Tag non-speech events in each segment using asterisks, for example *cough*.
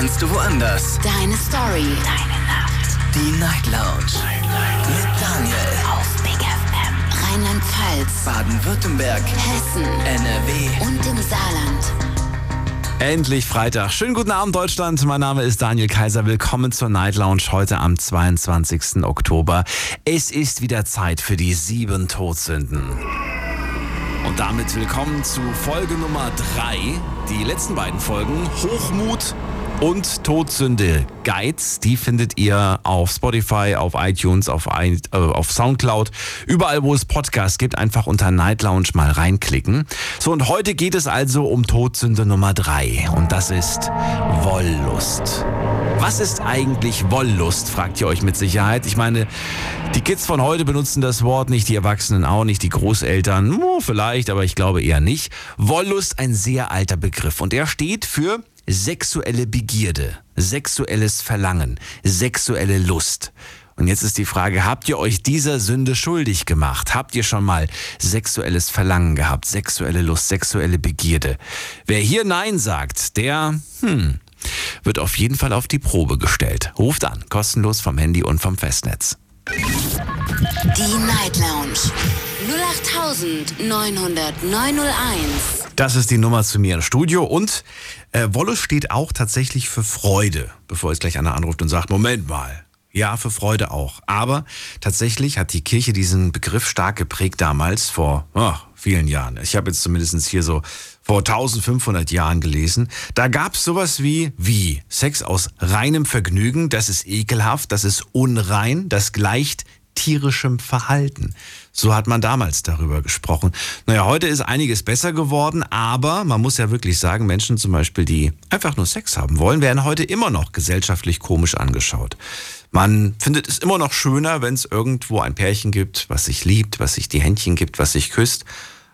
kannst du woanders. Deine Story. Deine Nacht. Die Night Lounge. Night, Night. Mit Daniel. Auf Big FM. Rheinland-Pfalz. Baden-Württemberg. Hessen. NRW. Und im Saarland. Endlich Freitag. Schönen guten Abend, Deutschland. Mein Name ist Daniel Kaiser. Willkommen zur Night Lounge heute am 22. Oktober. Es ist wieder Zeit für die sieben Todsünden. Und damit willkommen zu Folge Nummer drei. Die letzten beiden Folgen Hochmut und Todsünde Guides, die findet ihr auf Spotify, auf iTunes, auf, äh, auf Soundcloud, überall wo es Podcasts gibt, einfach unter Night Lounge mal reinklicken. So und heute geht es also um Todsünde Nummer drei und das ist Wollust. Was ist eigentlich Wollust, fragt ihr euch mit Sicherheit. Ich meine, die Kids von heute benutzen das Wort nicht, die Erwachsenen auch nicht, die Großeltern oh, vielleicht, aber ich glaube eher nicht. Wollust ein sehr alter Begriff und er steht für sexuelle Begierde, sexuelles Verlangen, sexuelle Lust. Und jetzt ist die Frage, habt ihr euch dieser Sünde schuldig gemacht? Habt ihr schon mal sexuelles Verlangen gehabt, sexuelle Lust, sexuelle Begierde? Wer hier Nein sagt, der, hm, wird auf jeden Fall auf die Probe gestellt. Ruft an, kostenlos vom Handy und vom Festnetz. Die Night Lounge 08901. Das ist die Nummer zu mir im Studio und äh, Wolle steht auch tatsächlich für Freude, bevor jetzt gleich einer anruft und sagt, Moment mal. Ja, für Freude auch. Aber tatsächlich hat die Kirche diesen Begriff stark geprägt damals vor oh, vielen Jahren. Ich habe jetzt zumindest hier so vor 1500 Jahren gelesen. Da gab es sowas wie, wie Sex aus reinem Vergnügen, das ist ekelhaft, das ist unrein, das gleicht tierischem Verhalten. So hat man damals darüber gesprochen. Naja, heute ist einiges besser geworden, aber man muss ja wirklich sagen, Menschen zum Beispiel, die einfach nur Sex haben wollen, werden heute immer noch gesellschaftlich komisch angeschaut. Man findet es immer noch schöner, wenn es irgendwo ein Pärchen gibt, was sich liebt, was sich die Händchen gibt, was sich küsst.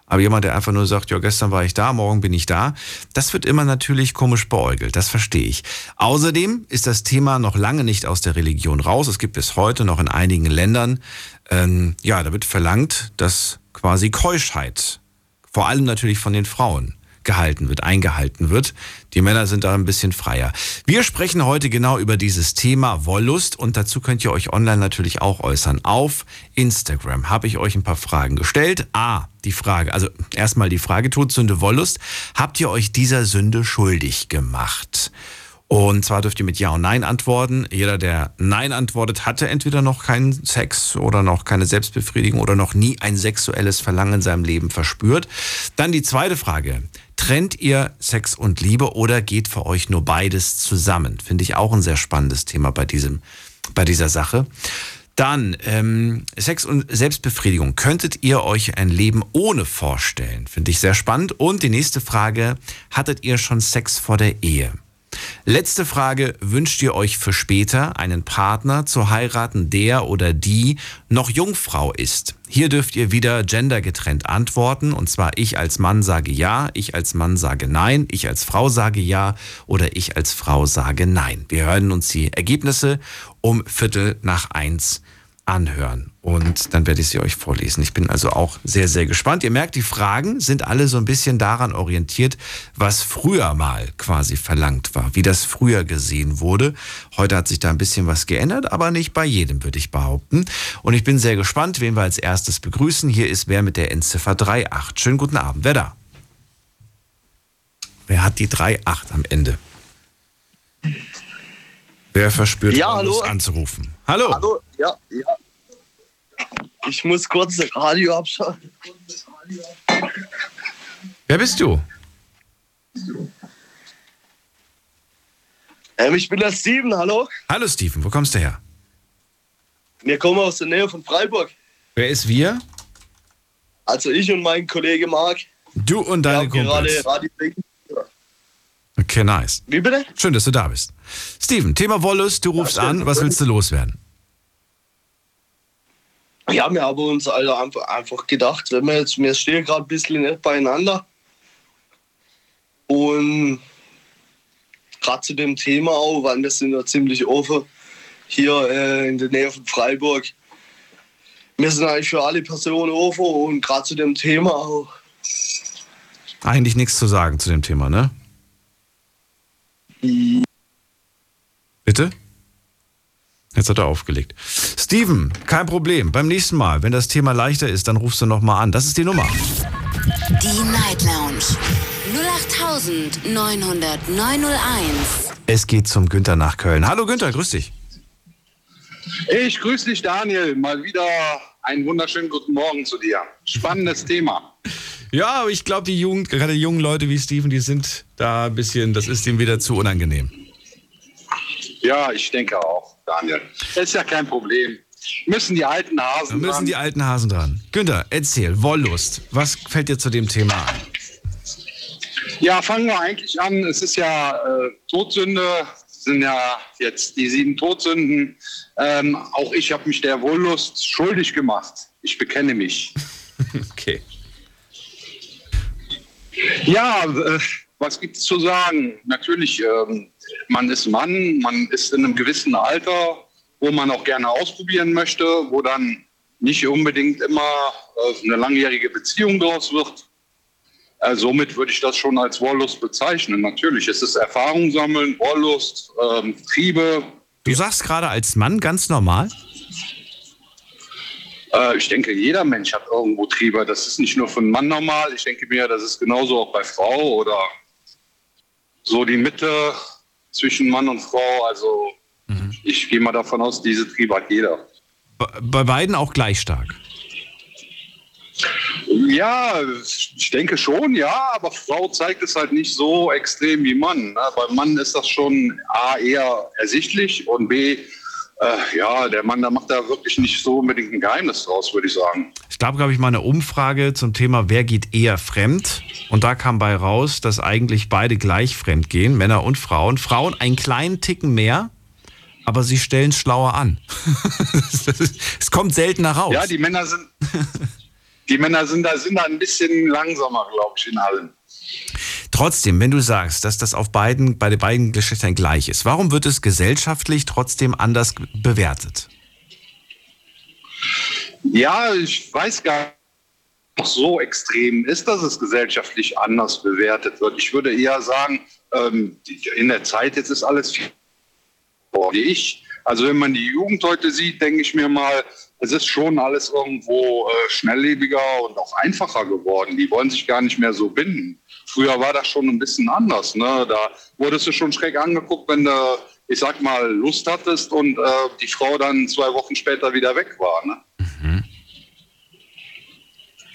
Aber jemand, der einfach nur sagt, ja, gestern war ich da, morgen bin ich da, das wird immer natürlich komisch beäugelt. Das verstehe ich. Außerdem ist das Thema noch lange nicht aus der Religion raus. Es gibt bis heute noch in einigen Ländern, ähm, ja, da wird verlangt, dass quasi Keuschheit, vor allem natürlich von den Frauen, gehalten wird, eingehalten wird. Die Männer sind da ein bisschen freier. Wir sprechen heute genau über dieses Thema Wollust und dazu könnt ihr euch online natürlich auch äußern. Auf Instagram habe ich euch ein paar Fragen gestellt. A, die Frage, also erstmal die Frage Todsünde Wollust. Habt ihr euch dieser Sünde schuldig gemacht? Und zwar dürft ihr mit Ja und Nein antworten. Jeder, der Nein antwortet, hatte entweder noch keinen Sex oder noch keine Selbstbefriedigung oder noch nie ein sexuelles Verlangen in seinem Leben verspürt. Dann die zweite Frage. Trennt ihr Sex und Liebe oder geht für euch nur beides zusammen? Finde ich auch ein sehr spannendes Thema bei, diesem, bei dieser Sache. Dann ähm, Sex und Selbstbefriedigung. Könntet ihr euch ein Leben ohne vorstellen? Finde ich sehr spannend. Und die nächste Frage. Hattet ihr schon Sex vor der Ehe? Letzte Frage. Wünscht ihr euch für später einen Partner zu heiraten, der oder die noch Jungfrau ist? Hier dürft ihr wieder gendergetrennt antworten. Und zwar ich als Mann sage ja, ich als Mann sage nein, ich als Frau sage ja oder ich als Frau sage nein. Wir hören uns die Ergebnisse um Viertel nach eins anhören und dann werde ich sie euch vorlesen. Ich bin also auch sehr, sehr gespannt. Ihr merkt, die Fragen sind alle so ein bisschen daran orientiert, was früher mal quasi verlangt war, wie das früher gesehen wurde. Heute hat sich da ein bisschen was geändert, aber nicht bei jedem, würde ich behaupten. Und ich bin sehr gespannt, wen wir als erstes begrüßen. Hier ist wer mit der Endziffer 38. Schönen guten Abend. Wer da? Wer hat die 38 am Ende? Wer verspürt ja, hallo. anzurufen? Hallo. Hallo, ja, ja. Ich muss kurz das Radio abschalten. Wer bist du? Ähm, ich bin der Steven, hallo. Hallo Steven, wo kommst du her? Wir kommen aus der Nähe von Freiburg. Wer ist wir? Also ich und mein Kollege Marc. Du und deine Kumpels. Radio Okay, nice. Wie bitte? Schön, dass du da bist. Steven, Thema Wollust, du rufst Ja, an, was willst du loswerden? Ja, wir haben uns alle einfach, einfach gedacht, wenn wir jetzt, wir stehen gerade ein bisschen nicht beieinander. Und gerade zu dem Thema auch, weil wir sind ja ziemlich offen hier äh, in der Nähe von Freiburg. Wir sind eigentlich für alle Personen offen und gerade zu dem Thema auch. Eigentlich nichts zu sagen zu dem Thema, ne? Bitte? Jetzt hat er aufgelegt. Steven, kein Problem. Beim nächsten Mal, wenn das Thema leichter ist, dann rufst du nochmal an. Das ist die Nummer. Die Night Lounge 0890901. Es geht zum Günther nach Köln. Hallo Günther, grüß dich. Ich grüße dich, Daniel. Mal wieder einen wunderschönen guten Morgen zu dir. Spannendes Thema. Ja, aber ich glaube, die Jugend, gerade die jungen Leute wie Steven, die sind da ein bisschen, das ist ihm wieder zu unangenehm. Ja, ich denke auch, Daniel. Ist ja kein Problem. Müssen die alten Hasen müssen dran. die alten Hasen dran. Günther, erzähl, Wollust. Was fällt dir zu dem Thema ein? Ja, fangen wir eigentlich an. Es ist ja äh, Todsünde, sind ja jetzt die sieben Todsünden. Ähm, auch ich habe mich der Wollust schuldig gemacht. Ich bekenne mich. *laughs* Okay. Ja, äh, was gibt es zu sagen? Natürlich, ähm, man ist Mann, man ist in einem gewissen Alter, wo man auch gerne ausprobieren möchte, wo dann nicht unbedingt immer äh, eine langjährige Beziehung daraus wird. Äh, somit würde ich das schon als Wollust bezeichnen. Natürlich, es ist Erfahrung sammeln, Wollust, ähm, Triebe. Du sagst gerade als Mann ganz normal? Äh, ich denke, jeder Mensch hat irgendwo Triebe. Das ist nicht nur für einen Mann normal. Ich denke mir, das ist genauso auch bei Frau oder so die Mitte zwischen Mann und Frau. Also ich gehe mal davon aus, diese Triebe hat jeder. Bei- Bei beiden auch gleich stark. Ja, ich denke schon, ja, aber Frau zeigt es halt nicht so extrem wie Mann. Ne? Beim Mann ist das schon A eher ersichtlich und B, äh, ja, der Mann, da macht da wirklich nicht so unbedingt ein Geheimnis draus, würde ich sagen. Es gab, glaube ich, mal eine Umfrage zum Thema, wer geht eher fremd? Und da kam bei raus, dass eigentlich beide gleich fremd gehen, Männer und Frauen. Frauen einen kleinen Ticken mehr, aber sie stellen es schlauer an. *laughs* Es kommt seltener raus. Ja, die Männer sind, die Männer sind da, sind da ein bisschen langsamer, glaube ich, in allen. Trotzdem, wenn du sagst, dass das auf beiden, bei den beiden Geschlechtern gleich ist, warum wird es gesellschaftlich trotzdem anders bewertet? Ja, ich weiß gar nicht, ob es so extrem ist, dass es gesellschaftlich anders bewertet wird. Ich würde eher sagen, ähm, in der Zeit jetzt ist alles viel ich. Also wenn man die Jugend heute sieht, denke ich mir mal, es ist schon alles irgendwo äh, schnelllebiger und auch einfacher geworden. Die wollen sich gar nicht mehr so binden. Früher war das schon ein bisschen anders. Ne? Da wurdest du schon schräg angeguckt, wenn du, ich sag mal, Lust hattest und äh, die Frau dann zwei Wochen später wieder weg war. Ne?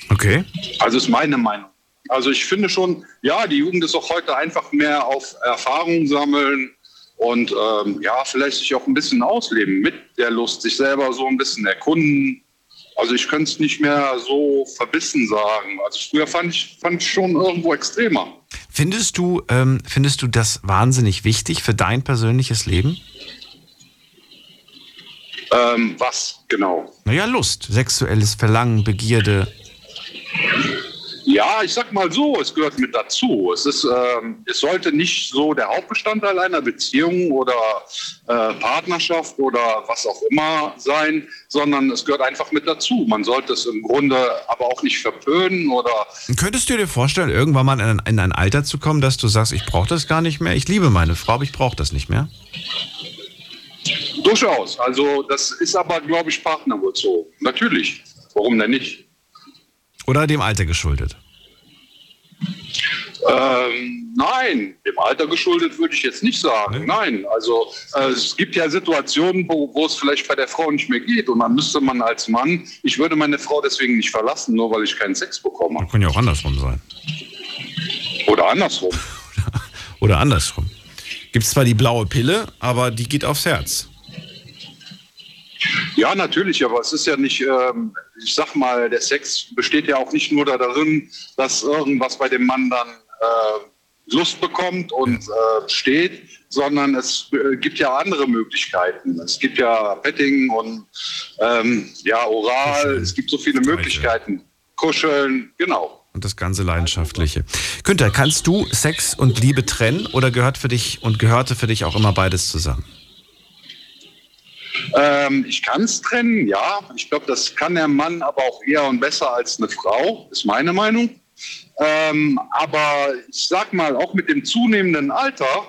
Okay. Also ist meine Meinung. Also ich finde schon, ja, die Jugend ist auch heute einfach mehr auf Erfahrung sammeln und ähm, ja, vielleicht sich auch ein bisschen ausleben mit der Lust, sich selber so ein bisschen erkunden. Also ich könnte es nicht mehr so verbissen sagen. Also früher fand ich, fand ich schon irgendwo extremer. Findest du, ähm, findest du das wahnsinnig wichtig für dein persönliches Leben? Ähm, was genau? Naja, Lust, sexuelles Verlangen, Begierde. Ja, ich sag mal so, es gehört mit dazu. Es, ist, ähm, es sollte nicht so der Hauptbestandteil einer Beziehung oder äh, Partnerschaft oder was auch immer sein, sondern es gehört einfach mit dazu. Man sollte es im Grunde aber auch nicht verpönen oder Könntest du dir vorstellen, irgendwann mal in ein, in ein Alter zu kommen, dass du sagst, ich brauche das gar nicht mehr, ich liebe meine Frau, aber ich brauche das nicht mehr? durchaus. Also das ist aber, glaube ich, partnerbezogen. Natürlich. Warum denn nicht? Oder dem Alter geschuldet? Ähm, nein, dem Alter geschuldet würde ich jetzt nicht sagen. Nee? Nein, also äh, es gibt ja Situationen, wo, wo es vielleicht bei der Frau nicht mehr geht und dann müsste man als Mann, ich würde meine Frau deswegen nicht verlassen, nur weil ich keinen Sex bekomme. Kann ja auch andersrum sein. Oder andersrum. *laughs* Oder andersrum. Gibt zwar die blaue Pille, aber die geht aufs Herz. Ja, natürlich, aber es ist ja nicht, ähm, ich sag mal, der Sex besteht ja auch nicht nur darin, dass irgendwas bei dem Mann dann äh, Lust bekommt und äh, steht, sondern es äh, gibt ja andere Möglichkeiten. Es gibt ja Petting und ähm, ja, Oral, es gibt so viele. Möglichkeiten. Kuscheln, genau. Und das ganze Leidenschaftliche. Günther, kannst du Sex und Liebe trennen oder gehört für dich und gehörte für dich auch immer beides zusammen? Ähm, ich kann es trennen, ja. Ich glaube, das kann der Mann aber auch eher und besser als eine Frau, ist meine Meinung. Ähm, aber ich sag mal, auch mit dem zunehmenden Alter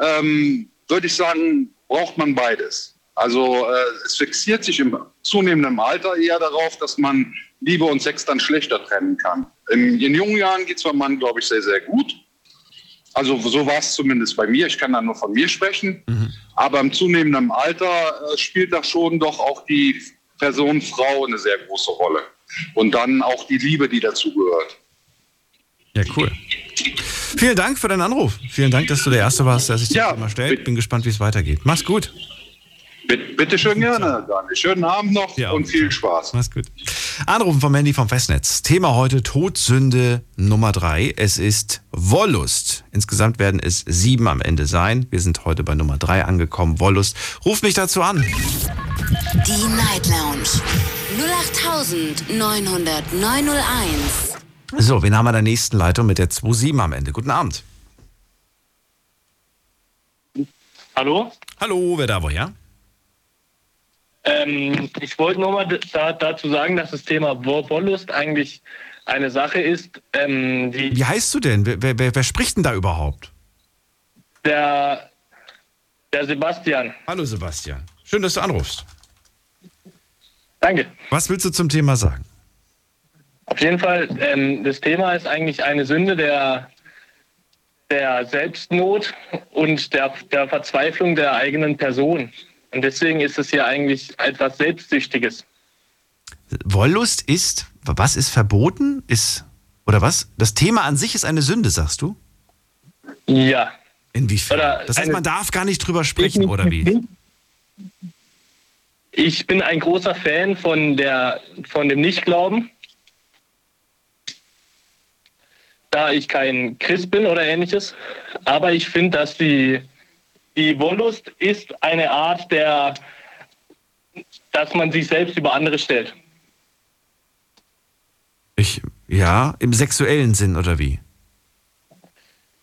ähm, würde ich sagen, braucht man beides. Also äh, es fixiert sich im zunehmenden Alter eher darauf, dass man Liebe und Sex dann schlechter trennen kann. In, in jungen Jahren geht es beim Mann, glaube ich, sehr, sehr gut. Also so war es zumindest bei mir. Ich kann da nur von mir sprechen. Mhm. Aber im zunehmenden Alter äh, spielt da schon doch auch die Person Frau eine sehr große Rolle. Und dann auch die Liebe, die dazugehört. Ja, cool. Vielen Dank für deinen Anruf. Vielen Dank, dass du der Erste warst, der sich ja, Thema stellt. Bin gespannt, wie es weitergeht. Mach's gut. Bitte schön gerne, Daniel. Schönen Abend noch ja, und viel Spaß. Mach's gut. Anrufen vom Mandy vom Festnetz. Thema heute Todsünde Nummer drei. Es ist Wollust. Insgesamt werden es sieben am Ende sein. Wir sind heute bei Nummer drei angekommen. Wollust. Ruf mich dazu an. Die Night Lounge 0890901. So, wen haben wir in der nächsten Leitung mit der 27 am Ende? Guten Abend. Hallo? Hallo, wer da woher? Ähm, ich wollte nochmal da, dazu sagen, dass das Thema Wollust eigentlich eine Sache ist, ähm, die. Wie heißt du denn? Wer, wer, wer, spricht denn da überhaupt? Der, der Sebastian. Hallo Sebastian. Schön, dass du anrufst. Danke. Was willst du zum Thema sagen? Auf jeden Fall, ähm, das Thema ist eigentlich eine Sünde der, der Selbstnot und der, der Verzweiflung der eigenen Person. Und deswegen ist es ja eigentlich etwas Selbstsüchtiges. Wollust ist, was ist verboten? Ist, oder was? Das Thema an sich ist eine Sünde, sagst du? Ja. Inwiefern? Oder das heißt, man darf gar nicht drüber sprechen, oder wie? Ich bin ein großer Fan von, der, von dem Nichtglauben. Da ich kein Christ bin oder ähnliches. Aber ich finde, dass die die Wollust ist eine Art der, dass man sich selbst über andere stellt. Ich, ja, im sexuellen Sinn oder wie?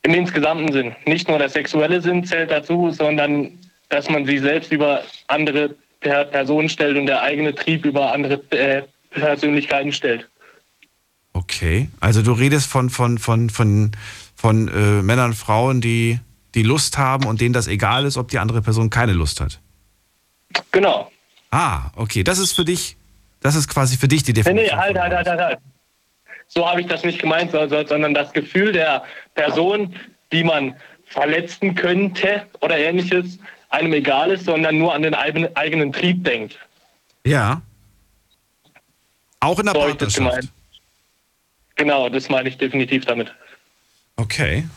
Im insgesamten Sinn. Nicht nur der sexuelle Sinn zählt dazu, sondern dass man sich selbst über andere Personen stellt und der eigene Trieb über andere äh, Persönlichkeiten stellt. Okay, also du redest von, von, von, von, von äh, Männern, Frauen, die die Lust haben und denen das egal ist, ob die andere Person keine Lust hat. Genau. Ah, okay. Das ist für dich, das ist quasi für dich die Definition. Nee, nee, halt, halt, halt, halt, halt. So habe ich das nicht gemeint, sondern das Gefühl der Person, die man verletzen könnte oder ähnliches, einem egal ist, sondern nur an den eigenen Trieb denkt. Ja. Auch in der so Partnerschaft. Genau, das meine ich definitiv damit. Okay.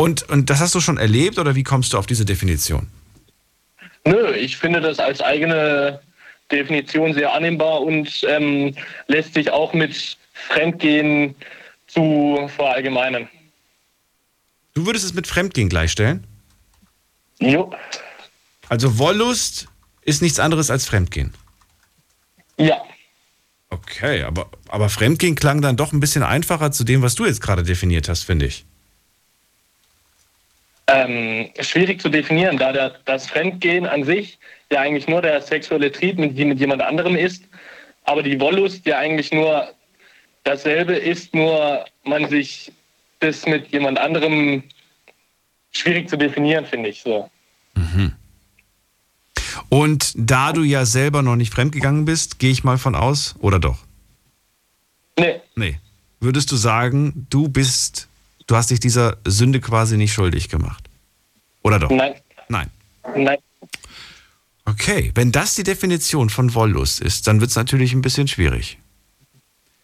Und, und das hast du schon erlebt oder wie kommst du auf diese Definition? Nö, ich finde das als eigene Definition sehr annehmbar und ähm, lässt sich auch mit Fremdgehen zu verallgemeinern. Du würdest es mit Fremdgehen gleichstellen? Jo. Also Wollust ist nichts anderes als Fremdgehen? Ja. Okay, aber, aber Fremdgehen klang dann doch ein bisschen einfacher zu dem, was du jetzt gerade definiert hast, finde ich ähm, schwierig zu definieren, da der, das Fremdgehen an sich ja eigentlich nur der sexuelle Trieb mit, mit jemand anderem ist, aber die Wollust ja eigentlich nur dasselbe ist, nur man sich das mit jemand anderem schwierig zu definieren, finde ich so. Mhm. Und da du ja selber noch nicht fremdgegangen bist, gehe ich mal von aus, oder doch? Nee. Nee. Würdest du sagen, du bist Du hast dich dieser Sünde quasi nicht schuldig gemacht. Oder doch? Nein. Nein. Nein. Okay, wenn das die Definition von Wollust ist, dann wird es natürlich ein bisschen schwierig.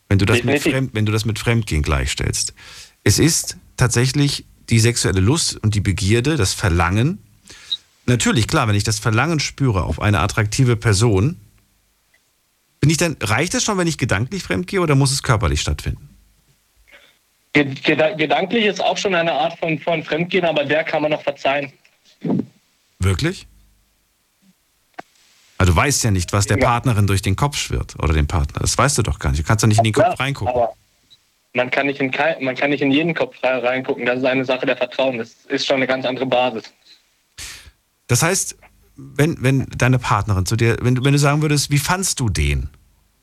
Wenn du, das mit Fremd, wenn du das mit Fremdgehen gleichstellst. Es ist tatsächlich die sexuelle Lust und die Begierde, das Verlangen. Natürlich, klar, wenn ich das Verlangen spüre auf eine attraktive Person, bin ich dann, reicht es schon, wenn ich gedanklich fremdgehe oder muss es körperlich stattfinden? Gedanklich ist auch schon eine Art von, von Fremdgehen, aber der kann man noch verzeihen. Wirklich? Also du weißt ja nicht, was der ja. Partnerin durch den Kopf schwirrt oder dem Partner. Das weißt du doch gar nicht. Du kannst doch nicht in den Kopf reingucken. Aber man kann, nicht in man kann nicht in jeden Kopf reingucken. Das ist eine Sache der Vertrauen. Das ist schon eine ganz andere Basis. Das heißt, wenn, wenn deine Partnerin zu dir, wenn, wenn du sagen würdest, wie fandst du den?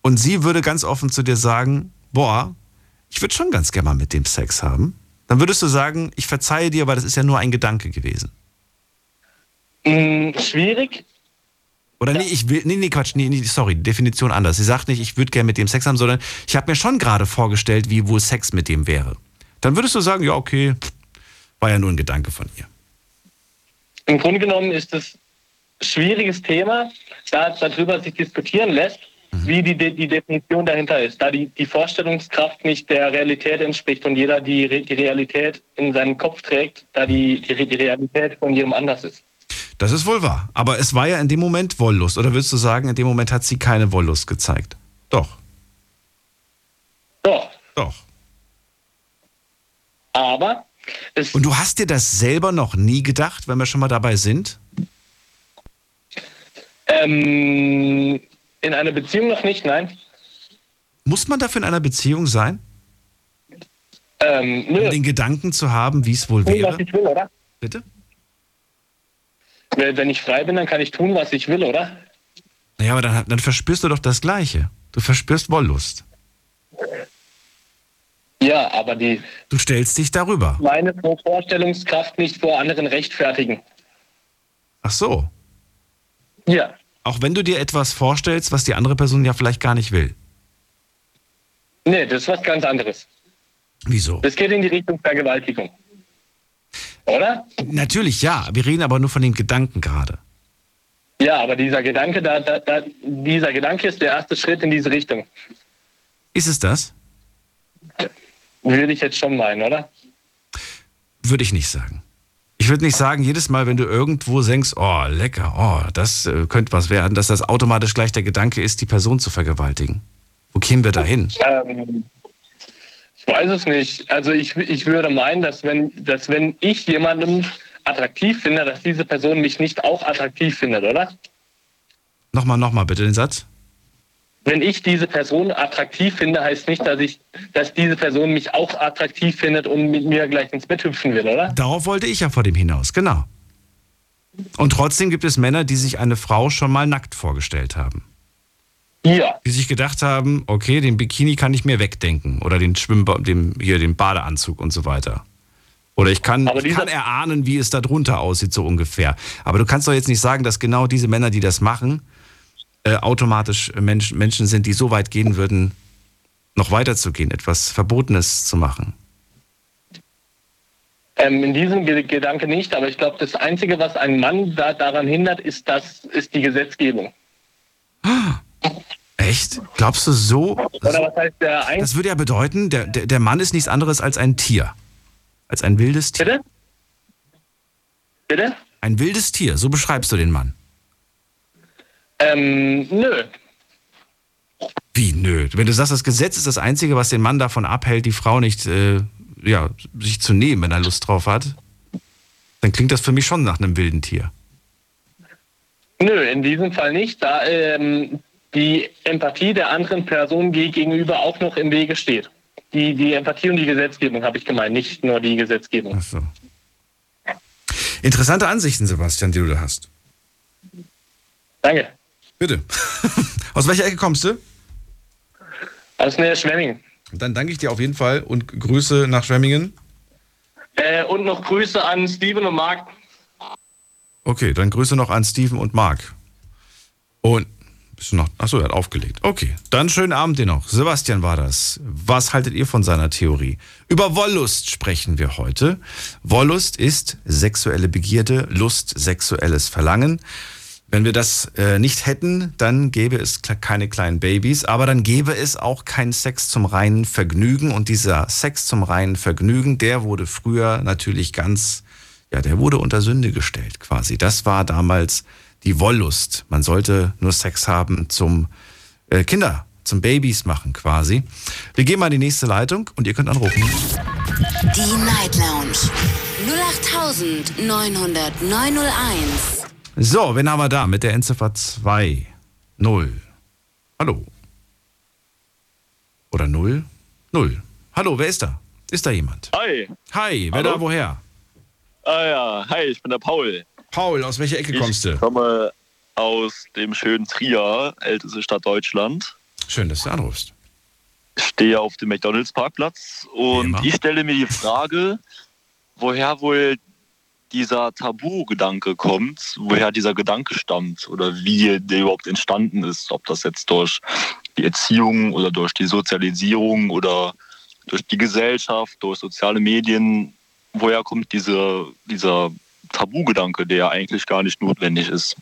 Und sie würde ganz offen zu dir sagen, boah, ich würde schon ganz gerne mal mit dem Sex haben. Dann würdest du sagen, ich verzeihe dir, aber das ist ja nur ein Gedanke gewesen. Hm, schwierig. Oder nee, ich will, nee, nee, Quatsch, nee, nee, sorry, Definition anders. Sie sagt nicht, ich würde gerne mit dem Sex haben, sondern ich habe mir schon gerade vorgestellt, wie wohl Sex mit dem wäre. Dann würdest du sagen, ja, okay, war ja nur ein Gedanke von ihr. Im Grunde genommen ist es ein schwieriges Thema, da darüber sich diskutieren lässt. Wie die, die Definition dahinter ist, da die, die Vorstellungskraft nicht der Realität entspricht und jeder die, die Realität in seinem Kopf trägt, da die, die, die Realität von jedem anders ist. Das ist wohl wahr. Aber es war ja in dem Moment Wollust. Oder würdest du sagen, in dem Moment hat sie keine Wollust gezeigt? Doch, Doch, doch. aber es, Und du hast dir das selber noch nie gedacht, wenn wir schon mal dabei sind? ähm, in einer Beziehung noch nicht, nein. Muss man dafür in einer Beziehung sein? Ähm, nö, Um den Gedanken zu haben, wie es wohl tun, wäre? was ich will, oder? Bitte? Wenn ich frei bin, dann kann ich tun, was ich will, oder? Naja, aber dann, dann verspürst du doch das Gleiche. Du verspürst Wollust. Ja, aber die Du stellst dich darüber. meine Vorstellungskraft nicht vor anderen rechtfertigen. Ach so. Ja, Auch wenn du dir etwas vorstellst, was die andere Person ja vielleicht gar nicht will. nee, das ist was ganz anderes. Wieso? Das geht in die Richtung Vergewaltigung. Oder? Natürlich ja, wir reden aber nur von dem Gedanken gerade. Ja, aber dieser Gedanke, da, da, da, dieser Gedanke ist der erste Schritt in diese Richtung. Ist es das? Würde ich jetzt schon meinen, oder? Würde ich nicht sagen. Ich würde nicht sagen, jedes Mal, wenn du irgendwo denkst, oh, lecker, oh, das äh, könnte was werden, dass das automatisch gleich der Gedanke ist, die Person zu vergewaltigen. Wo kämen wir da hin? Ähm, ich weiß es nicht. Also ich, ich würde meinen, dass wenn, dass wenn ich jemanden attraktiv finde, dass diese Person mich nicht auch attraktiv findet, oder? Nochmal, nochmal bitte den Satz. Wenn ich diese Person attraktiv finde, heißt nicht, dass ich, dass diese Person mich auch attraktiv findet und mit mir gleich ins Bett hüpfen will, oder? Darauf wollte ich ja vor dem hinaus, genau. Und trotzdem gibt es Männer, die sich eine Frau schon mal nackt vorgestellt haben. Ja. Die sich gedacht haben, okay, den Bikini kann ich mir wegdenken. Oder den Schwimmba dem, hier den Badeanzug und so weiter. Oder ich kann, ich kann erahnen, wie es da drunter aussieht, so ungefähr. Aber du kannst doch jetzt nicht sagen, dass genau diese Männer, die das machen, äh, automatisch Mensch, Menschen sind, die so weit gehen würden, noch weiter zu gehen, etwas Verbotenes zu machen. Ähm, in diesem Ge Gedanke nicht, aber ich glaube, das Einzige, was einen Mann da, daran hindert, ist, das, ist die Gesetzgebung. *gasps* Echt? Glaubst du so? Oder was heißt der Ein Das würde ja bedeuten, der, der, der Mann ist nichts anderes als ein Tier. Als ein wildes Tier. Bitte? Bitte? Ein wildes Tier, so beschreibst du den Mann. Ähm, nö. Wie, nö. Wenn du sagst, das Gesetz ist das Einzige, was den Mann davon abhält, die Frau nicht äh, ja, sich zu nehmen, wenn er Lust drauf hat, dann klingt das für mich schon nach einem wilden Tier. Nö, in diesem Fall nicht, da ähm, die Empathie der anderen Person ge- gegenüber auch noch im Wege steht. Die, die Empathie und die Gesetzgebung habe ich gemeint, nicht nur die Gesetzgebung. Ach so. Interessante Ansichten, Sebastian, die du da hast. Danke. Bitte. *laughs* Aus welcher Ecke kommst du? Aus Nähe Schwemming. Dann danke ich dir auf jeden Fall und Grüße nach Schwemmingen. Äh, und noch Grüße an Steven und Marc. Okay, dann Grüße noch an Steven und Marc. Und bist du noch? Achso, er hat aufgelegt. Okay, dann schönen Abend dir noch. Sebastian war das. Was haltet ihr von seiner Theorie? Über Wollust sprechen wir heute. Wollust ist sexuelle Begierde, Lust, sexuelles Verlangen. Wenn wir das äh, nicht hätten, dann gäbe es keine kleinen Babys, aber dann gäbe es auch keinen Sex zum reinen Vergnügen. Und dieser Sex zum reinen Vergnügen, der wurde früher natürlich ganz, ja, der wurde unter Sünde gestellt quasi. Das war damals die Wollust. Man sollte nur Sex haben zum äh, Kinder, zum Babys machen quasi. Wir gehen mal in die nächste Leitung und ihr könnt anrufen. Die Night Lounge 08901. So, wen haben wir da mit der Endziffer 2? 0. Hallo. Oder 0? 0. Hallo, wer ist da? Ist da jemand? Hi. Hi, wer Hallo? da woher? Ah ja, hi, ich bin der Paul. Paul, aus welcher Ecke kommst ich du? komme aus dem schönen Trier, älteste Stadt Deutschland. Schön, dass du anrufst. Ich stehe auf dem McDonalds Parkplatz immer. und ich stelle mir die Frage, woher wohl dieser Tabu-Gedanke kommt, woher dieser Gedanke stammt oder wie der überhaupt entstanden ist. Ob das jetzt durch die Erziehung oder durch die Sozialisierung oder durch die Gesellschaft, durch soziale Medien. Woher kommt diese, dieser Tabu-Gedanke, der eigentlich gar nicht notwendig ist?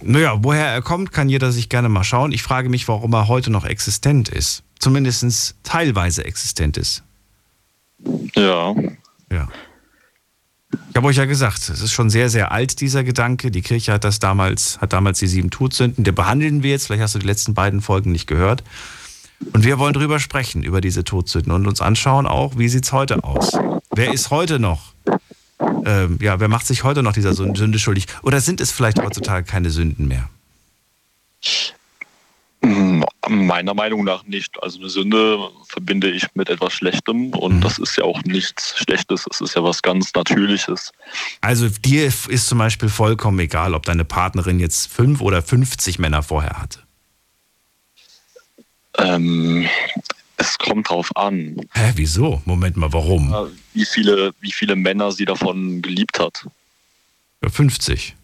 Naja, woher er kommt, kann jeder sich gerne mal schauen. Ich frage mich, warum er heute noch existent ist. Zumindest teilweise existent ist. Ja. Ja. Ich habe euch ja gesagt, es ist schon sehr, sehr alt, dieser Gedanke. Die Kirche hat das damals, hat damals die sieben Todsünden. Der behandeln wir jetzt. Vielleicht hast du die letzten beiden Folgen nicht gehört. Und wir wollen drüber sprechen, über diese Todsünden und uns anschauen auch, wie sieht es heute aus? Wer ist heute noch? Ähm, ja, wer macht sich heute noch dieser Sünde schuldig? Oder sind es vielleicht heutzutage keine Sünden mehr? Meiner Meinung nach nicht. Also eine Sünde verbinde ich mit etwas Schlechtem und mhm. das ist ja auch nichts Schlechtes, es ist ja was ganz Natürliches. Also dir ist zum Beispiel vollkommen egal, ob deine Partnerin jetzt fünf oder 50 Männer vorher hatte. Ähm, es kommt drauf an. Hä, wieso? Moment mal, warum? Wie viele, wie viele Männer sie davon geliebt hat. Ja, 50.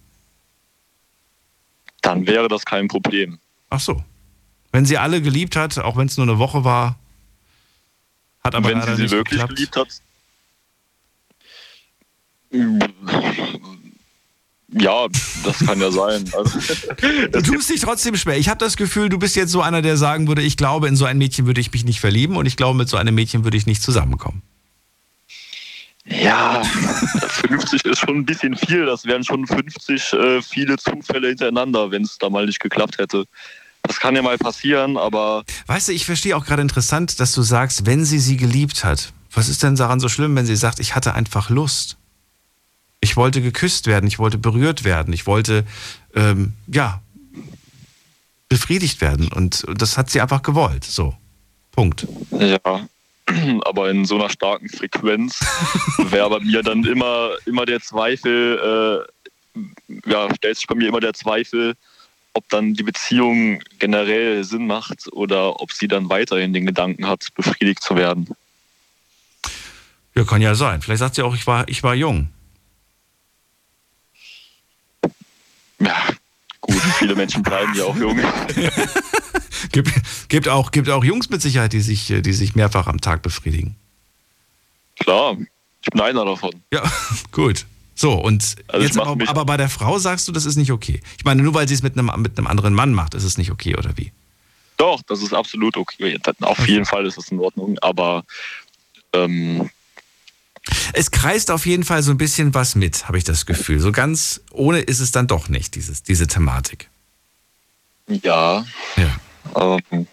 Dann wäre das kein Problem. Ach so. Wenn sie alle geliebt hat, auch wenn es nur eine Woche war, hat aber wenn sie sie wirklich geklappt. geliebt hat. Ja, das kann ja sein. *laughs* Also, du tust dich trotzdem schwer. Ich habe das Gefühl, du bist jetzt so einer, der sagen würde, ich glaube, in so ein Mädchen würde ich mich nicht verlieben und ich glaube, mit so einem Mädchen würde ich nicht zusammenkommen. Ja, 50 ist schon ein bisschen viel. Das wären schon 50 äh, viele Zufälle hintereinander, wenn es da mal nicht geklappt hätte. Das kann ja mal passieren, aber. Weißt du, ich verstehe auch gerade interessant, dass du sagst, wenn sie sie geliebt hat. Was ist denn daran so schlimm, wenn sie sagt, ich hatte einfach Lust? Ich wollte geküsst werden, ich wollte berührt werden, ich wollte, ähm, ja, befriedigt werden. Und das hat sie einfach gewollt. So. Punkt. Ja, *clears throat* aber in so einer starken Frequenz *laughs* wäre bei mir dann immer, immer der Zweifel, äh, ja, stellt sich bei mir immer der Zweifel, ob dann die Beziehung generell Sinn macht oder ob sie dann weiterhin den Gedanken hat, befriedigt zu werden. Ja, kann ja sein. Vielleicht sagt sie auch, ich war, ich war jung. Ja, gut, viele Menschen bleiben ja auch jung. *laughs* gibt, gibt, auch, gibt auch Jungs mit Sicherheit, die sich, die sich mehrfach am Tag befriedigen. Klar, ich bin einer davon. Ja, *laughs* gut. So, und also jetzt aber, aber, bei der Frau sagst du, das ist nicht okay. Ich meine, nur weil sie es mit einem, mit einem anderen Mann macht, ist es nicht okay, oder wie? Doch, das ist absolut okay. Auf jeden Fall ist es in Ordnung, aber ähm, es kreist auf jeden Fall so ein bisschen was mit, habe ich das Gefühl. So ganz ohne ist es dann doch nicht, dieses, diese Thematik. Ja. ja. Ähm.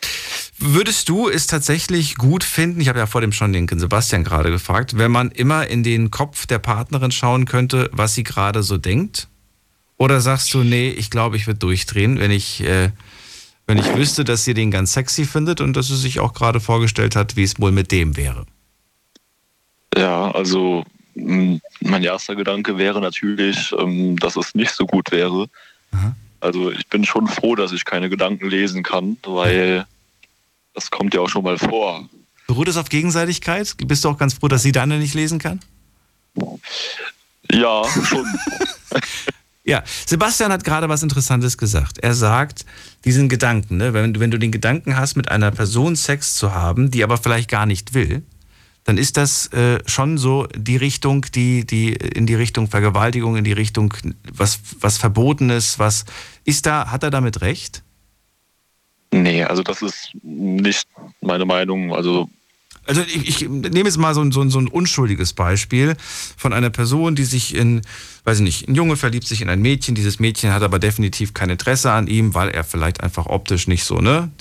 Würdest du es tatsächlich gut finden, ich habe ja vor dem schon den Sebastian gerade gefragt, wenn man immer in den Kopf der Partnerin schauen könnte, was sie gerade so denkt? Oder sagst du, nee, ich glaube, ich würde durchdrehen, wenn ich, äh, wenn ich wüsste, dass sie den ganz sexy findet und dass sie sich auch gerade vorgestellt hat, wie es wohl mit dem wäre? Ja, also mein erster Gedanke wäre natürlich, ähm, dass es nicht so gut wäre. Aha. Also ich bin schon froh, dass ich keine Gedanken lesen kann, weil das kommt ja auch schon mal vor. Beruht es auf Gegenseitigkeit? Bist du auch ganz froh, dass sie deine nicht lesen kann? Ja, schon. *laughs* *laughs* ja, Sebastian hat gerade was Interessantes gesagt. Er sagt, diesen Gedanken, ne, wenn, wenn du den Gedanken hast, mit einer Person Sex zu haben, die aber vielleicht gar nicht will, dann ist das äh, schon so die Richtung, die, die in die Richtung Vergewaltigung, in die Richtung was, was Verbotenes, was ist da, hat er damit recht? Nee, also das ist nicht meine Meinung. Also also ich, ich nehme jetzt mal so ein, so, ein, so ein unschuldiges Beispiel von einer Person, die sich in, weiß ich nicht, ein Junge verliebt sich in ein Mädchen, dieses Mädchen hat aber definitiv kein Interesse an ihm, weil er vielleicht einfach optisch nicht so, ne,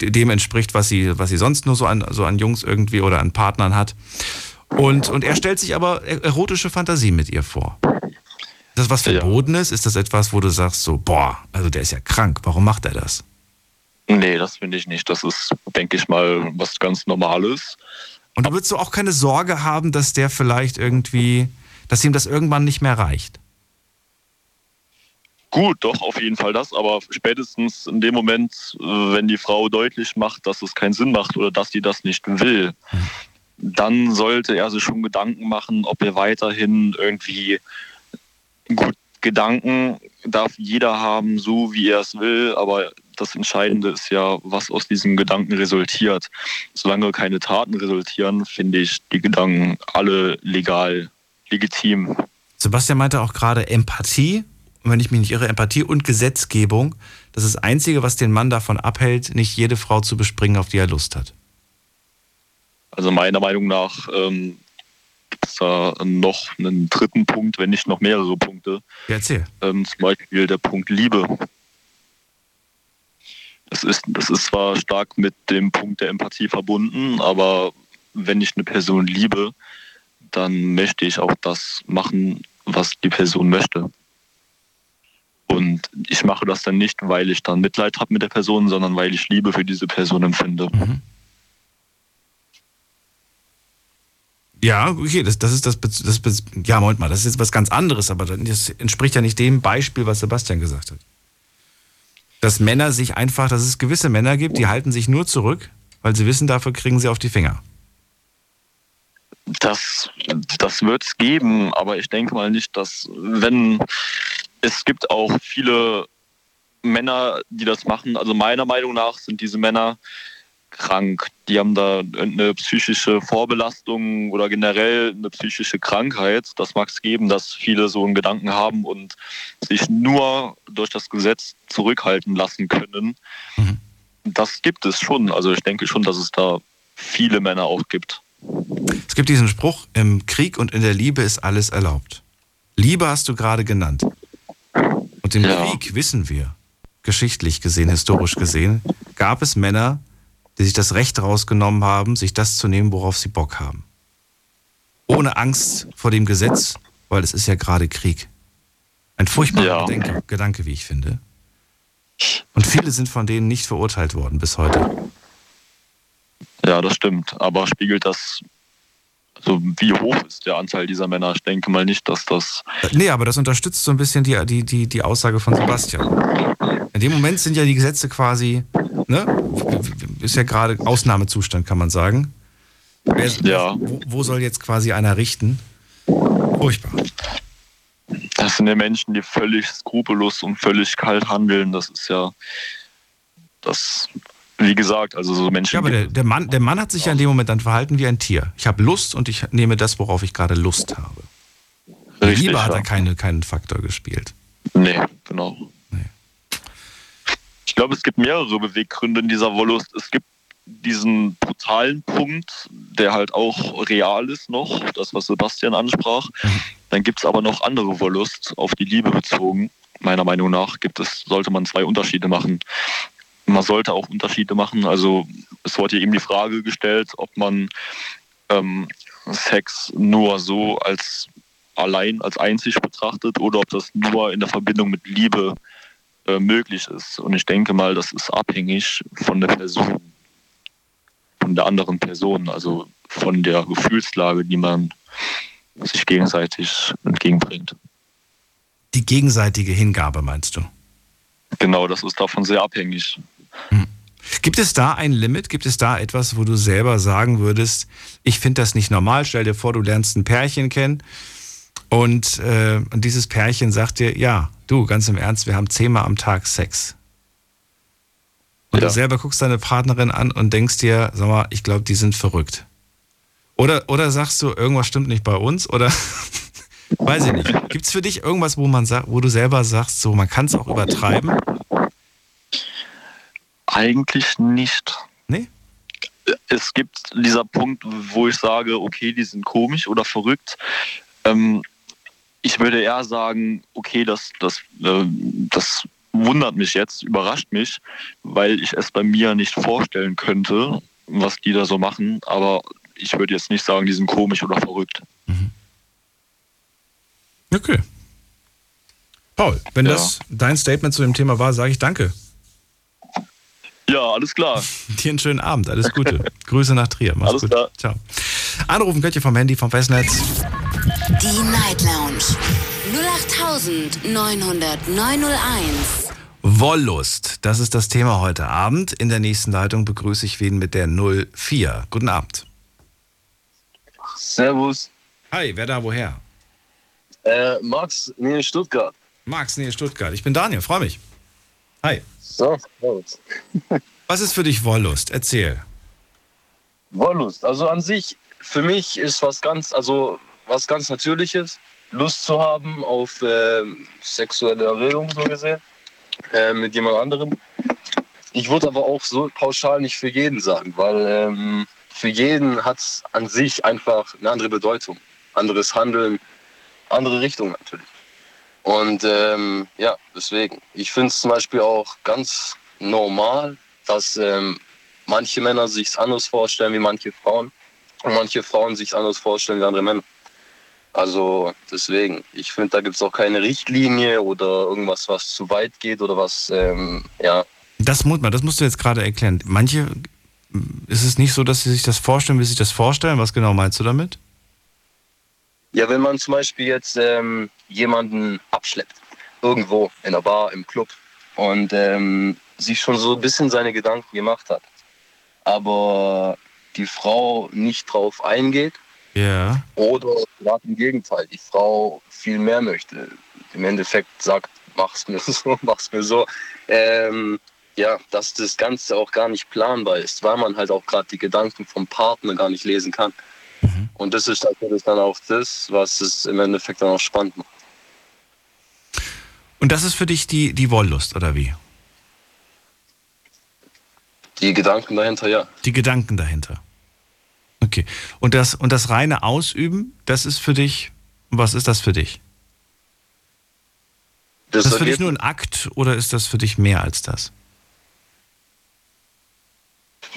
dem entspricht, was sie, was sie sonst nur so an, so an Jungs irgendwie oder an Partnern hat. Und, und er stellt sich aber erotische Fantasie mit ihr vor. Ist das was Verbotenes? Ist das etwas, wo du sagst so, boah, also der ist ja krank, warum macht er das? Nee, das finde ich nicht. Das ist, denke ich mal, was ganz Normales. Und du würdest du auch keine Sorge haben, dass der vielleicht irgendwie, dass ihm das irgendwann nicht mehr reicht? Gut, doch, auf jeden Fall das. Aber spätestens in dem Moment, äh, wenn die Frau deutlich macht, dass es keinen Sinn macht oder dass sie das nicht will, dann sollte er sich schon Gedanken machen, ob er weiterhin irgendwie gut Gedanken darf jeder haben, so wie er es will, aber das Entscheidende ist ja, was aus diesen Gedanken resultiert. Solange keine Taten resultieren, finde ich die Gedanken alle legal, legitim. Sebastian meinte auch gerade Empathie, wenn ich mich nicht irre, Empathie und Gesetzgebung. Das ist das Einzige, was den Mann davon abhält, nicht jede Frau zu bespringen, auf die er Lust hat. Also meiner Meinung nach ähm, gibt es da noch einen dritten Punkt, wenn nicht noch mehrere Punkte. Ja, erzähl. Ähm, zum Beispiel der Punkt Liebe. Das ist, das ist zwar stark mit dem Punkt der Empathie verbunden, aber wenn ich eine Person liebe, dann möchte ich auch das machen, was die Person möchte. Und ich mache das dann nicht, weil ich dann Mitleid habe mit der Person, sondern weil ich Liebe für diese Person empfinde. Mhm. Ja, okay, das, das ist das, das, ja, Moment mal, das ist jetzt was ganz anderes, aber das entspricht ja nicht dem Beispiel, was Sebastian gesagt hat. Dass Männer sich einfach, dass es gewisse Männer gibt, die halten sich nur zurück, weil sie wissen, dafür kriegen sie auf die Finger. Das, das wird es geben, aber ich denke mal nicht, dass, wenn es gibt auch viele Männer, die das machen. Also meiner Meinung nach sind diese Männer krank. Die haben da eine psychische Vorbelastung oder generell eine psychische Krankheit. Das mag es geben, dass viele so einen Gedanken haben und sich nur durch das Gesetz zurückhalten lassen können. Mhm. Das gibt es schon. Also ich denke schon, dass es da viele Männer auch gibt. Es gibt diesen Spruch, im Krieg und in der Liebe ist alles erlaubt. Liebe hast du gerade genannt. Und im ja. Krieg wissen wir, geschichtlich gesehen, historisch gesehen, gab es Männer, die sich das Recht rausgenommen haben, sich das zu nehmen, worauf sie Bock haben. Ohne Angst vor dem Gesetz, weil es ist ja gerade Krieg. Ein furchtbarer ja. Gedanke, Gedanke, wie ich finde. Und viele sind von denen nicht verurteilt worden bis heute. Ja, das stimmt. Aber spiegelt das, also wie hoch ist der Anteil dieser Männer? Ich denke mal nicht, dass das. Nee, aber das unterstützt so ein bisschen die, die, die, die Aussage von Sebastian. In dem Moment sind ja die Gesetze quasi ne? Ist ja gerade Ausnahmezustand, kann man sagen. Wer, ja. Wo, wo, soll jetzt quasi einer richten? Furchtbar. Das sind ja Menschen, die völlig skrupellos und völlig kalt handeln. Das ist ja das, wie gesagt, also so Menschen. Ja, aber der, der, Mann, der Mann hat sich ja in dem Moment dann verhalten wie ein Tier. Ich habe Lust und ich nehme das, worauf ich gerade Lust habe. Richtig, Liebe hat ja. er keine, keinen Faktor gespielt. Nee, genau glaube, es gibt mehrere Beweggründe in dieser Wollust. Es gibt diesen brutalen Punkt, der halt auch real ist noch, das, was Sebastian ansprach. Dann gibt es aber noch andere Wollust, auf die Liebe bezogen. Meiner Meinung nach gibt es, sollte man zwei Unterschiede machen. Man sollte auch Unterschiede machen. Also es wurde eben die Frage gestellt, ob man ähm, Sex nur so als allein, als einzig betrachtet oder ob das nur in der Verbindung mit Liebe äh, möglich ist. Und ich denke mal, das ist abhängig von der Person, von der anderen Person, also von der Gefühlslage, die man sich gegenseitig entgegenbringt. Die gegenseitige Hingabe, meinst du? Genau, das ist davon sehr abhängig. Hm. Gibt es da ein Limit? Gibt es da etwas, wo du selber sagen würdest, ich finde das nicht normal? Stell dir vor, du lernst ein Pärchen kennen und, äh, und dieses Pärchen sagt dir, ja, du, ganz im Ernst, wir haben zehnmal am Tag Sex. Und ja. du selber guckst deine Partnerin an und denkst dir, sag mal, ich glaube, die sind verrückt. Oder, oder sagst du, irgendwas stimmt nicht bei uns? Oder *laughs* weiß ich nicht. Gibt es für dich irgendwas, wo man sagt, wo du selber sagst, so man kann es auch übertreiben? Eigentlich nicht. Nee? Es gibt dieser Punkt, wo ich sage, okay, die sind komisch oder verrückt. Ähm, ich würde eher sagen, okay, das, das, äh, das wundert mich jetzt, überrascht mich, weil ich es bei mir nicht vorstellen könnte, was die da so machen. Aber ich würde jetzt nicht sagen, die sind komisch oder verrückt. Mhm. Okay. Paul, wenn ja. das dein Statement zu dem Thema war, sage ich danke. Ja, alles klar. *laughs* Dir einen schönen Abend, alles Gute. *laughs* Grüße nach Trier. Mach's alles gut. Klar. Ciao. Anrufen könnt ihr vom Handy, vom Festnetz. Die Night Lounge 0890901. Wollust, das ist das Thema heute Abend. In der nächsten Leitung begrüße ich wen mit der 04. Guten Abend. Servus. Hi, wer da woher? Äh, Max, nee, Stuttgart. Max, nee, Stuttgart. Ich bin Daniel, freue mich. Hi. So, servus. *laughs* Was ist für dich Wollust? Erzähl. Wollust. Also an sich, für mich ist was ganz, also was ganz Natürliches, Lust zu haben auf äh, sexuelle Erregung, so gesehen, äh, mit jemand anderem. Ich würde aber auch so pauschal nicht für jeden sagen, weil ähm, für jeden hat es an sich einfach eine andere Bedeutung, anderes Handeln, andere Richtung natürlich. Und ähm, ja, deswegen, ich finde es zum Beispiel auch ganz normal, dass ähm, manche Männer sich anders vorstellen wie manche Frauen und manche Frauen sich anders vorstellen wie andere Männer. Also deswegen, ich finde, da gibt es auch keine Richtlinie oder irgendwas, was zu weit geht oder was, ähm, ja. Das, muss man, das musst du jetzt gerade erklären. Manche, ist es nicht so, dass sie sich das vorstellen, wie sie sich das vorstellen? Was genau meinst du damit? Ja, wenn man zum Beispiel jetzt ähm, jemanden abschleppt, irgendwo in der Bar, im Club und ähm, sich schon so ein bisschen seine Gedanken gemacht hat, aber die Frau nicht drauf eingeht Ja. oder gerade im Gegenteil, die Frau viel mehr möchte, im Endeffekt sagt, mach's mir *laughs* so, mach's mir so, ähm, ja, dass das Ganze auch gar nicht planbar ist, weil man halt auch gerade die Gedanken vom Partner gar nicht lesen kann. Und das ist natürlich dann auch das, was es im Endeffekt dann auch spannend macht. Und das ist für dich die, die Wollust, oder wie? Die Gedanken dahinter, ja. Die Gedanken dahinter. Okay. Und das, und das reine Ausüben, das ist für dich, was ist das für dich? Das, ist das für dich nur ein Akt oder ist das für dich mehr als das?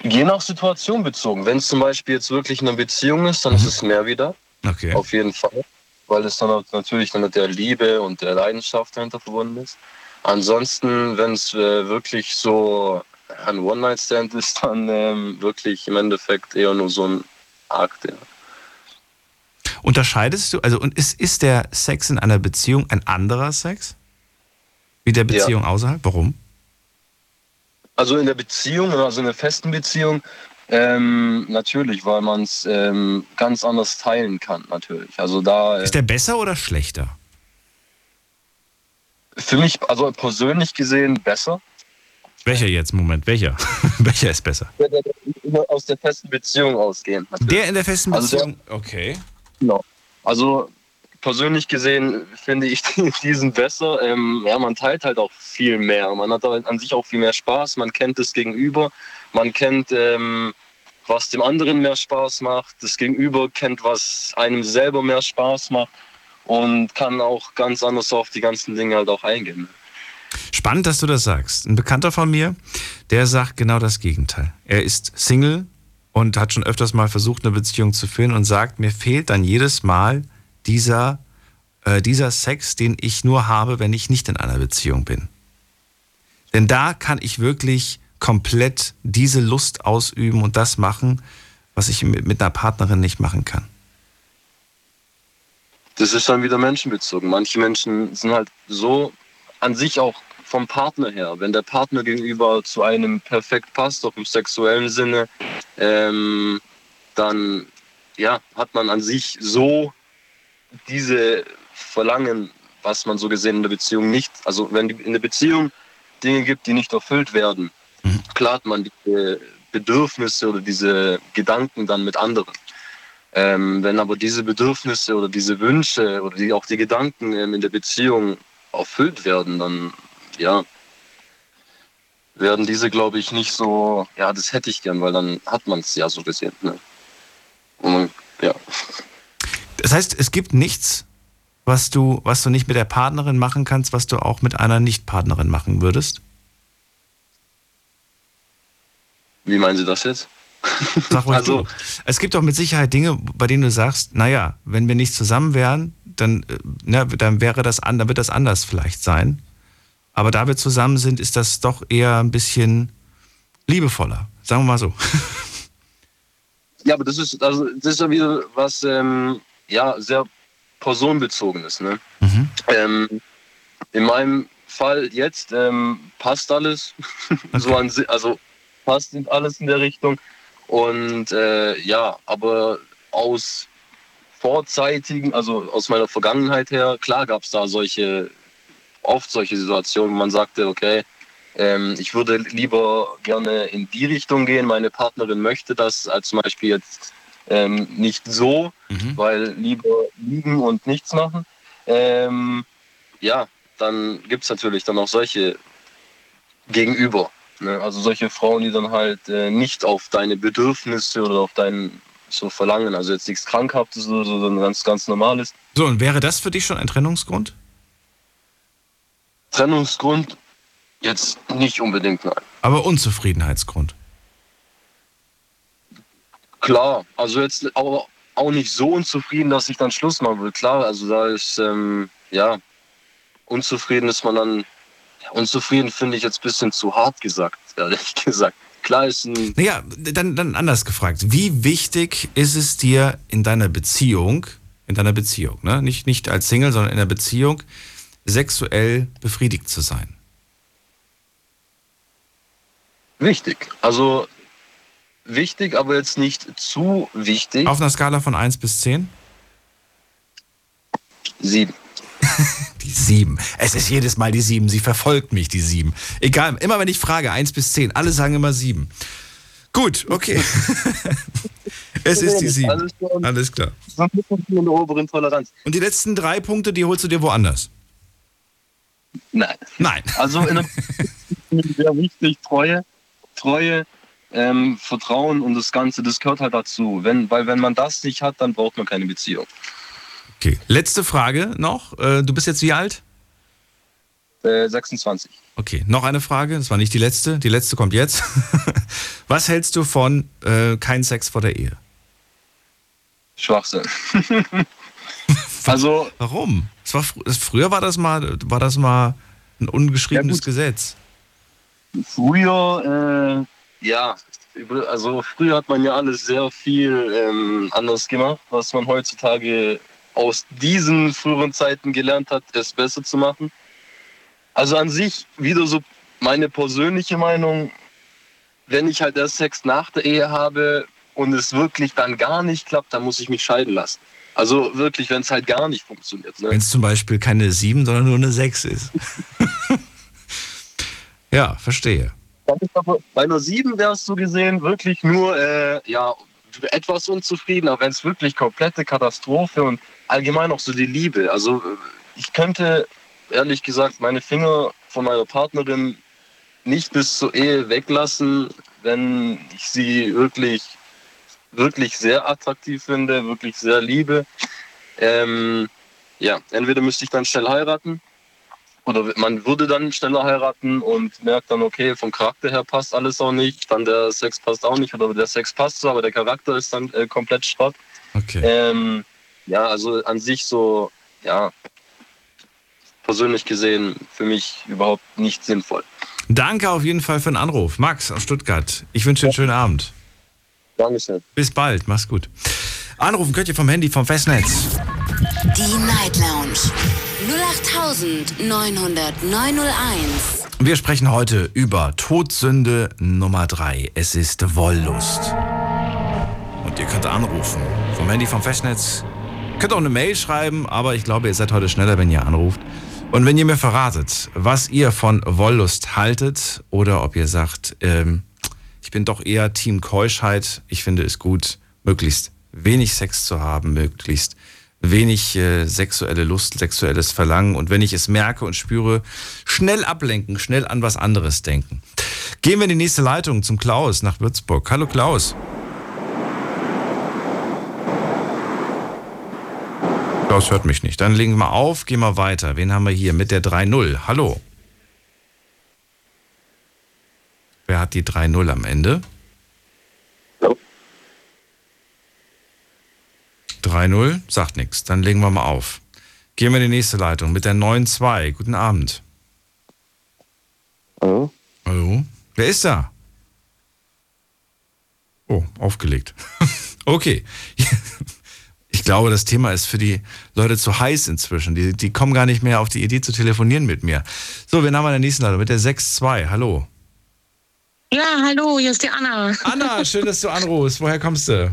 Je nach Situation bezogen. Wenn es zum Beispiel jetzt wirklich eine Beziehung ist, dann ist es mehr wieder. Okay. Auf jeden Fall. Weil es dann natürlich dann mit der Liebe und der Leidenschaft dahinter verbunden ist. Ansonsten, wenn es äh, wirklich so ein One-Night-Stand ist, dann ähm, wirklich im Endeffekt eher nur so ein Akt. Ja. Unterscheidest du, also und ist, ist der Sex in einer Beziehung ein anderer Sex? Wie der Ja. Beziehung außerhalb? Warum? Also in der Beziehung, also in einer festen Beziehung, ähm, natürlich, weil man es ähm, ganz anders teilen kann, natürlich. Also da äh, Ist der besser oder schlechter? für mich, also persönlich gesehen, besser. Welcher jetzt? Moment, welcher? *laughs* welcher ist besser? Wenn wir immer aus der festen Beziehung ausgehen. Natürlich. Der in der festen Also der- Beziehung? okay. Genau. Also persönlich gesehen finde ich *laughs* diesen besser. Ähm, ja, man teilt halt auch viel mehr. Man hat halt an sich auch viel mehr Spaß. Man kennt das Gegenüber. Man kennt, ähm, was dem anderen mehr Spaß macht. Das Gegenüber kennt, was einem selber mehr Spaß macht. Und kann auch ganz anders auf die ganzen Dinge halt auch eingehen. Spannend, dass du das sagst. Ein Bekannter von mir, der sagt genau das Gegenteil. Er ist Single und hat schon öfters mal versucht, eine Beziehung zu führen und sagt, mir fehlt dann jedes Mal dieser, äh, dieser Sex, den ich nur habe, wenn ich nicht in einer Beziehung bin. Denn da kann ich wirklich komplett diese Lust ausüben und das machen, was ich mit, mit einer Partnerin nicht machen kann. Das ist dann wieder menschenbezogen. Manche Menschen sind halt so an sich auch vom Partner her. Wenn der Partner gegenüber zu einem perfekt passt, auch im sexuellen Sinne, ähm, dann ja, hat man an sich so diese Verlangen, was man so gesehen in der Beziehung nicht, also wenn in der Beziehung Dinge gibt, die nicht erfüllt werden, klar hat man diese Bedürfnisse oder diese Gedanken dann mit anderen. Ähm, wenn aber diese Bedürfnisse oder diese Wünsche oder die, auch die Gedanken ähm, in der Beziehung erfüllt werden, dann ja, werden diese, glaube ich, nicht so, ja, das hätte ich gern, weil dann hat man es ja so gesehen. Ne? Und man, ja. Das heißt, es gibt nichts, was du, was du nicht mit der Partnerin machen kannst, was du auch mit einer Nicht-Partnerin machen würdest? Wie meinen Sie das jetzt? Sag ruhig Also- du. Es gibt doch mit Sicherheit Dinge, bei denen du sagst, naja, wenn wir nicht zusammen wären, dann, äh, na, dann wäre das an, dann wird das anders vielleicht sein. Aber da wir zusammen sind, ist das doch eher ein bisschen liebevoller. Sagen wir mal so. Ja, aber das ist, also, das ist ja wieder was, ähm, ja, sehr personenbezogenes. Ne? Ähm, in meinem Fall jetzt ähm, passt alles. *laughs* so an, also passt alles in der Richtung. Und äh, ja, aber aus vorzeitigen, also aus meiner Vergangenheit her, klar gab es da solche, oft solche Situationen, wo man sagte, okay, ähm, ich würde lieber gerne in die Richtung gehen, meine Partnerin möchte das, als zum Beispiel jetzt ähm, nicht so, Mhm. weil lieber liegen und nichts machen. Ähm, ja, dann gibt es natürlich dann auch solche gegenüber. Ne? Also solche Frauen, die dann halt äh, nicht auf deine Bedürfnisse oder auf dein so Verlangen, also jetzt nichts Krankhaftes oder so, sondern ganz, ganz normales. So, und wäre das für dich schon ein Trennungsgrund? Trennungsgrund jetzt nicht unbedingt, nein. Aber Unzufriedenheitsgrund. Klar, also jetzt aber auch nicht so unzufrieden, dass ich dann Schluss machen will. Klar, also da ist, ähm, ja, unzufrieden ist man dann, unzufrieden finde ich jetzt ein bisschen zu hart gesagt, ehrlich *laughs* gesagt. Klar ist ein, Naja, dann, dann anders gefragt. Wie wichtig ist es dir in deiner Beziehung, in deiner Beziehung, ne? nicht, nicht als Single, sondern in der Beziehung, sexuell befriedigt zu sein? wichtig. Also wichtig, aber jetzt nicht zu wichtig. Auf einer Skala von 1 bis 10? Sieben. *laughs* Die 7. Es ist jedes Mal die 7. Sie verfolgt mich, die 7. Egal, immer wenn ich frage, 1 bis 10, alle sagen immer 7. Gut, okay. *laughs* es ist die 7. Alles klar. Und die letzten drei Punkte, die holst du dir woanders? Nein. Nein. *laughs* Also in sehr wichtig, Treue, Treue, ähm, Vertrauen und das Ganze, das gehört halt dazu. Wenn, weil wenn man das nicht hat, dann braucht man keine Beziehung. Okay. Letzte Frage noch. Äh, Du bist jetzt wie alt? Äh, 26. Okay, noch eine Frage. Das war nicht die letzte. Die letzte kommt jetzt. *laughs* Was hältst du von äh, kein Sex vor der Ehe? Schwachsinn. *laughs* also, Warum? Das war, fr- früher war das mal, war das mal ein ungeschriebenes Ja. Gesetz. früher, äh, ja, also früher hat man ja alles sehr viel ähm, anders gemacht, was man heutzutage aus diesen früheren Zeiten gelernt hat, es besser zu machen. Also an sich wieder so meine persönliche Meinung, wenn ich halt erst Sex nach der Ehe habe und es wirklich dann gar nicht klappt, dann muss ich mich scheiden lassen. Also wirklich, wenn es halt gar nicht funktioniert. Ne? Wenn es zum Beispiel keine 7, sondern nur eine 6 ist. *laughs* ja, verstehe. Bei einer 7 wärst du gesehen wirklich nur äh, ja, etwas unzufrieden, aber wenn es wirklich komplette Katastrophe und allgemein auch so die Liebe. Also äh, ich könnte ehrlich gesagt meine Finger von meiner Partnerin nicht bis zur Ehe weglassen, wenn ich sie wirklich, wirklich sehr attraktiv finde, wirklich sehr liebe. Ähm, ja, entweder müsste ich dann schnell heiraten oder man würde dann schneller heiraten und merkt dann, okay, vom Charakter her passt alles auch nicht, dann der Sex passt auch nicht oder der Sex passt so, aber der Charakter ist dann äh, komplett Schrott. Okay. Ähm, ja, also an sich so, ja, persönlich gesehen für mich überhaupt nicht sinnvoll. Danke auf jeden Fall für den Anruf. Max aus Stuttgart. Ich wünsche dir einen schönen Abend. Dankeschön. Bis bald. Mach's gut. Anrufen könnt ihr vom Handy, vom Festnetz. Die Night Lounge 0890901. Wir sprechen heute über Todsünde Nummer 3. Es ist Wollust. Und ihr könnt anrufen. Vom Handy, vom Festnetz. Könnt auch eine Mail schreiben, aber ich glaube, ihr seid heute schneller, wenn ihr anruft. Und wenn ihr mir verratet, was ihr von Wollust haltet oder ob ihr sagt, ähm, ich bin doch eher Team Keuschheit. Ich finde es gut, möglichst wenig Sex zu haben, möglichst wenig äh, sexuelle Lust, sexuelles Verlangen und wenn ich es merke und spüre, schnell ablenken, schnell an was anderes denken. Gehen wir in die nächste Leitung zum Klaus nach Würzburg. Hallo Klaus. Klaus hört mich nicht. Dann legen wir auf, gehen wir weiter. Wen haben wir hier mit der 3-0? Hallo. Wer hat die 3-0 am Ende? Hallo. 3-0, sagt nichts. Dann legen wir mal auf. Gehen wir in die nächste Leitung mit der 9-2. Guten Abend. Hallo? Hallo? Wer ist da? Oh, aufgelegt. *laughs* okay. *laughs* Ich glaube, das Thema ist für die Leute zu heiß inzwischen. Die, die kommen gar nicht mehr auf die Idee zu telefonieren mit mir. So, wen haben wir in der nächsten Leitung? Mit der 6-2. Hallo. Ja, hallo, hier ist die Anna. Anna, schön, dass du anrufst. Woher kommst du?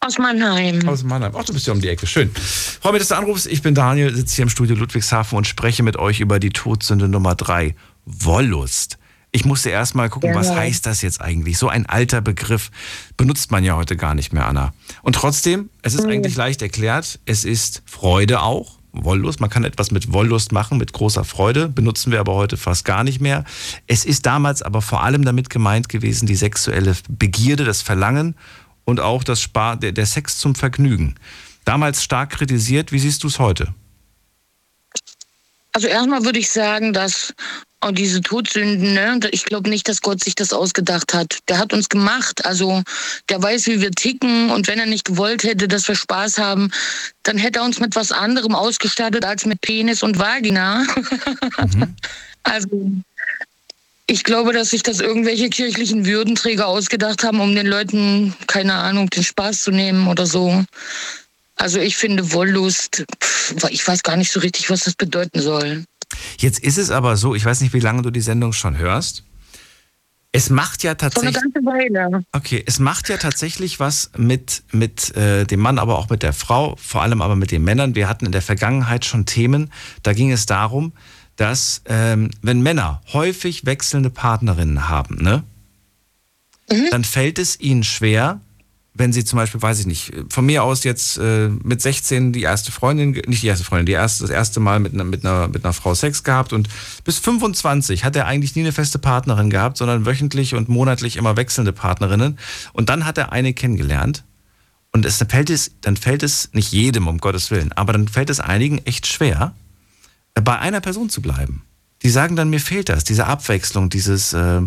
Aus Mannheim. Aus Mannheim. Ach, du bist ja um die Ecke. Schön. Freue mich, dass du anrufst. Ich bin Daniel, sitze hier im Studio Ludwigshafen und spreche mit euch über die Todsünde Nummer drei. Wollust. Ich musste erst mal gucken, was heißt das jetzt eigentlich? So ein alter Begriff benutzt man ja heute gar nicht mehr, Anna. Und trotzdem, es ist eigentlich leicht erklärt. Es ist Freude auch. Wollust. Man kann etwas mit Wollust machen, mit großer Freude, benutzen wir aber heute fast gar nicht mehr. Es ist damals aber vor allem damit gemeint gewesen, die sexuelle Begierde, das Verlangen und auch das Spar der, der Sex zum Vergnügen. Damals stark kritisiert, wie siehst du es heute? Also erstmal würde ich sagen, dass und diese Todsünden, ne, ich glaube nicht, dass Gott sich das ausgedacht hat. Der hat uns gemacht. Also der weiß, wie wir ticken. Und wenn er nicht gewollt hätte, dass wir Spaß haben, dann hätte er uns mit was anderem ausgestattet als mit Penis und Vagina. *laughs* Mhm. also ich glaube, dass sich das irgendwelche kirchlichen Würdenträger ausgedacht haben, um den Leuten, keine Ahnung, den Spaß zu nehmen oder so. Also ich finde Wollust, ich weiß gar nicht so richtig, was das bedeuten soll. Jetzt ist es aber so, ich weiß nicht, wie lange du die Sendung schon hörst. Es macht ja tatsächlich. So eine ganze Weile. Okay, es macht ja tatsächlich was mit, mit äh, dem Mann, aber auch mit der Frau, vor allem aber mit den Männern. Wir hatten in der Vergangenheit schon Themen, da ging es darum, dass ähm, wenn Männer häufig wechselnde Partnerinnen haben, ne, mhm. dann fällt es ihnen schwer, wenn sie zum Beispiel, weiß ich nicht, von mir aus jetzt äh, mit 16 die erste Freundin, nicht die erste Freundin, die erste, das erste Mal mit einer, mit, einer, mit einer Frau Sex gehabt und bis 25 hat er eigentlich nie eine feste Partnerin gehabt, sondern wöchentlich und monatlich immer wechselnde Partnerinnen. Und dann hat er eine kennengelernt und es, fällt es, dann fällt es nicht jedem, um Gottes Willen, aber dann fällt es einigen echt schwer, bei einer Person zu bleiben. Die sagen dann, mir fehlt das, diese Abwechslung, dieses, äh,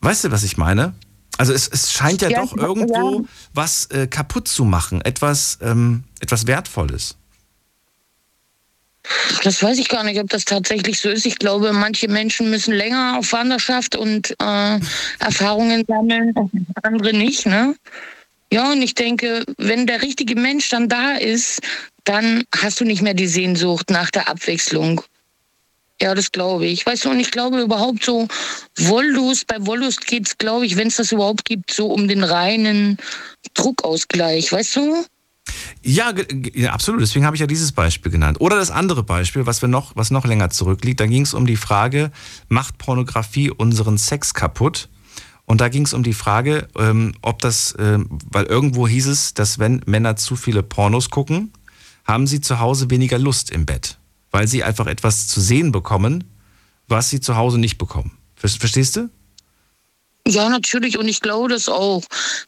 weißt du, was ich meine? Also es, es scheint ja, ja doch irgendwo ja. was äh, kaputt zu machen, etwas, ähm, etwas Wertvolles. Das weiß ich gar nicht, ob das tatsächlich so ist. Ich glaube, manche Menschen müssen länger auf Wanderschaft und äh, Erfahrungen sammeln, andere nicht. Ne? Ja, und ich denke, wenn der richtige Mensch dann da ist, dann hast du nicht mehr die Sehnsucht nach der Abwechslung. Ja, das glaube ich. Weißt du, und ich glaube überhaupt so, Wollust, bei Wollust geht es, glaube ich, wenn es das überhaupt gibt, so um den reinen Druckausgleich, weißt du? Ja, ja, absolut. Deswegen habe ich ja dieses Beispiel genannt. Oder das andere Beispiel, was, wir noch, was noch länger zurückliegt. Da ging es um die Frage, macht Pornografie unseren Sex kaputt? Und da ging es um die Frage, ähm, ob das, ähm, weil irgendwo hieß es, dass wenn Männer zu viele Pornos gucken, haben sie zu Hause weniger Lust im Bett weil sie einfach etwas zu sehen bekommen, was sie zu Hause nicht bekommen. Verstehst du? Ja, natürlich. Und ich glaube das auch.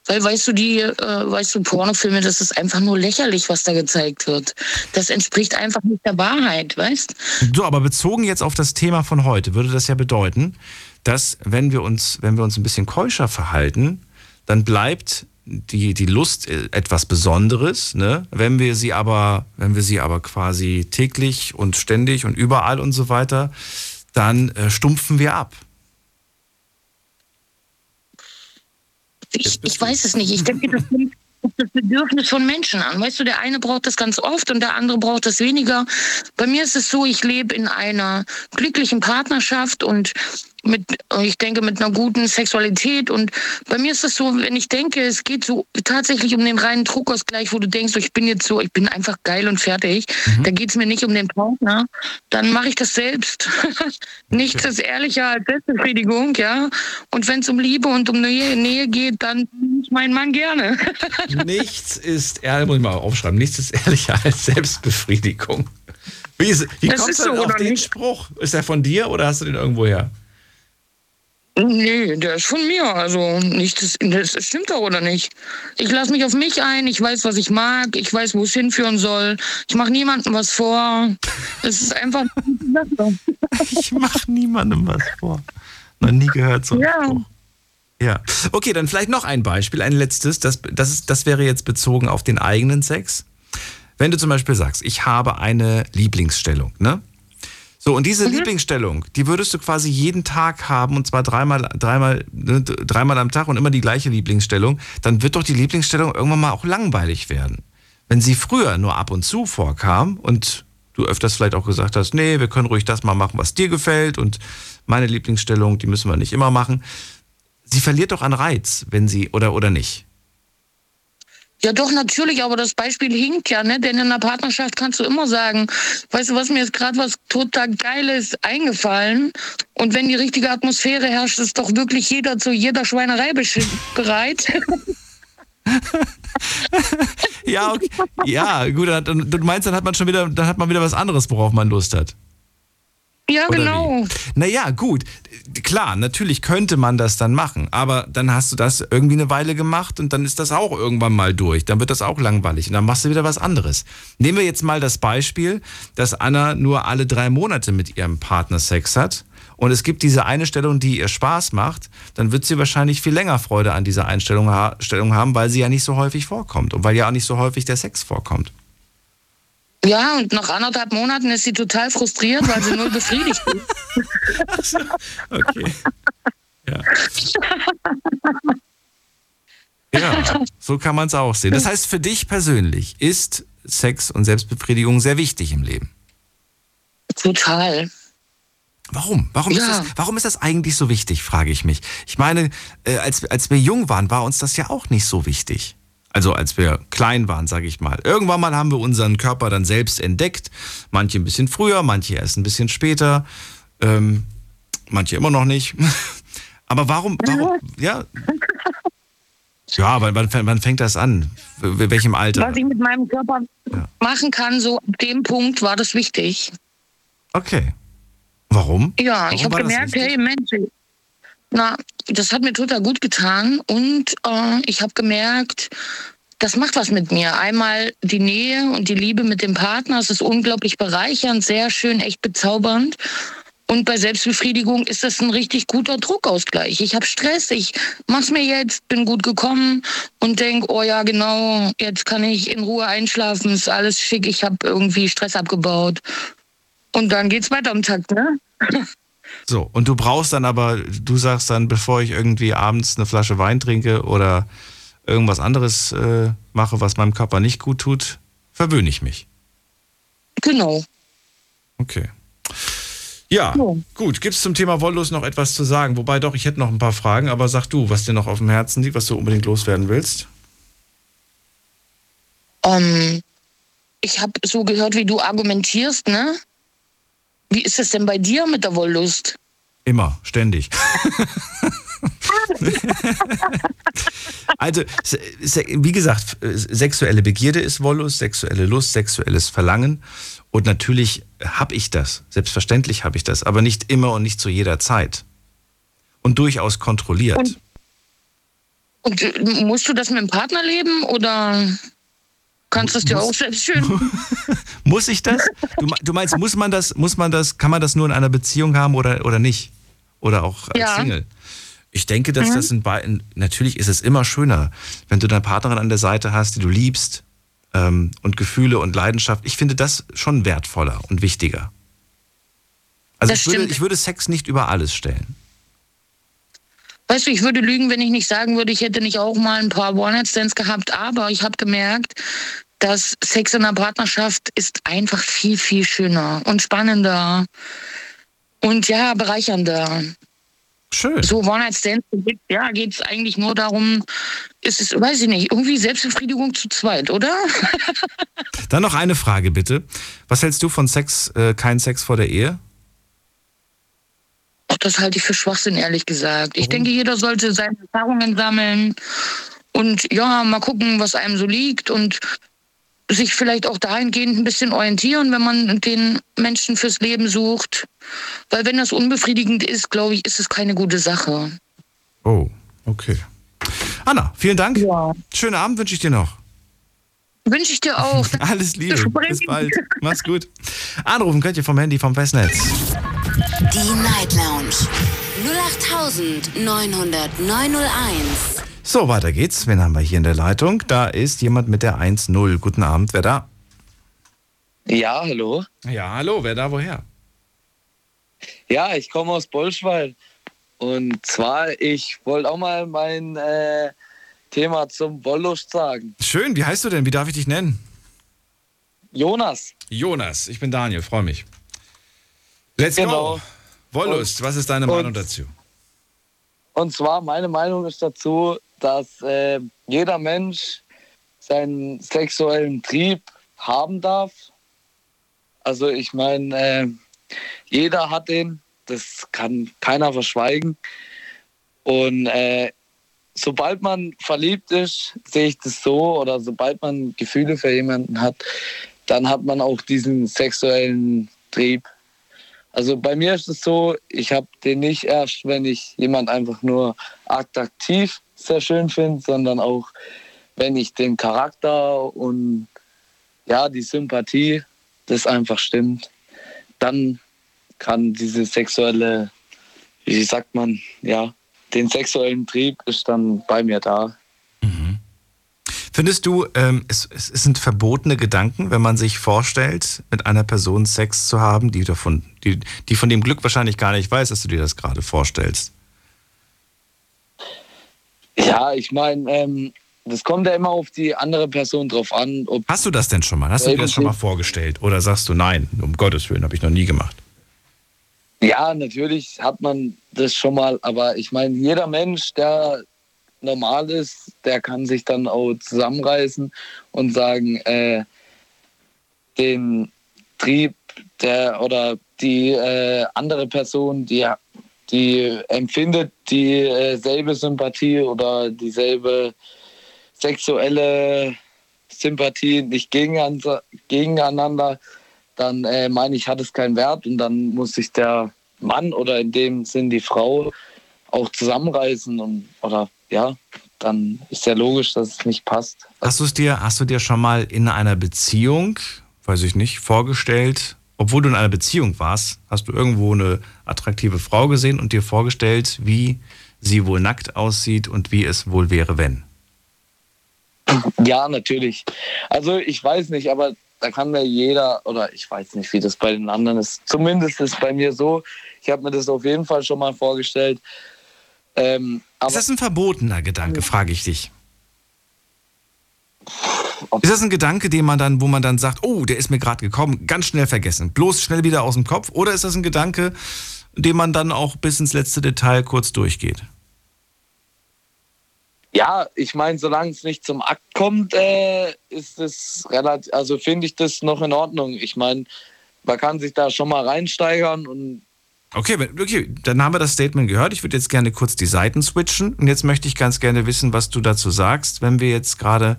Weil, weißt du, die, äh, weißt du, Pornofilme, das ist einfach nur lächerlich, was da gezeigt wird. Das entspricht einfach nicht der Wahrheit, weißt du? aber bezogen jetzt auf das Thema von heute, würde das ja bedeuten, dass, wenn wir uns, wenn wir uns ein bisschen keuscher verhalten, dann bleibt die, die Lust äh, etwas Besonderes, ne? Wenn wir sie aber, wenn wir sie aber quasi täglich und ständig und überall und so weiter, dann äh, stumpfen wir ab. Ich, ich weiß es nicht. Ich denke, das nimmt das Bedürfnis von Menschen an. Weißt du, der eine braucht das ganz oft und der andere braucht das weniger. Bei mir ist es so, ich lebe in einer glücklichen Partnerschaft und mit, ich denke, mit einer guten Sexualität. Und bei mir ist das so, wenn ich denke, es geht so tatsächlich um den reinen Druckausgleich, wo du denkst, ich bin jetzt so, ich bin einfach geil und fertig. Mhm. Da geht es mir nicht um den Partner. Dann mache ich das selbst. *laughs* Nichts ist ehrlicher als Selbstbefriedigung, ja. Und wenn es um Liebe und um Nähe, Nähe geht, dann mein Mann gerne. *laughs* nichts ist ehrlich, muss ich mal aufschreiben, nichts ist ehrlicher als Selbstbefriedigung. Wie, ist, wie kommst du so, auf den nicht? Spruch? Ist er von dir oder hast du den irgendwo her? Nee, der ist von mir. Also nicht, das, das stimmt doch oder nicht? Ich lasse mich auf mich ein, ich weiß, was ich mag, ich weiß, wo es hinführen soll. Ich mache niemandem was vor. Es ist einfach. *laughs* ich mache niemandem was vor. Noch nie gehört so. Ja. Ja. Okay, dann vielleicht noch ein Beispiel, ein letztes. Das, das, ist, das wäre jetzt bezogen auf den eigenen Sex. Wenn du zum Beispiel sagst, ich habe eine Lieblingsstellung, ne? So, und diese mhm. Lieblingsstellung, die würdest du quasi jeden Tag haben und zwar dreimal, dreimal, ne, dreimal am Tag und immer die gleiche Lieblingsstellung, dann wird doch die Lieblingsstellung irgendwann mal auch langweilig werden. Wenn sie früher nur ab und zu vorkam und du öfters vielleicht auch gesagt hast, nee, wir können ruhig das mal machen, was dir gefällt und meine Lieblingsstellung, die müssen wir nicht immer machen. Sie verliert doch an Reiz, wenn sie, oder, oder nicht? Ja, doch, natürlich, aber das Beispiel hinkt ja, ne? Denn in einer Partnerschaft kannst du immer sagen, weißt du, was mir jetzt gerade was total Geiles eingefallen. Und wenn die richtige Atmosphäre herrscht, ist doch wirklich jeder zu jeder Schweinerei bereit. *laughs* Ja, okay. ja, gut, dann- du meinst, dann hat man schon wieder, dann hat man wieder was anderes, worauf man Lust hat. Ja, Oder genau. Naja, gut. Klar, natürlich könnte man das dann machen, aber dann hast du das irgendwie eine Weile gemacht und dann ist das auch irgendwann mal durch. Dann wird das auch langweilig und dann machst du wieder was anderes. Nehmen wir jetzt mal das Beispiel, dass Anna nur alle drei Monate mit ihrem Partner Sex hat und es gibt diese eine Stellung, die ihr Spaß macht, dann wird sie wahrscheinlich viel länger Freude an dieser Einstellung ha Stellung haben, weil sie ja nicht so häufig vorkommt und weil ja auch nicht so häufig der Sex vorkommt. Ja, und nach anderthalb Monaten ist sie total frustriert, weil sie null befriedigt ist. *laughs* Okay. Ja. *laughs* Ja, so kann man es auch sehen. Das heißt, für dich persönlich ist Sex und Selbstbefriedigung sehr wichtig im Leben. Total. Warum? Warum, ist, Ja. das, warum ist das eigentlich so wichtig, frage ich mich. Ich meine, äh, als, als wir jung waren, war uns das ja auch nicht so wichtig. Also als wir klein waren, sage ich mal. Irgendwann mal haben wir unseren Körper dann selbst entdeckt. Manche ein bisschen früher, manche erst ein bisschen später. Ähm, manche immer noch nicht. *laughs* Aber warum, warum, ja. Ja, aber wann, wann fängt das an? W- Welchem Alter? Was ich mit meinem Körper machen kann, so ab dem Punkt war das wichtig. Okay. Warum? Ja, ich Warum habe war das gemerkt, hey Mensch, na, das hat mir total gut getan und äh, ich habe gemerkt, das macht was mit mir. Einmal die Nähe und die Liebe mit dem Partner, es ist unglaublich bereichernd, sehr schön, echt bezaubernd. Und bei Selbstbefriedigung ist das ein richtig guter Druckausgleich. Ich habe Stress, ich mach's mir jetzt, bin gut gekommen und denk, oh ja, genau, jetzt kann ich in Ruhe einschlafen, ist alles schick, ich habe irgendwie Stress abgebaut. Und dann geht's weiter am Tag, ne? *laughs* So, und du brauchst dann aber, du sagst dann, bevor ich irgendwie abends eine Flasche Wein trinke oder irgendwas anderes äh, mache, was meinem Körper nicht gut tut, verwöhne ich mich. Genau. Okay. Ja, gut. Gibt es zum Thema Wolllos noch etwas zu sagen? Wobei doch, ich hätte noch ein paar Fragen, aber sag du, was dir noch auf dem Herzen liegt, was du unbedingt loswerden willst. Ähm, ich habe so gehört, wie du argumentierst, ne? Wie ist es denn bei dir mit der Wollust? Immer, ständig. *laughs* also, wie gesagt, sexuelle Begierde ist Wollust, sexuelle Lust, sexuelles Verlangen. Und natürlich habe ich das. Selbstverständlich habe ich das, aber nicht immer und nicht zu jeder Zeit. Und durchaus kontrolliert. Und, und musst du das mit dem Partner leben oder kannst du es dir Muss- auch selbst schön? *laughs* Muss ich das? Du, du meinst, muss man das, muss man das, kann man das nur in einer Beziehung haben oder, oder nicht? Oder auch als Ja. Single? Ich denke, dass das in beiden, natürlich ist es immer schöner, wenn du deine Partnerin an der Seite hast, die du liebst ähm, und Gefühle und Leidenschaft. Ich finde das schon wertvoller und wichtiger. Also ich würde, ich würde Sex nicht über alles stellen. Weißt du, ich würde lügen, wenn ich nicht sagen würde, ich hätte nicht auch mal ein paar One-Night-Stands gehabt, aber ich habe gemerkt, dass Sex in einer Partnerschaft ist einfach viel, viel schöner und spannender und ja, bereichernder. Schön. So One-Night-Stands, ja, geht es eigentlich nur darum, ist es, weiß ich nicht, irgendwie Selbstbefriedigung zu zweit, oder? *laughs* Dann noch eine Frage bitte. Was hältst du von Sex, äh, kein Sex vor der Ehe? Das halte ich für Schwachsinn, ehrlich gesagt. Ich denke, jeder sollte seine Erfahrungen sammeln und ja, mal gucken, was einem so liegt und sich vielleicht auch dahingehend ein bisschen orientieren, wenn man den Menschen fürs Leben sucht. Weil wenn das unbefriedigend ist, glaube ich, ist es keine gute Sache. Oh, okay. Anna, vielen Dank. Ja. Schönen Abend wünsche ich dir noch. Wünsche ich dir auch. *laughs* Alles Liebe. Bis bald. Mach's gut. Anrufen könnt ihr vom Handy vom Festnetz. Die Night Lounge 0890901. So, weiter geht's. Wen haben wir hier in der Leitung? Da ist jemand mit der 1-0. Guten Abend, wer da? Ja, hallo. Ja, hallo, wer da, woher? Ja, ich komme aus Bolschweil. Und zwar, ich wollte auch mal mein äh, Thema zum Wollust sagen. Schön, wie heißt du denn? Wie darf ich dich nennen? Jonas. Jonas, ich bin Daniel, freue mich. Let's Genau. go. Wollust, was ist deine und- Meinung dazu? Und zwar, meine Meinung ist dazu, dass äh, jeder Mensch seinen sexuellen Trieb haben darf. Also ich meine, äh, jeder hat den, das kann keiner verschweigen. Und äh, sobald man verliebt ist, sehe ich das so, oder sobald man Gefühle für jemanden hat, dann hat man auch diesen sexuellen Trieb. Also bei mir ist es so, ich habe den nicht erst, wenn ich jemand einfach nur attraktiv sehr schön finde, sondern auch, wenn ich den Charakter und ja, die Sympathie, das einfach stimmt, dann kann diese sexuelle, wie sagt man, ja, den sexuellen Trieb ist dann bei mir da. Findest du, ähm, es, es sind verbotene Gedanken, wenn man sich vorstellt, mit einer Person Sex zu haben, die, davon, die, die von dem Glück wahrscheinlich gar nicht weiß, dass du dir das gerade vorstellst? Ja, ich meine, ähm, das kommt ja immer auf die andere Person drauf an. Hast du das denn schon mal? Hast du dir das schon mal vorgestellt? Oder sagst du, nein, um Gottes Willen, habe ich noch nie gemacht? Ja, natürlich hat man das schon mal, aber ich meine, jeder Mensch, der normal ist, der kann sich dann auch zusammenreißen und sagen, äh, den Trieb der oder die äh, andere Person, die, die empfindet dieselbe Sympathie oder dieselbe sexuelle Sympathie nicht gegeneinander, dann äh, meine ich, hat es keinen Wert und dann muss sich der Mann oder in dem Sinn die Frau auch zusammenreißen und oder ja, dann ist ja logisch, dass es nicht passt. Hast du es dir, hast du dir schon mal in einer Beziehung, weiß ich nicht, vorgestellt, obwohl du in einer Beziehung warst, hast du irgendwo eine attraktive Frau gesehen und dir vorgestellt, wie sie wohl nackt aussieht und wie es wohl wäre, wenn? Ja, natürlich. Also ich weiß nicht, aber da kann mir jeder, oder ich weiß nicht, wie das bei den anderen ist. Zumindest ist es bei mir so. Ich habe mir das auf jeden Fall schon mal vorgestellt. Ähm, ist das ein verbotener Gedanke, frage ich dich? Ist das ein Gedanke, den man dann, wo man dann sagt, oh, der ist mir gerade gekommen, ganz schnell vergessen, bloß schnell wieder aus dem Kopf? Oder ist das ein Gedanke, den man dann auch bis ins letzte Detail kurz durchgeht? Ja, ich meine, solange es nicht zum Akt kommt, äh, ist es relativ, also finde ich das noch in Ordnung. Ich meine, man kann sich da schon mal reinsteigern und Okay, okay, dann haben wir das Statement gehört. Ich würde jetzt gerne kurz die Seiten switchen. Und jetzt möchte ich ganz gerne wissen, was du dazu sagst, wenn wir jetzt gerade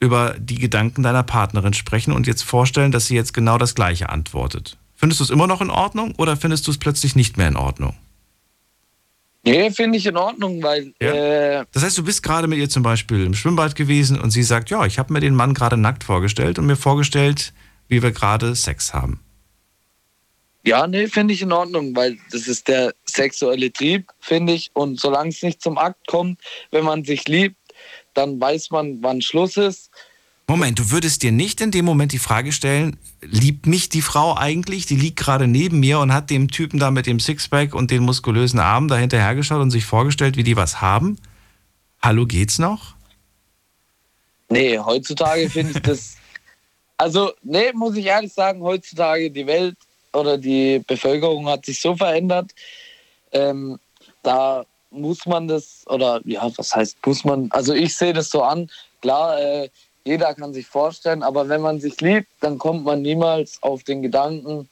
über die Gedanken deiner Partnerin sprechen und jetzt vorstellen, dass sie jetzt genau das Gleiche antwortet. Findest du es immer noch in Ordnung oder findest du es plötzlich nicht mehr in Ordnung? Nee, finde ich in Ordnung, weil. Ja? Äh das heißt, du bist gerade mit ihr zum Beispiel im Schwimmbad gewesen und sie sagt: Ja, ich habe mir den Mann gerade nackt vorgestellt und mir vorgestellt, wie wir gerade Sex haben. Ja, nee, finde ich in Ordnung, weil das ist der sexuelle Trieb, finde ich. Und solange es nicht zum Akt kommt, wenn man sich liebt, dann weiß man, wann Schluss ist. Moment, du würdest dir nicht in dem Moment die Frage stellen, liebt mich die Frau eigentlich? Die liegt gerade neben mir und hat dem Typen da mit dem Sixpack und den muskulösen Armen da hinterhergeschaut und sich vorgestellt, wie die was haben? Hallo, geht's noch? Nee, heutzutage finde ich das. *laughs* Also, nee, muss ich ehrlich sagen, heutzutage die Welt oder die Bevölkerung hat sich so verändert, ähm, da muss man das, oder ja, was heißt muss man, also ich sehe das so an, klar, äh, jeder kann sich vorstellen, aber wenn man sich liebt, dann kommt man niemals auf den Gedanken,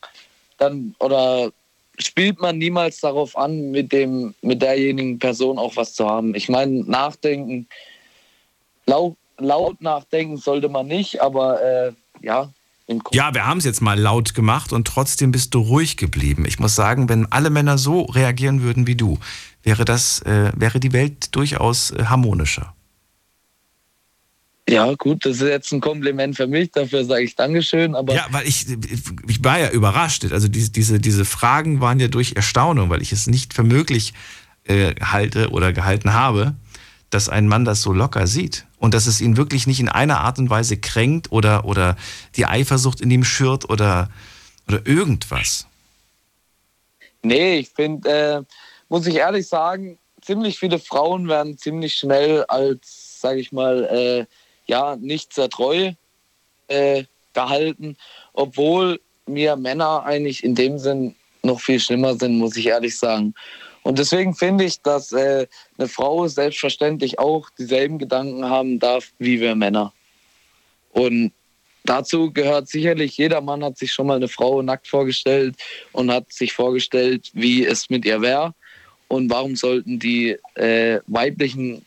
dann oder spielt man niemals darauf an, mit dem, mit derjenigen Person auch was zu haben. Ich meine, nachdenken, laut, laut nachdenken sollte man nicht, aber äh, ja, ja, wir haben es jetzt mal laut gemacht und trotzdem bist du ruhig geblieben. Ich muss sagen, wenn alle Männer so reagieren würden wie du, wäre das, äh, wäre die Welt durchaus äh, harmonischer. Ja, gut, das ist jetzt ein Kompliment für mich, dafür sage ich Dankeschön. Aber ja, weil ich, ich war ja überrascht. Also diese, diese, diese Fragen waren ja durch Erstaunung, weil ich es nicht für möglich äh, halte oder gehalten habe, dass ein Mann das so locker sieht und dass es ihn wirklich nicht in einer Art und Weise kränkt oder, oder die Eifersucht in ihm schürt oder, oder irgendwas. Nee, ich finde, äh, muss ich ehrlich sagen, ziemlich viele Frauen werden ziemlich schnell als, sage ich mal, äh, ja, nicht sehr treu äh, gehalten, obwohl mir Männer eigentlich in dem Sinn noch viel schlimmer sind, muss ich ehrlich sagen. Und deswegen finde ich, dass äh, eine Frau selbstverständlich auch dieselben Gedanken haben darf wie wir Männer. Und dazu gehört sicherlich, jeder Mann hat sich schon mal eine Frau nackt vorgestellt und hat sich vorgestellt, wie es mit ihr wäre. Und warum sollten die äh, weiblichen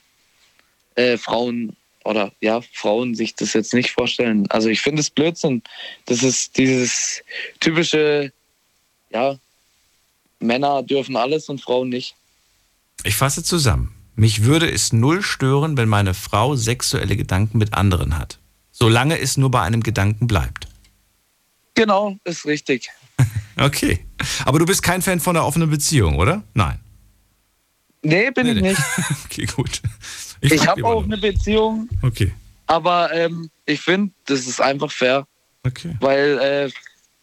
äh, Frauen oder ja, Frauen sich das jetzt nicht vorstellen? Also ich finde es Blödsinn. Das ist dieses typische, ja, Männer dürfen alles und Frauen nicht. Ich fasse zusammen. Mich würde es null stören, wenn meine Frau sexuelle Gedanken mit anderen hat. Solange es nur bei einem Gedanken bleibt. Genau, ist richtig. *laughs* Okay. Aber du bist kein Fan von einer offenen Beziehung, oder? Nein. Nee, bin Nee, ich nee. nicht. *laughs* Okay, gut. Ich, frag habe auch eine Beziehung, Okay. aber ähm, ich finde, das ist einfach fair. Okay. Weil äh,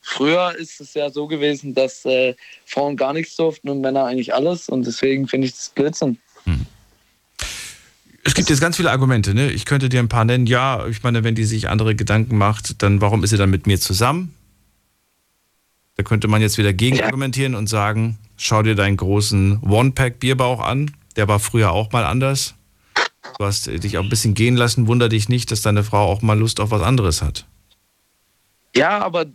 früher ist es ja so gewesen, dass äh, Frauen gar nichts durften und Männer eigentlich alles. Und deswegen finde ich das Blödsinn. Es gibt jetzt ganz viele Argumente, ne? Ich könnte dir ein paar nennen. Ja, ich meine, wenn die sich andere Gedanken macht, dann warum ist sie dann mit mir zusammen? Da könnte man jetzt wieder gegen argumentieren und sagen, schau dir deinen großen One-Pack-Bierbauch an. Der war früher auch mal anders. Du hast dich auch ein bisschen gehen lassen. Wunder dich nicht, dass deine Frau auch mal Lust auf was anderes hat. Ja, aber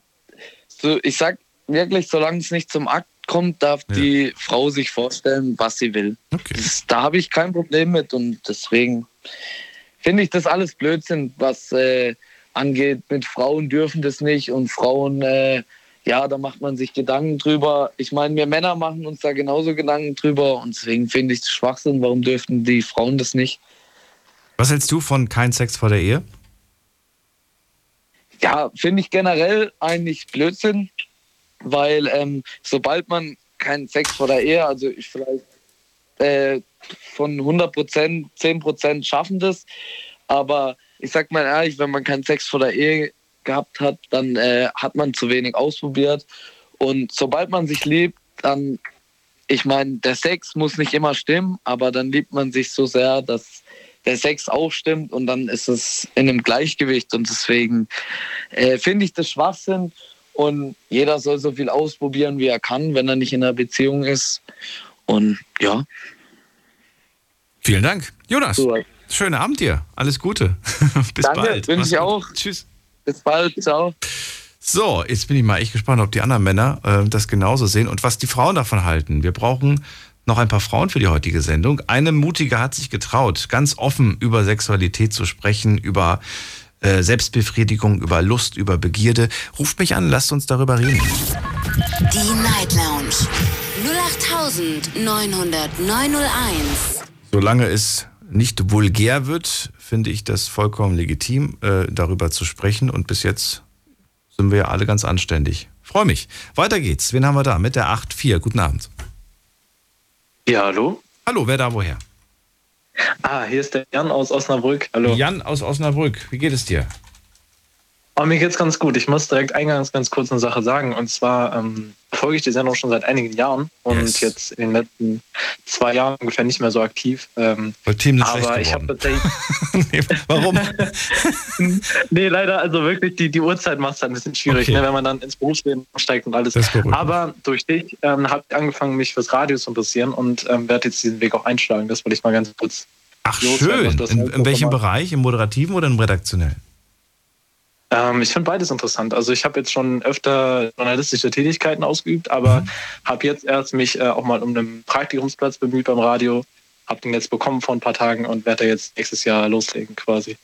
ich sag wirklich, solange es nicht zum Akt kommt, darf die Frau sich vorstellen, was sie will. Das, da habe ich kein Problem mit und deswegen finde ich das alles Blödsinn, was äh, angeht. Mit Frauen dürfen das nicht und Frauen, äh, ja, da macht man sich Gedanken drüber. Ich meine, wir Männer machen uns da genauso Gedanken drüber und deswegen finde ich es Schwachsinn. Warum dürften die Frauen das nicht? Was hältst du von kein Sex vor der Ehe? Ja, finde ich generell eigentlich Blödsinn, weil ähm, sobald man keinen Sex vor der Ehe, also ich vielleicht äh, von 100 Prozent, 10 Prozent schaffen das, aber ich sag mal ehrlich, wenn man keinen Sex vor der Ehe gehabt hat, dann äh, hat man zu wenig ausprobiert. Und sobald man sich liebt, dann, ich meine, der Sex muss nicht immer stimmen, aber dann liebt man sich so sehr, dass der Sex auch stimmt und dann ist es in einem Gleichgewicht und deswegen äh, finde ich das Schwachsinn und jeder soll so viel ausprobieren, wie er kann, wenn er nicht in einer Beziehung ist und ja. Vielen Dank. Jonas, So. schönen Abend dir. Alles Gute. *laughs* Bis Danke, bald. wünsche ich auch. Tschüss. Bis bald, ciao. So, jetzt bin ich mal echt gespannt, ob die anderen Männer äh, das genauso sehen und was die Frauen davon halten. Wir brauchen noch ein paar Frauen für die heutige Sendung. Eine mutige hat sich getraut, ganz offen über Sexualität zu sprechen, über äh, Selbstbefriedigung, über Lust, über Begierde. Ruft mich an, lasst uns darüber reden. Die Night Lounge 0890901. Solange es nicht vulgär wird, finde ich das vollkommen legitim, äh, darüber zu sprechen. Und bis jetzt sind wir ja alle ganz anständig. Freue mich. Weiter geht's. Wen haben wir da? Mit der 8.4. Guten Abend. Ja, hallo? Hallo, wer da woher? Ah, hier ist der Jan aus Osnabrück. Hallo. Jan aus Osnabrück. Wie geht es dir? Oh, mir geht's ganz gut. Ich muss direkt eingangs ganz kurz eine Sache sagen. Und zwar ähm, folge ich die Sendung schon seit einigen Jahren und Yes. jetzt in den letzten zwei Jahren ungefähr nicht mehr so aktiv. Ähm, Weil Themen sind aber ich habe tatsächlich. *laughs* Warum? *laughs* nee, leider, also wirklich, die, die Uhrzeit macht es ein bisschen schwierig, Okay. ne, wenn man dann ins Berufsleben steigt und alles. Ist. Aber durch dich ähm, habe ich angefangen, mich fürs Radio zu interessieren und ähm, werde jetzt diesen Weg auch einschlagen. Das wollte ich mal ganz kurz. Ach, schön. In, heißt, in welchem Bereich? Im moderativen oder im redaktionellen? Ähm, ich finde beides interessant. Also ich habe jetzt schon öfter journalistische Tätigkeiten ausgeübt, aber Mhm. habe jetzt erst mich äh, auch mal um einen Praktikumsplatz bemüht beim Radio. Habe den jetzt bekommen vor ein paar Tagen und werde da jetzt nächstes Jahr loslegen quasi.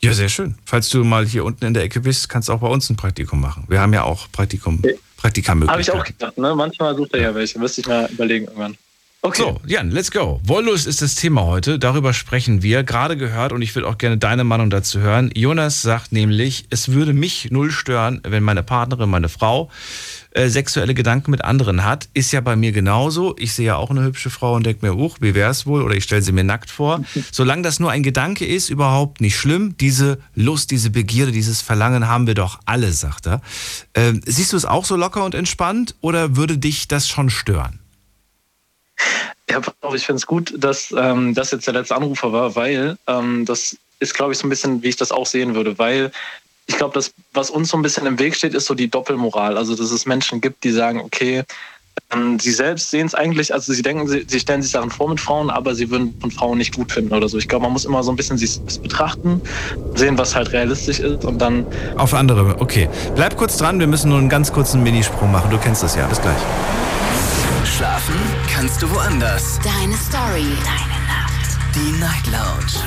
Ja, sehr schön. Falls du mal hier unten in der Ecke bist, kannst du auch bei uns ein Praktikum machen. Wir haben ja auch Praktikum, Habe ich Praktikamöglichkeiten. auch gedacht, ne? Manchmal sucht er ja welche. Müsste ich mal überlegen irgendwann. Okay. So, Jan, let's go. Wollust ist das Thema heute. Darüber sprechen wir. Gerade gehört und ich würde auch gerne deine Meinung dazu hören. Jonas sagt nämlich, es würde mich null stören, wenn meine Partnerin, meine Frau, äh, sexuelle Gedanken mit anderen hat. Ist ja bei mir genauso. Ich sehe ja auch eine hübsche Frau und denke mir, uch, wie wär's wohl? Oder ich stelle sie mir nackt vor. *laughs* Solange das nur ein Gedanke ist, überhaupt nicht schlimm. Diese Lust, diese Begierde, dieses Verlangen haben wir doch alle, sagt er. Ähm, siehst du es auch so locker und entspannt oder würde dich das schon stören? Ja, ich finde es gut, dass ähm, das jetzt der letzte Anrufer war, weil ähm, das ist, glaube ich, so ein bisschen, wie ich das auch sehen würde, weil ich glaube, das, was uns so ein bisschen im Weg steht, ist so die Doppelmoral. Also, dass es Menschen gibt, die sagen, okay, ähm, sie selbst sehen es eigentlich, also sie denken, sie, sie stellen sich Sachen vor mit Frauen, aber sie würden von Frauen nicht gut finden oder so. Ich glaube, man muss immer so ein bisschen sich betrachten, sehen, was halt realistisch ist und dann. Auf andere, okay. Bleib kurz dran, wir müssen nur einen ganz kurzen Minisprung machen. Du kennst das ja. Bis gleich. Schlafen kannst du woanders. Deine Story. Deine Nacht. Die Night Lounge.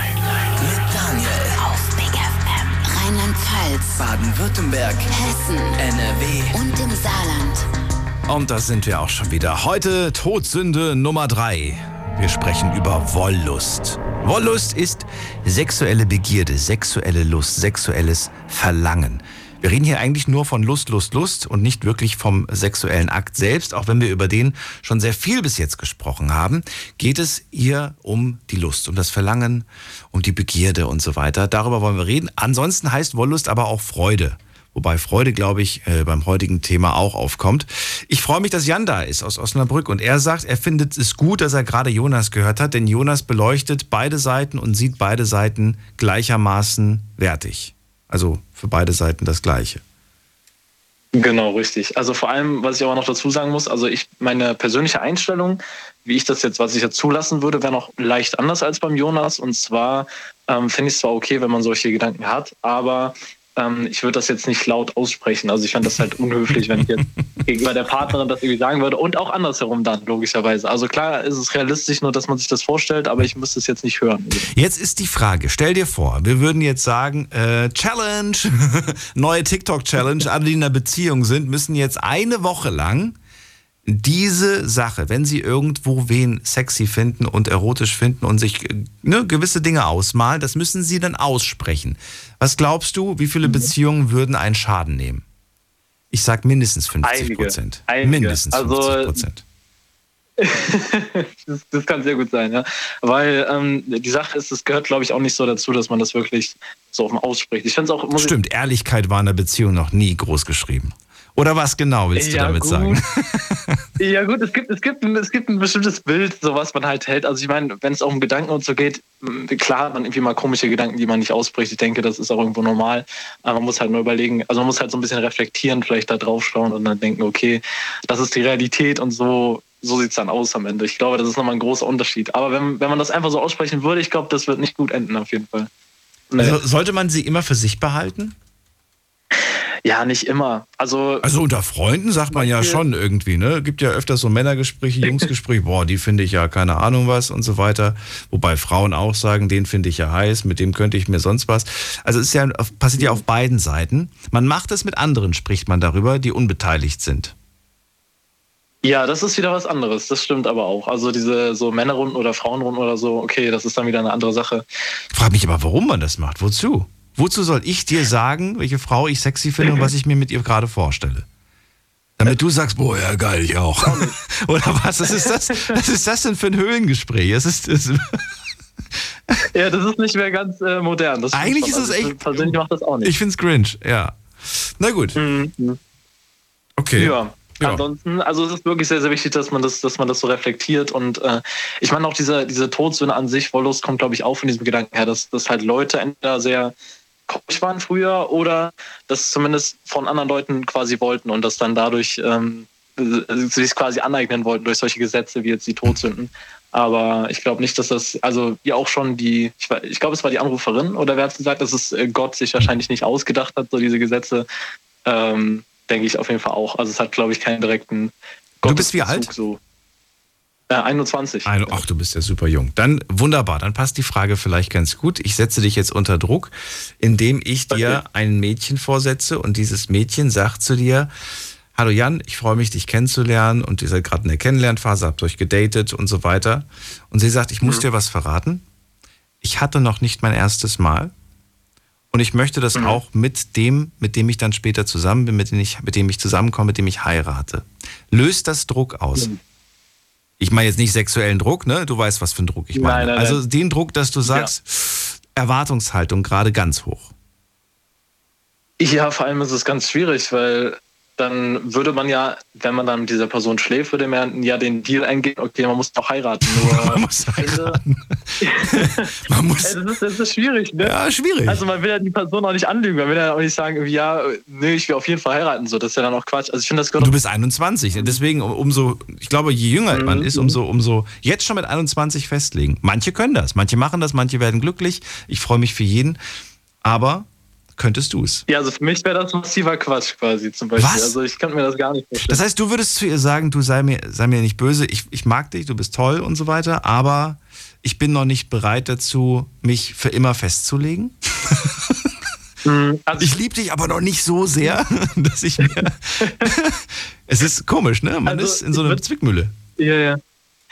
Mit Daniel. Auf Big FM. Rheinland-Pfalz. Baden-Württemberg. Hessen. NRW. Und im Saarland. Und da sind wir auch schon wieder. Heute Todsünde Nummer drei. Wir sprechen über Wollust. Wollust ist sexuelle Begierde, sexuelle Lust, sexuelles Verlangen. Wir reden hier eigentlich nur von Lust, Lust, Lust und nicht wirklich vom sexuellen Akt selbst. Auch wenn wir über den schon sehr viel bis jetzt gesprochen haben, geht es hier um die Lust, um das Verlangen, um die Begierde und so weiter. Darüber wollen wir reden. Ansonsten heißt Wollust aber auch Freude. Wobei Freude, glaube ich, äh, beim heutigen Thema auch aufkommt. Ich freue mich, dass Jan da ist aus Osnabrück und er sagt, er findet es gut, dass er gerade Jonas gehört hat, denn Jonas beleuchtet beide Seiten und sieht beide Seiten gleichermaßen wertig. Also für beide Seiten das Gleiche. Genau, richtig. Also vor allem, was ich aber noch dazu sagen muss, also ich, meine persönliche Einstellung, wie ich das jetzt, was ich jetzt zulassen würde, wäre noch leicht anders als beim Jonas. Und zwar ähm, finde ich es zwar okay, wenn man solche Gedanken hat, aber ähm, ich würde das jetzt nicht laut aussprechen. Also ich fände das halt unhöflich, wenn ich jetzt *laughs* gegenüber der Partnerin das irgendwie sagen würde. Und auch andersherum dann, logischerweise. Also klar ist es realistisch, nur dass man sich das vorstellt, aber ich müsste es jetzt nicht hören. Jetzt ist die Frage, stell dir vor, wir würden jetzt sagen, äh, Challenge, *laughs* neue TikTok-Challenge, alle, die in einer Beziehung sind, müssen jetzt eine Woche lang diese Sache, wenn sie irgendwo wen sexy finden und erotisch finden und sich äh, ne, gewisse Dinge ausmalen, das müssen sie dann aussprechen. Was glaubst du, wie viele Beziehungen würden einen Schaden nehmen? Ich sag mindestens 50 Prozent. Mindestens 50 Prozent. *laughs* das, das, kann sehr gut sein, ja. Weil ähm, die Sache ist, es gehört, glaube ich, auch nicht so dazu, dass man das wirklich so offen ausspricht. Ich finde auch. Stimmt, Ehrlichkeit war in der Beziehung noch nie groß geschrieben. Oder was genau willst du damit gut. sagen? *laughs* ja gut, es gibt, es, gibt, ein, es gibt ein bestimmtes Bild, so was man halt hält. Also ich meine, wenn es auch um Gedanken und so geht, klar hat man irgendwie mal komische Gedanken, die man nicht ausspricht. Ich denke, das ist auch irgendwo normal. Aber man muss halt nur überlegen, also man muss halt so ein bisschen reflektieren, vielleicht da drauf schauen und dann denken, okay, das ist die Realität und so, so sieht es dann aus am Ende. Ich glaube, das ist nochmal ein großer Unterschied. Aber wenn, wenn man das einfach so aussprechen würde, ich glaube, das wird nicht gut enden auf jeden Fall. Nee. Also sollte man sie immer für sich behalten? Ja, nicht immer. Also, also unter Freunden sagt man ja schon irgendwie, ne? Gibt ja öfters so Männergespräche, *laughs* Jungsgespräche, boah, die finde ich ja keine Ahnung was und so weiter. Wobei Frauen auch sagen, den finde ich ja heiß, mit dem könnte ich mir sonst was. Also es ist ja, passiert ja auf beiden Seiten. Man macht es mit anderen, spricht man darüber, die unbeteiligt sind. Ja, das ist wieder was anderes. Das stimmt aber auch. Also diese so Männerrunden oder Frauenrunden oder so, okay, das ist dann wieder eine andere Sache. Frag mich aber, warum man das macht. Wozu? Wozu soll ich dir sagen, welche Frau ich sexy finde und was ich mir mit ihr gerade vorstelle? Damit du sagst, boah, ja geil, ich auch. *laughs* Oder was? Was ist das? Was ist das denn für ein Höhlengespräch? Es ist, es *laughs* ja, das ist nicht mehr ganz äh, modern. Das Eigentlich ist es also, echt. Persönlich macht das auch nicht. Ich find's cringe, ja. Na gut. Mhm. Okay. Ja. Ja. Ansonsten, also es ist wirklich sehr, sehr wichtig, dass man das, dass man das so reflektiert. Und äh, ich meine auch diese, diese Todsünde an sich, Wollust kommt, glaube ich, auch von diesem Gedanken her, dass, dass halt Leute entweder sehr komisch waren früher oder das zumindest von anderen Leuten quasi wollten und das dann dadurch ähm, sich quasi aneignen wollten durch solche Gesetze wie jetzt die Todsünden. Aber ich glaube nicht, dass das, also wie auch schon die, ich, ich glaube, es war die Anruferin oder wer hat gesagt, dass es äh, Gott sich wahrscheinlich nicht ausgedacht hat, so diese Gesetze, ähm, denke ich auf jeden Fall auch. Also es hat, glaube ich, keinen direkten Du bist wie alt? So. Äh, 21. Ein, ach, du bist ja super jung. Dann wunderbar, dann passt die Frage vielleicht ganz gut. Ich setze dich jetzt unter Druck, indem ich dir Okay. ein Mädchen vorsetze und dieses Mädchen sagt zu dir, Hallo Jan, ich freue mich, dich kennenzulernen und ihr seid gerade in der Kennenlernphase, habt euch gedatet und so weiter. Und sie sagt, ich muss Mhm. dir was verraten. Ich hatte noch nicht mein erstes Mal und ich möchte das Mhm. auch mit dem, mit dem ich dann später zusammen bin, mit dem ich, mit dem ich zusammenkomme, mit dem ich heirate. Löst das Druck aus? Mhm. Ich meine jetzt nicht sexuellen Druck, ne? Du weißt, was für einen Druck ich meine. Nein, nein, also nein. den Druck, dass du sagst, Erwartungshaltung gerade ganz hoch. Ja, vor allem ist es ganz schwierig, weil dann würde man ja, wenn man dann mit dieser Person schläft, würde man ja den Deal eingehen, okay, man muss doch heiraten. *laughs* Nur man muss heiraten. *laughs* man muss das, ist, das ist schwierig, ne? Ja, schwierig. Also man will ja die Person auch nicht anlügen, man will ja auch nicht sagen, ja, nee, ich will auf jeden Fall heiraten. So, das ist ja dann auch Quatsch. Also ich finde das Du bist 21, deswegen umso, ich glaube, je jünger mhm. man ist, umso, umso jetzt schon mit 21 festlegen. Manche können das, manche machen das, manche werden glücklich. Ich freue mich für jeden. Aber könntest du es? Ja, also für mich wäre das massiver Quatsch quasi zum Beispiel. Was? Also ich könnte mir das gar nicht vorstellen. Das heißt, du würdest zu ihr sagen, du sei mir, sei mir nicht böse, ich, ich mag dich, du bist toll und so weiter, aber ich bin noch nicht bereit dazu, mich für immer festzulegen? Hm, *laughs* also ich liebe dich aber noch nicht so sehr, *laughs* dass ich mir. *laughs* es ist komisch, ne? Man also ist in so einer Zwickmühle. Ja, ja.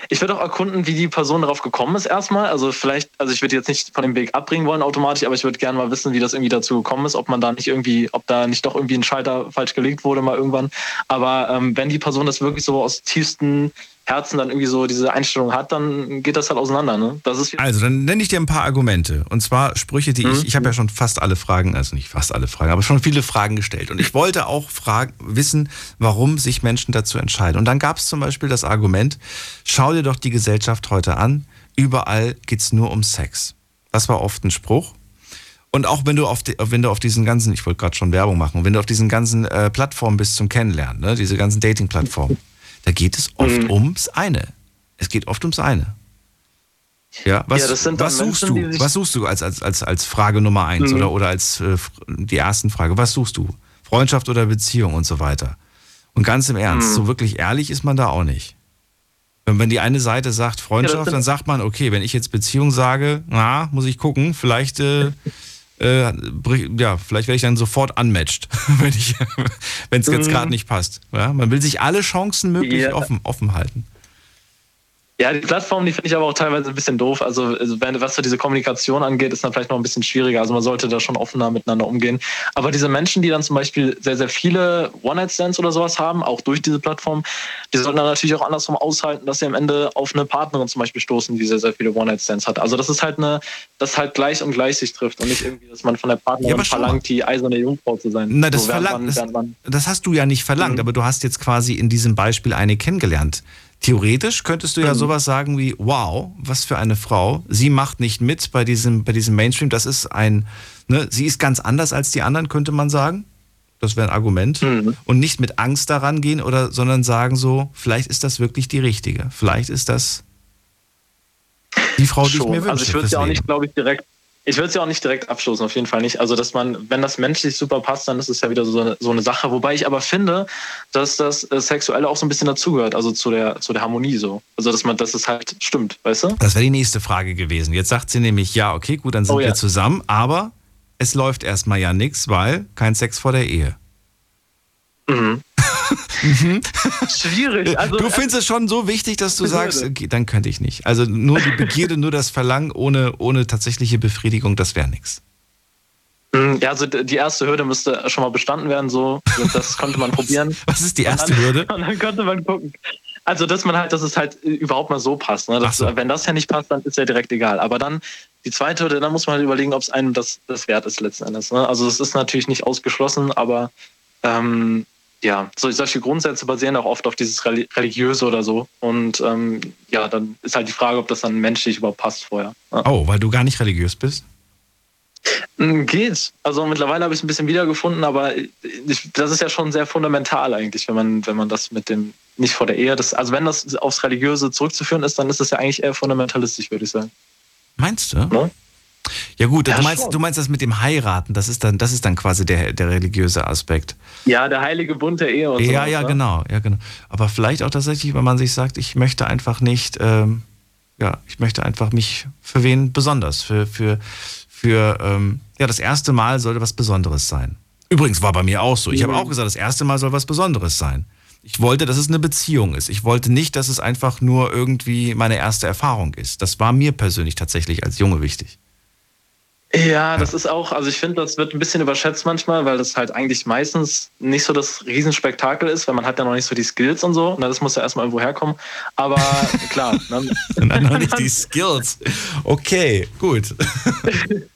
Ich würde auch erkunden, wie die Person darauf gekommen ist erstmal. Also vielleicht, also ich würde jetzt nicht von dem Weg abbringen wollen automatisch, aber ich würde gerne mal wissen, wie das irgendwie dazu gekommen ist, ob man da nicht irgendwie, ob da nicht doch irgendwie ein Schalter falsch gelegt wurde mal irgendwann. Aber ähm, wenn die Person das wirklich so aus tiefsten Herzen dann irgendwie so diese Einstellung hat, dann geht das halt auseinander. Ne? Das ist also, dann nenne ich dir ein paar Argumente. Und zwar Sprüche, die mhm. ich, ich habe ja schon fast alle Fragen, also nicht fast alle Fragen, aber schon viele Fragen gestellt. Und ich wollte auch fragen, wissen, warum sich Menschen dazu entscheiden. Und dann gab es zum Beispiel das Argument, schau dir doch die Gesellschaft heute an, überall geht es nur um Sex. Das war oft ein Spruch. Und auch wenn du auf, die, wenn du auf diesen ganzen, ich wollte gerade schon Werbung machen, wenn du auf diesen ganzen äh, Plattformen bist zum Kennenlernen, ne, diese ganzen Dating-Plattformen, da geht es oft mhm. ums eine. Es geht oft ums eine. Ja, was, ja, was suchst Menschen, du? Was suchst du als, als, als, als Frage Nummer eins mhm. oder, oder als äh, die ersten Frage? Was suchst du? Freundschaft oder Beziehung und so weiter. Und ganz im Ernst, mhm. so wirklich ehrlich ist man da auch nicht. Wenn, wenn die eine Seite sagt Freundschaft, ja, dann sagt man, okay, wenn ich jetzt Beziehung sage, na, muss ich gucken, vielleicht äh, *laughs* äh, ja, vielleicht werde ich dann sofort unmatched, *laughs* wenn es jetzt mhm. gerade nicht passt. Ja? Man will sich alle Chancen möglich ja. offen, offen halten. Ja, die Plattform, die finde ich aber auch teilweise ein bisschen doof. Also, also, wenn, was so diese Kommunikation angeht, ist dann vielleicht noch ein bisschen schwieriger. Also man sollte da schon offener miteinander umgehen. Aber diese Menschen, die dann zum Beispiel sehr, sehr viele One-Night-Stands oder sowas haben, auch durch diese Plattform, die sollten dann natürlich auch andersrum aushalten, dass sie am Ende auf eine Partnerin zum Beispiel stoßen, die sehr, sehr viele One-Night-Stands hat. Also das ist halt eine, das halt gleich und gleich sich trifft und nicht irgendwie, dass man von der Partnerin ja, verlangt, die eiserne Jungfrau zu sein. Na, das, so, verlangt, man, das, das, hast du ja nicht verlangt, mhm. aber du hast jetzt quasi in diesem Beispiel eine kennengelernt Theoretisch könntest du ja mhm. sowas sagen wie, wow, was für eine Frau. Sie macht nicht mit bei diesem, bei diesem Mainstream. Das ist ein, ne, sie ist ganz anders als die anderen, könnte man sagen. Das wäre ein Argument. Mhm. Und nicht mit Angst daran gehen oder, sondern sagen so, vielleicht ist das wirklich die richtige. Vielleicht ist das die Frau, die Schon. ich mir wünsche. Also ich würde ja auch nicht, glaube ich, direkt ich würde es ja auch nicht direkt abstoßen, auf jeden Fall nicht. Also, dass man, wenn das menschlich super passt, dann ist es ja wieder so eine, so eine Sache. Wobei ich aber finde, dass das äh, Sexuelle auch so ein bisschen dazugehört, also zu der, zu der Harmonie so. Also, dass man, dass es halt stimmt, weißt du? Das wäre die nächste Frage gewesen. Jetzt sagt sie nämlich, ja, okay, gut, dann sind oh, wir ja. zusammen, aber es läuft erstmal ja nichts, weil kein Sex vor der Ehe. Mhm. Mhm. *laughs* Schwierig. Also, du findest es schon so wichtig, dass du sagst, okay, dann könnte ich nicht. Also nur die Begierde, nur das Verlangen ohne, ohne tatsächliche Befriedigung, das wäre nichts. Mhm, ja, also die erste Hürde müsste schon mal bestanden werden, so. Das konnte man probieren. *laughs* Was ist die erste *laughs* und dann, Hürde? Und dann könnte man gucken. Also, dass man halt, dass es halt überhaupt mal so passt. Ne? Dass, so. Wenn das ja nicht passt, dann ist ja direkt egal. Aber dann die zweite Hürde, dann muss man halt überlegen, ob es einem das, das wert ist letzten Endes. Ne? Also es ist natürlich nicht ausgeschlossen, aber ähm, ja, solche Grundsätze basieren auch oft auf dieses Religiöse oder so. Und ähm, ja, dann ist halt die Frage, ob das dann menschlich überhaupt passt vorher. Ja. Oh, weil du gar nicht religiös bist? Hm, geht. Also mittlerweile habe ich es ein bisschen wiedergefunden, aber ich, das ist ja schon sehr fundamental eigentlich, wenn man, wenn man das mit dem nicht vor der Ehe, das, also wenn das aufs Religiöse zurückzuführen ist, dann ist das ja eigentlich eher fundamentalistisch, würde ich sagen. Meinst du? Ja? Ja gut, ja, du, meinst, du meinst das mit dem Heiraten, das ist dann, das ist dann quasi der, der religiöse Aspekt. Ja, der heilige Bund der Ehe und so. Ja, ja, ne? genau, ja, genau. Aber vielleicht auch tatsächlich, wenn man sich sagt, ich möchte einfach nicht, ähm, ja, ich möchte einfach mich für wen besonders, für, für, für ähm, ja, das erste Mal sollte was Besonderes sein. Übrigens war bei mir auch so. Ich mhm. habe auch gesagt, das erste Mal soll was Besonderes sein. Ich wollte, dass es eine Beziehung ist. Ich wollte nicht, dass es einfach nur irgendwie meine erste Erfahrung ist. Das war mir persönlich tatsächlich als Junge wichtig. Ja, das ist auch, also ich finde, das wird ein bisschen überschätzt manchmal, weil das halt eigentlich meistens nicht so das Riesenspektakel ist, weil man hat ja noch nicht so die Skills und so. Na, das muss ja erstmal irgendwo herkommen. Aber *laughs* klar. Ne? Dann noch nicht die Skills. Okay, gut. *laughs*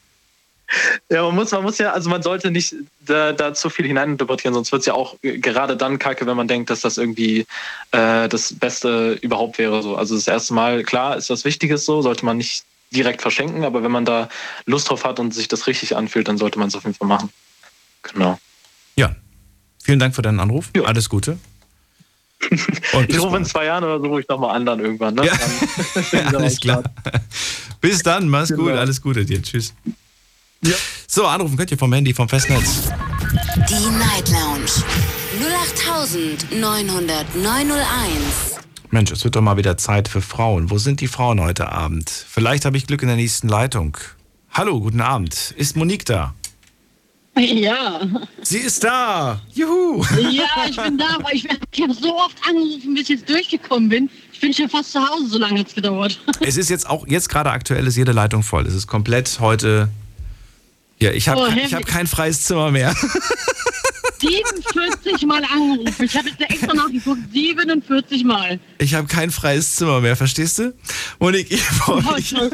Ja, man muss, man muss ja, also man sollte nicht da, da zu viel hineininterpretieren, sonst wird es ja auch gerade dann kacke, wenn man denkt, dass das irgendwie äh, das Beste überhaupt wäre. So. Also das erste Mal, klar, ist was Wichtiges so, sollte man nicht direkt verschenken, aber wenn man da Lust drauf hat und sich das richtig anfühlt, dann sollte man es auf jeden Fall machen. Genau. Ja. Vielen Dank für deinen Anruf. Ja. Alles Gute. *laughs* Und ich rufe in zwei Jahren oder so rufe ich nochmal an dann irgendwann. Ne? Ja. Dann, *laughs* Alles klar. Bis dann, mach's genau. gut. Alles Gute dir. Tschüss. Ja. So, anrufen könnt ihr vom Handy, vom Festnetz. Die Night Lounge 0890901. Mensch, es wird doch mal wieder Zeit für Frauen. Wo sind die Frauen heute Abend? Vielleicht habe ich Glück in der nächsten Leitung. Hallo, guten Abend. Ist Monique da? Ja. Sie ist da. Juhu. Ja, ich bin da, aber ich, ich habe so oft angerufen, bis ich jetzt durchgekommen bin. Ich bin schon fast zu Hause, so lange hat es gedauert. Es ist jetzt auch, jetzt gerade aktuell ist jede Leitung voll. Es ist komplett heute. Ja, ich habe oh, hab kein freies Zimmer mehr. *laughs* 47 Mal angerufen. Ich habe jetzt extra nachgeguckt. 47 Mal. Ich habe kein freies Zimmer mehr, verstehst du? Monique, ich freue mich. *laughs*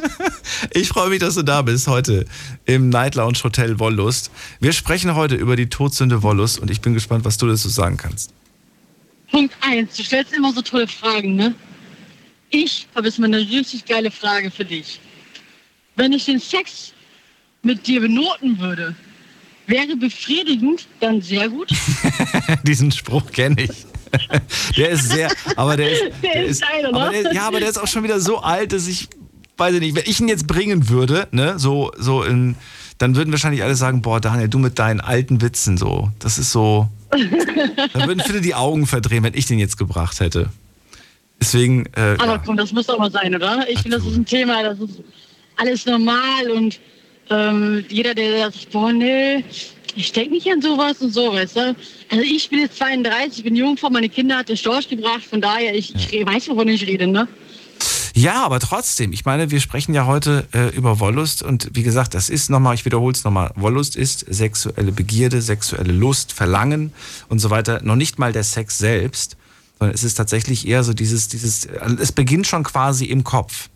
Ich freue mich, dass du da bist heute im Night Lounge Hotel Wollust. Wir sprechen heute über die Todsünde Wollust und ich bin gespannt, was du dazu sagen kannst. Punkt 1. Du stellst immer so tolle Fragen, ne? Ich habe jetzt mal eine richtig geile Frage für dich. Wenn ich den Sex mit dir benoten würde, wäre befriedigend, dann sehr gut. *laughs* Diesen Spruch kenne ich. *laughs* der ist sehr, aber der ist, der, der ist, geil, aber der, ja, aber der ist auch schon wieder so alt, dass ich, weiß ich nicht, wenn ich ihn jetzt bringen würde, ne, so, so in, dann würden wahrscheinlich alle sagen, boah, Daniel, du mit deinen alten Witzen, so, das ist so, *laughs* da würden viele die Augen verdrehen, wenn ich den jetzt gebracht hätte. Deswegen. Äh, aber komm, das muss doch mal sein, oder? Ich finde, das ist ein Thema, das ist alles normal und ähm, jeder, der sagt, boah, nee, ich denke nicht an sowas und so, weißt du? Also ich bin jetzt 32, ich bin Jungfrau, meine Kinder hat der Storch gebracht, von daher, ich, ich weiß, wovon ich rede, ne? Ja, aber trotzdem, ich meine, wir sprechen ja heute äh, über Wollust und wie gesagt, das ist nochmal, ich wiederhole es nochmal, Wollust ist sexuelle Begierde, sexuelle Lust, Verlangen und so weiter, noch nicht mal der Sex selbst, sondern es ist tatsächlich eher so dieses, dieses, es beginnt schon quasi im Kopf.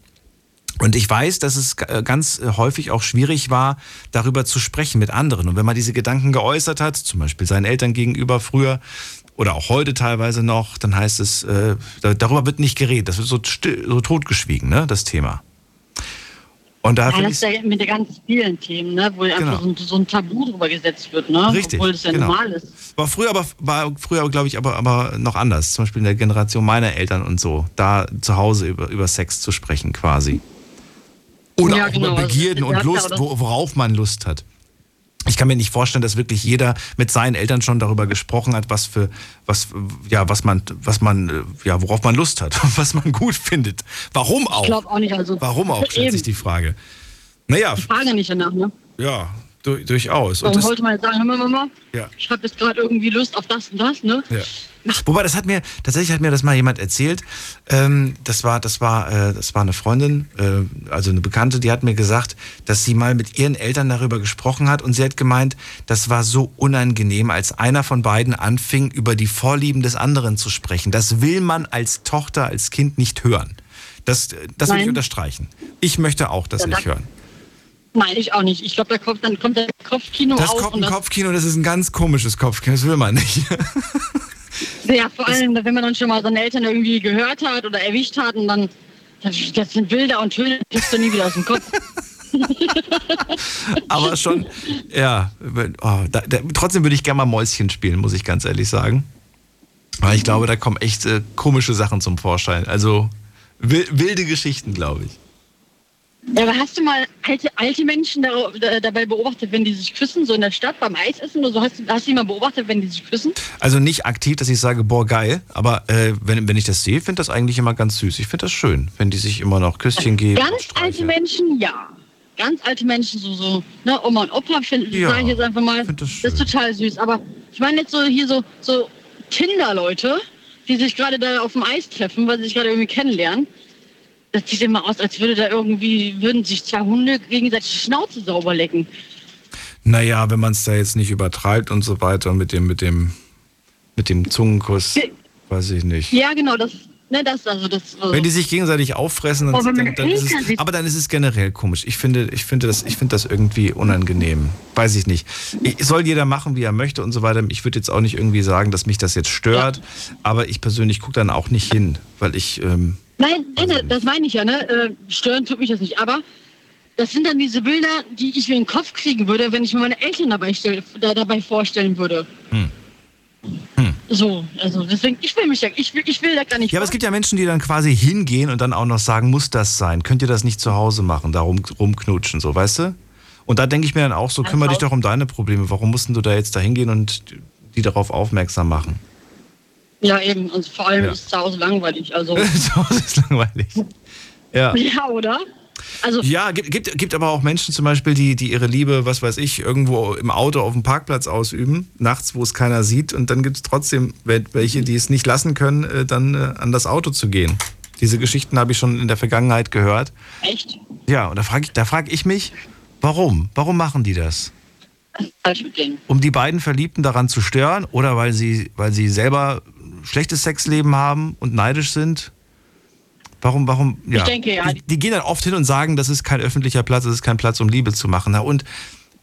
Und ich weiß, dass es ganz äh, häufig auch schwierig war, darüber zu sprechen mit anderen. Und wenn man diese Gedanken geäußert hat, zum Beispiel seinen Eltern gegenüber früher oder auch heute teilweise noch, dann heißt es, äh, darüber wird nicht geredet. Das wird so, still, so totgeschwiegen, ne, das Thema. Und da ja, das ist ja mit den ganz vielen Themen, ne, wo genau. einfach so ein, so ein, Tabu drüber gesetzt wird, ne? Richtig, obwohl das ja genau. normal ist. War früher aber, war früher, glaube ich, aber, aber noch anders. Zum Beispiel in der Generation meiner Eltern und so, da zu Hause über, über Sex zu sprechen quasi. Oder ja, auch genau. über Begierden also, und Lust, worauf man Lust hat. Ich kann mir nicht vorstellen, dass wirklich jeder mit seinen Eltern schon darüber gesprochen hat, was für was ja was man was man ja worauf man Lust hat, *laughs* was man gut findet. Warum auch? Ich glaube auch nicht. Also warum auch? Stellt sich die Frage. Naja. Ich frage nicht danach, ne? Ja, du, durchaus. Und, wollte mal sagen, hör mal, Mama, ja. ich habe jetzt gerade irgendwie Lust auf das und das, ne? Ja. Wobei, das hat mir, tatsächlich hat mir das mal jemand erzählt. Ähm, das war, das war, äh, das war eine Freundin, äh, also eine Bekannte, die hat mir gesagt, dass sie mal mit ihren Eltern darüber gesprochen hat und sie hat gemeint, das war so unangenehm, als einer von beiden anfing, über die Vorlieben des anderen zu sprechen. Das will man als Tochter, als Kind nicht hören. Das, das will ich unterstreichen. Ich möchte auch das ja, nicht hören. Nein, ich auch nicht. Ich glaube, da kommt dann kommt der Kopfkino das. Kommt ein das Kopfkino, das ist ein ganz komisches Kopfkino, das will man nicht. *laughs* Ja, vor allem, wenn man dann schon mal seine Eltern irgendwie gehört hat oder erwischt hat und dann, das sind Bilder und Töne, die kriegst du nie wieder aus dem Kopf. *laughs* *laughs* Aber schon, ja, oh, da, da, trotzdem würde ich gerne mal Mäuschen spielen, muss ich ganz ehrlich sagen. Weil ich glaube, da kommen echt äh, komische Sachen zum Vorschein. Also wilde Geschichten, glaube ich. Ja, aber hast du mal alte, alte Menschen da, da, dabei beobachtet, wenn die sich küssen, so in der Stadt beim Eisessen oder so? Hast, hast du die mal beobachtet, wenn die sich küssen? Also nicht aktiv, dass ich sage, boah, geil, aber äh, wenn, wenn ich das sehe, finde das eigentlich immer ganz süß. Ich finde das schön, wenn die sich immer noch Küsschen geben. Ganz alte Menschen, ja. Ganz alte Menschen, so, so ne, Oma und Opa, finden, ja, ich jetzt einfach mal. Das, das, ist total süß. Aber ich meine jetzt so hier so, so Tinder-Leute, die sich gerade da auf dem Eis treffen, weil sie sich gerade irgendwie kennenlernen das sieht immer aus, als würde da irgendwie, würden sich zwei Hunde gegenseitig die Schnauze sauber lecken. Naja, wenn man es da jetzt nicht übertreibt und so weiter mit dem, mit dem, mit dem Zungenkuss, weiß ich nicht. Ja, genau, das, Ne, das, also das, also Wenn die sich gegenseitig auffressen, dann, Oh, dann, dann ist es, aber dann ist es generell komisch. Ich finde, ich finde das, ich finde das irgendwie unangenehm. Weiß ich nicht. Ich, soll jeder machen, wie er möchte und so weiter. Ich würde jetzt auch nicht irgendwie sagen, dass mich das jetzt stört, aber ich persönlich gucke dann auch nicht hin, weil ich, ähm, Nein, nein, das meine ich ja, ne? Äh, stören tut mich das nicht. Aber das sind dann diese Bilder, die ich mir in den Kopf kriegen würde, wenn ich mir meine Eltern dabei, stell, da, dabei vorstellen würde. Hm. So, also deswegen, ich will mich ja, ich will, ich will da gar nicht. Ja, aber es gibt ja Menschen, die dann quasi hingehen und dann auch noch sagen, muss das sein? Könnt ihr das nicht zu Hause machen, da rum, rumknutschen, so, weißt du? Und da denke ich mir dann auch so, kümmere dich doch um deine Probleme. Warum mussten du da jetzt da hingehen und die darauf aufmerksam machen? Ja, eben. Und vor allem Ja. ist zu Hause langweilig. Also. *laughs* zu Hause ist langweilig. Ja. *laughs* ja, oder? Also, Ja, gibt, gibt, gibt aber auch Menschen zum Beispiel, die, die ihre Liebe, was weiß ich, irgendwo im Auto auf dem Parkplatz ausüben, nachts, wo es keiner sieht. Und dann gibt es trotzdem wel- welche, die es nicht lassen können, äh, dann äh, an das Auto zu gehen. Diese Geschichten habe ich schon in der Vergangenheit gehört. echt? Ja, und da frage ich, da frag ich mich, warum? Warum machen die das? Um die beiden Verliebten daran zu stören oder weil sie, weil sie selber schlechtes Sexleben haben und neidisch sind? Warum, warum, ja. Ich denke, ja. Die, die gehen dann oft hin und sagen, das ist kein öffentlicher Platz, das ist kein Platz, um Liebe zu machen. Na und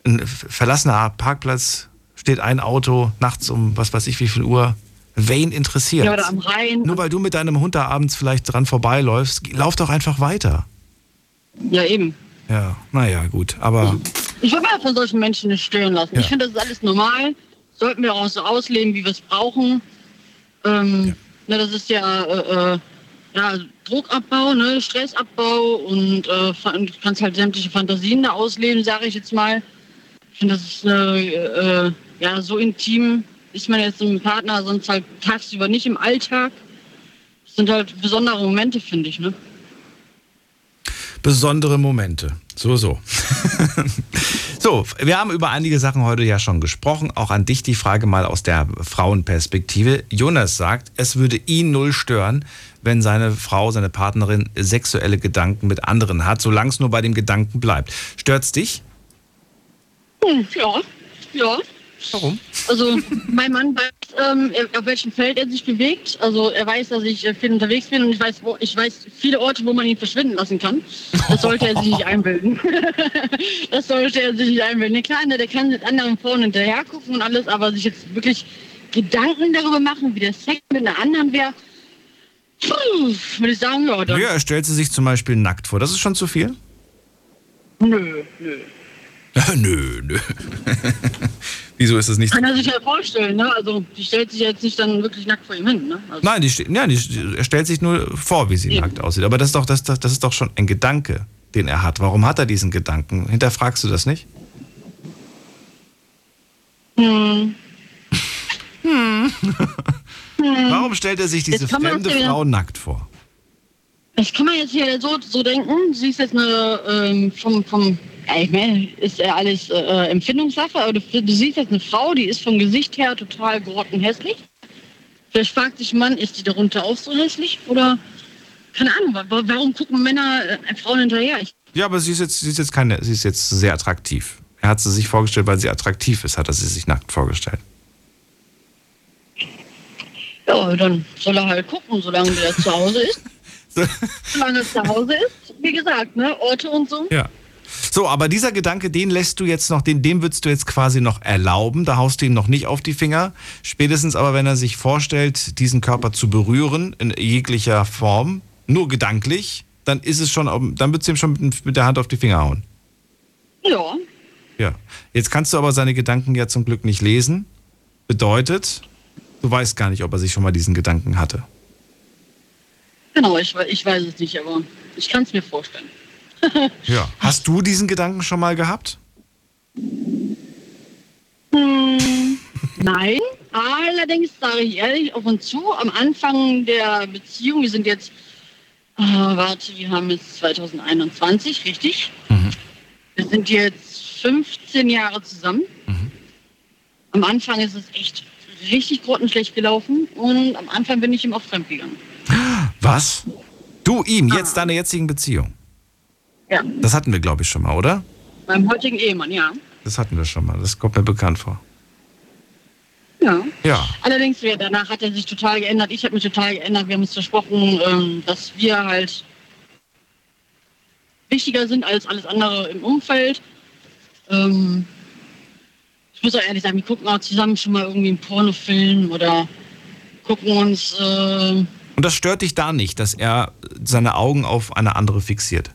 ein verlassener Parkplatz steht ein Auto nachts um was weiß ich wie viel Uhr. Wen interessiert? Ja, oder am Rhein. Nur weil du mit deinem Hund da abends vielleicht dran vorbeiläufst, lauf doch einfach weiter. Ja, eben. Ja, naja, gut. Aber Ich will mal von solchen Menschen nicht stören lassen. Ja. Ich finde, das ist alles normal. Sollten wir auch so ausleben, wie wir es brauchen. Ähm, ne, das ist ja, äh, äh, ja Druckabbau, ne, Stressabbau und äh, kannst halt sämtliche Fantasien da ausleben, sage ich jetzt mal. Ich finde, das ist äh, äh, ja so intim ist man jetzt mit Partner sonst halt tagsüber nicht im Alltag. Das sind halt besondere Momente, finde ich, ne? besondere Momente. So, so. *laughs* so, wir haben über einige Sachen heute ja schon gesprochen. Auch an dich die Frage mal aus der Frauenperspektive. Jonas sagt, es würde ihn null stören, wenn seine Frau, seine Partnerin sexuelle Gedanken mit anderen hat, solange es nur bei dem Gedanken bleibt. Stört's dich? Hm, ja, ja. Warum? Also mein Mann weiß, ähm, auf welchem Feld er sich bewegt. Also er weiß, dass ich äh, viel unterwegs bin und ich weiß, wo, ich weiß viele Orte, wo man ihn verschwinden lassen kann. Das sollte er sich nicht einbilden. *laughs* das sollte er sich nicht einbilden. Klar, ne, der kann mit anderen Frauen hinterher gucken und alles, aber sich jetzt wirklich Gedanken darüber machen, wie der Sex mit einer anderen wäre, würde ich sagen, ja, dann, Ja, er stellt sie sich zum Beispiel nackt vor. Das ist schon zu viel? nö, nö. *laughs* nö, nö. *laughs* Wieso ist das nicht? Kann er sich ja vorstellen, ne? Also die stellt sich jetzt nicht dann wirklich nackt vor ihm hin, ne? Also, Nein, die, ste- ja, die, er stellt sich nur vor, wie sie nackt aussieht. Aber das ist, doch, das, das, das ist doch schon ein Gedanke, den er hat. Warum hat er diesen Gedanken? Hinterfragst du das nicht? hm. *laughs* Warum stellt er sich diese fremde Frau nackt vor? Das kann man jetzt hier so, so denken. Sie ist jetzt eine ähm, vom, vom ja, ich meine, ist ja alles äh, Empfindungssache, aber du, du siehst jetzt eine Frau, die ist vom Gesicht her total grottenhässlich. Vielleicht fragt sich ein Mann, ist die darunter auch so hässlich? Oder keine Ahnung, wa- warum gucken Männer äh, Frauen hinterher? Ich, Ja, aber sie ist jetzt, sie ist jetzt keine, sie ist jetzt sehr attraktiv. Er hat sie sich vorgestellt, weil sie attraktiv ist, hat er sie sich nackt vorgestellt. ja, dann soll er halt gucken, solange der zu Hause ist. *laughs* solange er zu Hause ist, wie gesagt, ne, Orte und so. Ja. So, aber dieser Gedanke, den lässt du jetzt noch, den, dem würdest du jetzt quasi noch erlauben. Da haust du ihm noch nicht auf die Finger. Spätestens aber, wenn er sich vorstellt, diesen Körper zu berühren, in jeglicher Form, nur gedanklich, dann ist es schon, dann würdest du ihm schon mit, mit der Hand auf die Finger hauen. Ja, Ja. Jetzt kannst du aber seine Gedanken ja zum Glück nicht lesen. Bedeutet, du weißt gar nicht, ob er sich schon mal diesen Gedanken hatte. Genau, ich, ich weiß es nicht, aber ich kann es mir vorstellen. *laughs* Ja. Hast du diesen Gedanken schon mal gehabt? Hm, nein, allerdings sage ich ehrlich auf und zu, am Anfang der Beziehung, wir sind jetzt, äh, warte, wir haben jetzt 2021, richtig? Wir sind jetzt 15 Jahre zusammen. Am Anfang ist es echt richtig grottenschlecht gelaufen und am Anfang bin ich ihm auch fremd gegangen. Was? Du ihm, jetzt deiner jetzigen Beziehung. Ja, Das hatten wir, glaube ich, schon mal, oder? meinem heutigen Ehemann, ja. Das hatten wir schon mal. Das kommt mir bekannt vor. Ja. Ja. Allerdings, danach hat er sich total geändert. Ich habe mich total geändert. Wir haben uns versprochen, ähm, dass wir halt wichtiger sind als alles andere im Umfeld. Ähm, ich muss auch ehrlich sagen, wir gucken auch zusammen schon mal irgendwie einen Pornofilm oder gucken uns. Und das stört dich da nicht, dass er seine Augen auf eine andere fixiert?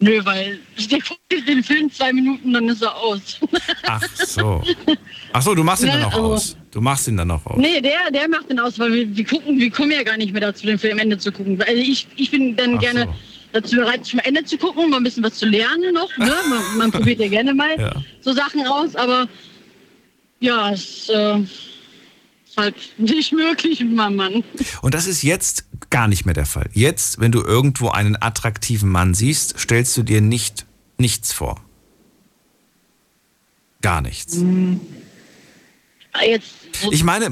nö, weil der guckt den Film zwei Minuten, dann ist er aus. Ach so. Ach so, du machst ihn Ne, dann noch also- aus. Du machst ihn dann noch aus. Nee, der, der macht den aus, weil wir, wir gucken, wir kommen ja gar nicht mehr dazu, den Film Ende zu gucken. Also ich, ich bin dann Ach gerne dazu bereit, zum Ende zu gucken, mal ein bisschen was zu lernen noch. Ne? Man, man probiert ja gerne mal *laughs* Ja. so Sachen aus, aber ja, es äh, halt nicht möglich mit meinem Mann. Und das ist jetzt gar nicht mehr der Fall. Jetzt, wenn du irgendwo einen attraktiven Mann siehst, stellst du dir nicht nichts vor. Gar nichts. Ah, Jetzt, Ich meine,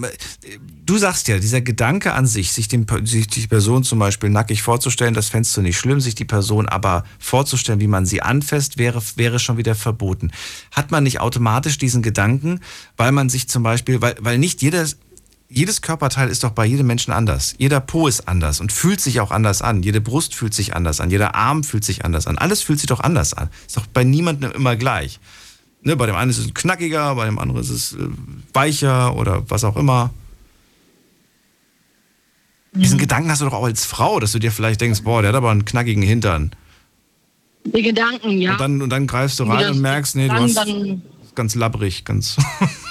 du sagst ja, dieser Gedanke an sich, sich, den, sich die Person zum Beispiel nackig vorzustellen, das fändest du nicht schlimm, sich die Person aber vorzustellen, wie man sie anfasst, wäre, wäre schon wieder verboten. Hat man nicht automatisch diesen Gedanken, weil man sich zum Beispiel, weil, weil nicht jedes, jedes Körperteil ist doch bei jedem Menschen anders. Jeder Po ist anders und fühlt sich auch anders an. Jede Brust fühlt sich anders an. Jeder Arm fühlt sich anders an. Alles fühlt sich doch anders an. Ist doch bei niemandem immer gleich. Ne, bei dem einen ist es knackiger, bei dem anderen ist es äh, weicher oder was auch immer. Diesen Gedanken hast du doch auch als Frau, dass du dir vielleicht denkst, boah, der hat aber einen knackigen Hintern. die Gedanken, ja. Und, dann, und dann greifst du rein und merkst, nee, du hast ganz labbrig, ganz *laughs*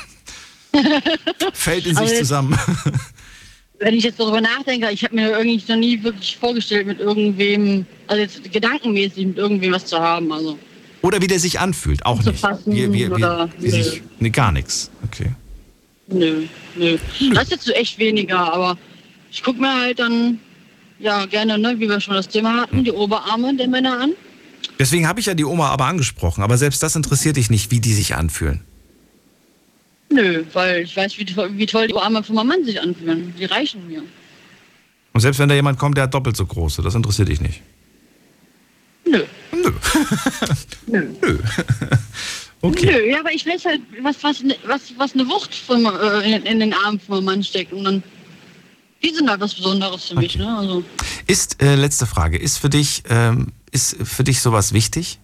fällt in sich zusammen. *laughs* Wenn ich jetzt darüber nachdenke, ich habe mir irgendwie noch nie wirklich vorgestellt, mit irgendwem, also jetzt gedankenmäßig mit irgendwem was zu haben. Also Oder wie der sich anfühlt, auch Zu nicht. wie, wie, oder- wie sich, nee, gar nichts. Okay. nö, nö. Das ist jetzt so echt weniger, aber ich gucke mir halt dann ja gerne, ne, wie wir schon das Thema hatten, die Oberarme der Männer an. Deswegen habe ich ja die Oma aber angesprochen, aber selbst das interessiert dich nicht, wie die sich anfühlen. Nö, weil ich weiß, wie, toll- wie toll die Oberarme von meinem Mann sich anfühlen. Die reichen mir. Und selbst wenn da jemand kommt, der hat doppelt so große, das interessiert dich nicht. Nö. Nö. *laughs* Nö. Nö. *laughs* Okay. Nö, ja, aber ich weiß halt, was, was, was, was eine Wucht von, äh, in, in den Armen von meinem Mann steckt. Und dann, die sind halt was Besonderes für mich. Ne? Also, Ist, äh, letzte Frage, ist für dich, ähm, ist für dich sowas wichtig?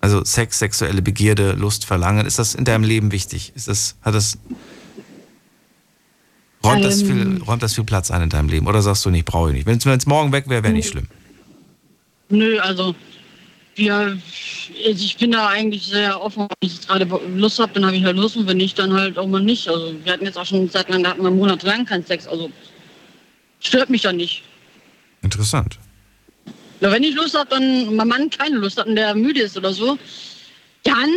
Also Sex, sexuelle Begierde, Lust, Verlangen, ist das in deinem Leben wichtig? Ist das, hat das, räumt, das Ähm. viel, räumt das viel Platz ein in deinem Leben? Oder sagst du nicht, brauche ich nicht? Wenn es morgen weg wäre, wäre nicht schlimm. nö, also, wir, also ich bin da eigentlich sehr offen. Wenn ich jetzt gerade Lust habe, dann habe ich halt Lust. Und wenn nicht, dann halt auch mal nicht. Also, wir hatten jetzt auch schon Zeit lang, da hatten wir monatelang keinen Sex. Also, stört mich dann nicht. Interessant. Ja, wenn ich Lust habe, dann mein Mann keine Lust hat und der müde ist oder so, dann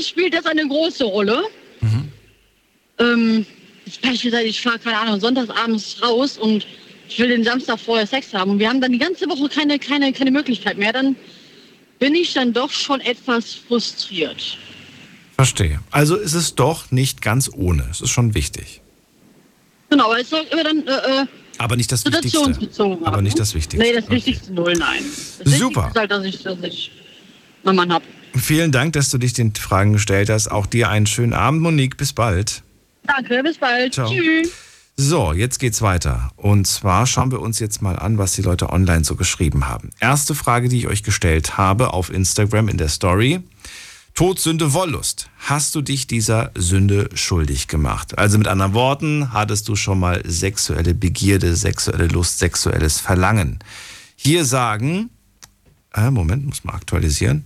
spielt das eine große Rolle. Ähm, ich beispielsweise, ich fahre, keine Ahnung, sonntagsabends raus und ich will den Samstag vorher Sex haben und wir haben dann die ganze Woche keine, keine, keine Möglichkeit mehr, dann bin ich dann doch schon etwas frustriert. Verstehe. Also ist es doch nicht ganz ohne. Es ist schon wichtig. Genau, aber es soll immer dann äh, äh, Aber nicht das Wichtigste. Aber ab, nicht das Wichtigste. Nee, das Wichtigste null, nein. Das Super. Wichtigste ist halt, dass ich, dass ich Mann habe. Vielen Dank, dass du dich den Fragen gestellt hast. Auch dir einen schönen Abend, Monique. Bis bald. Danke, bis bald. Ciao. Tschüss. So, jetzt geht's weiter. Und zwar schauen wir uns jetzt mal an, was die Leute online so geschrieben haben. Erste Frage, die ich euch gestellt habe auf Instagram in der Story. Todsünde Wollust. Hast du dich dieser Sünde schuldig gemacht? Also mit anderen Worten, hattest du schon mal sexuelle Begierde, sexuelle Lust, sexuelles Verlangen? Hier sagen, äh, Moment, muss mal aktualisieren.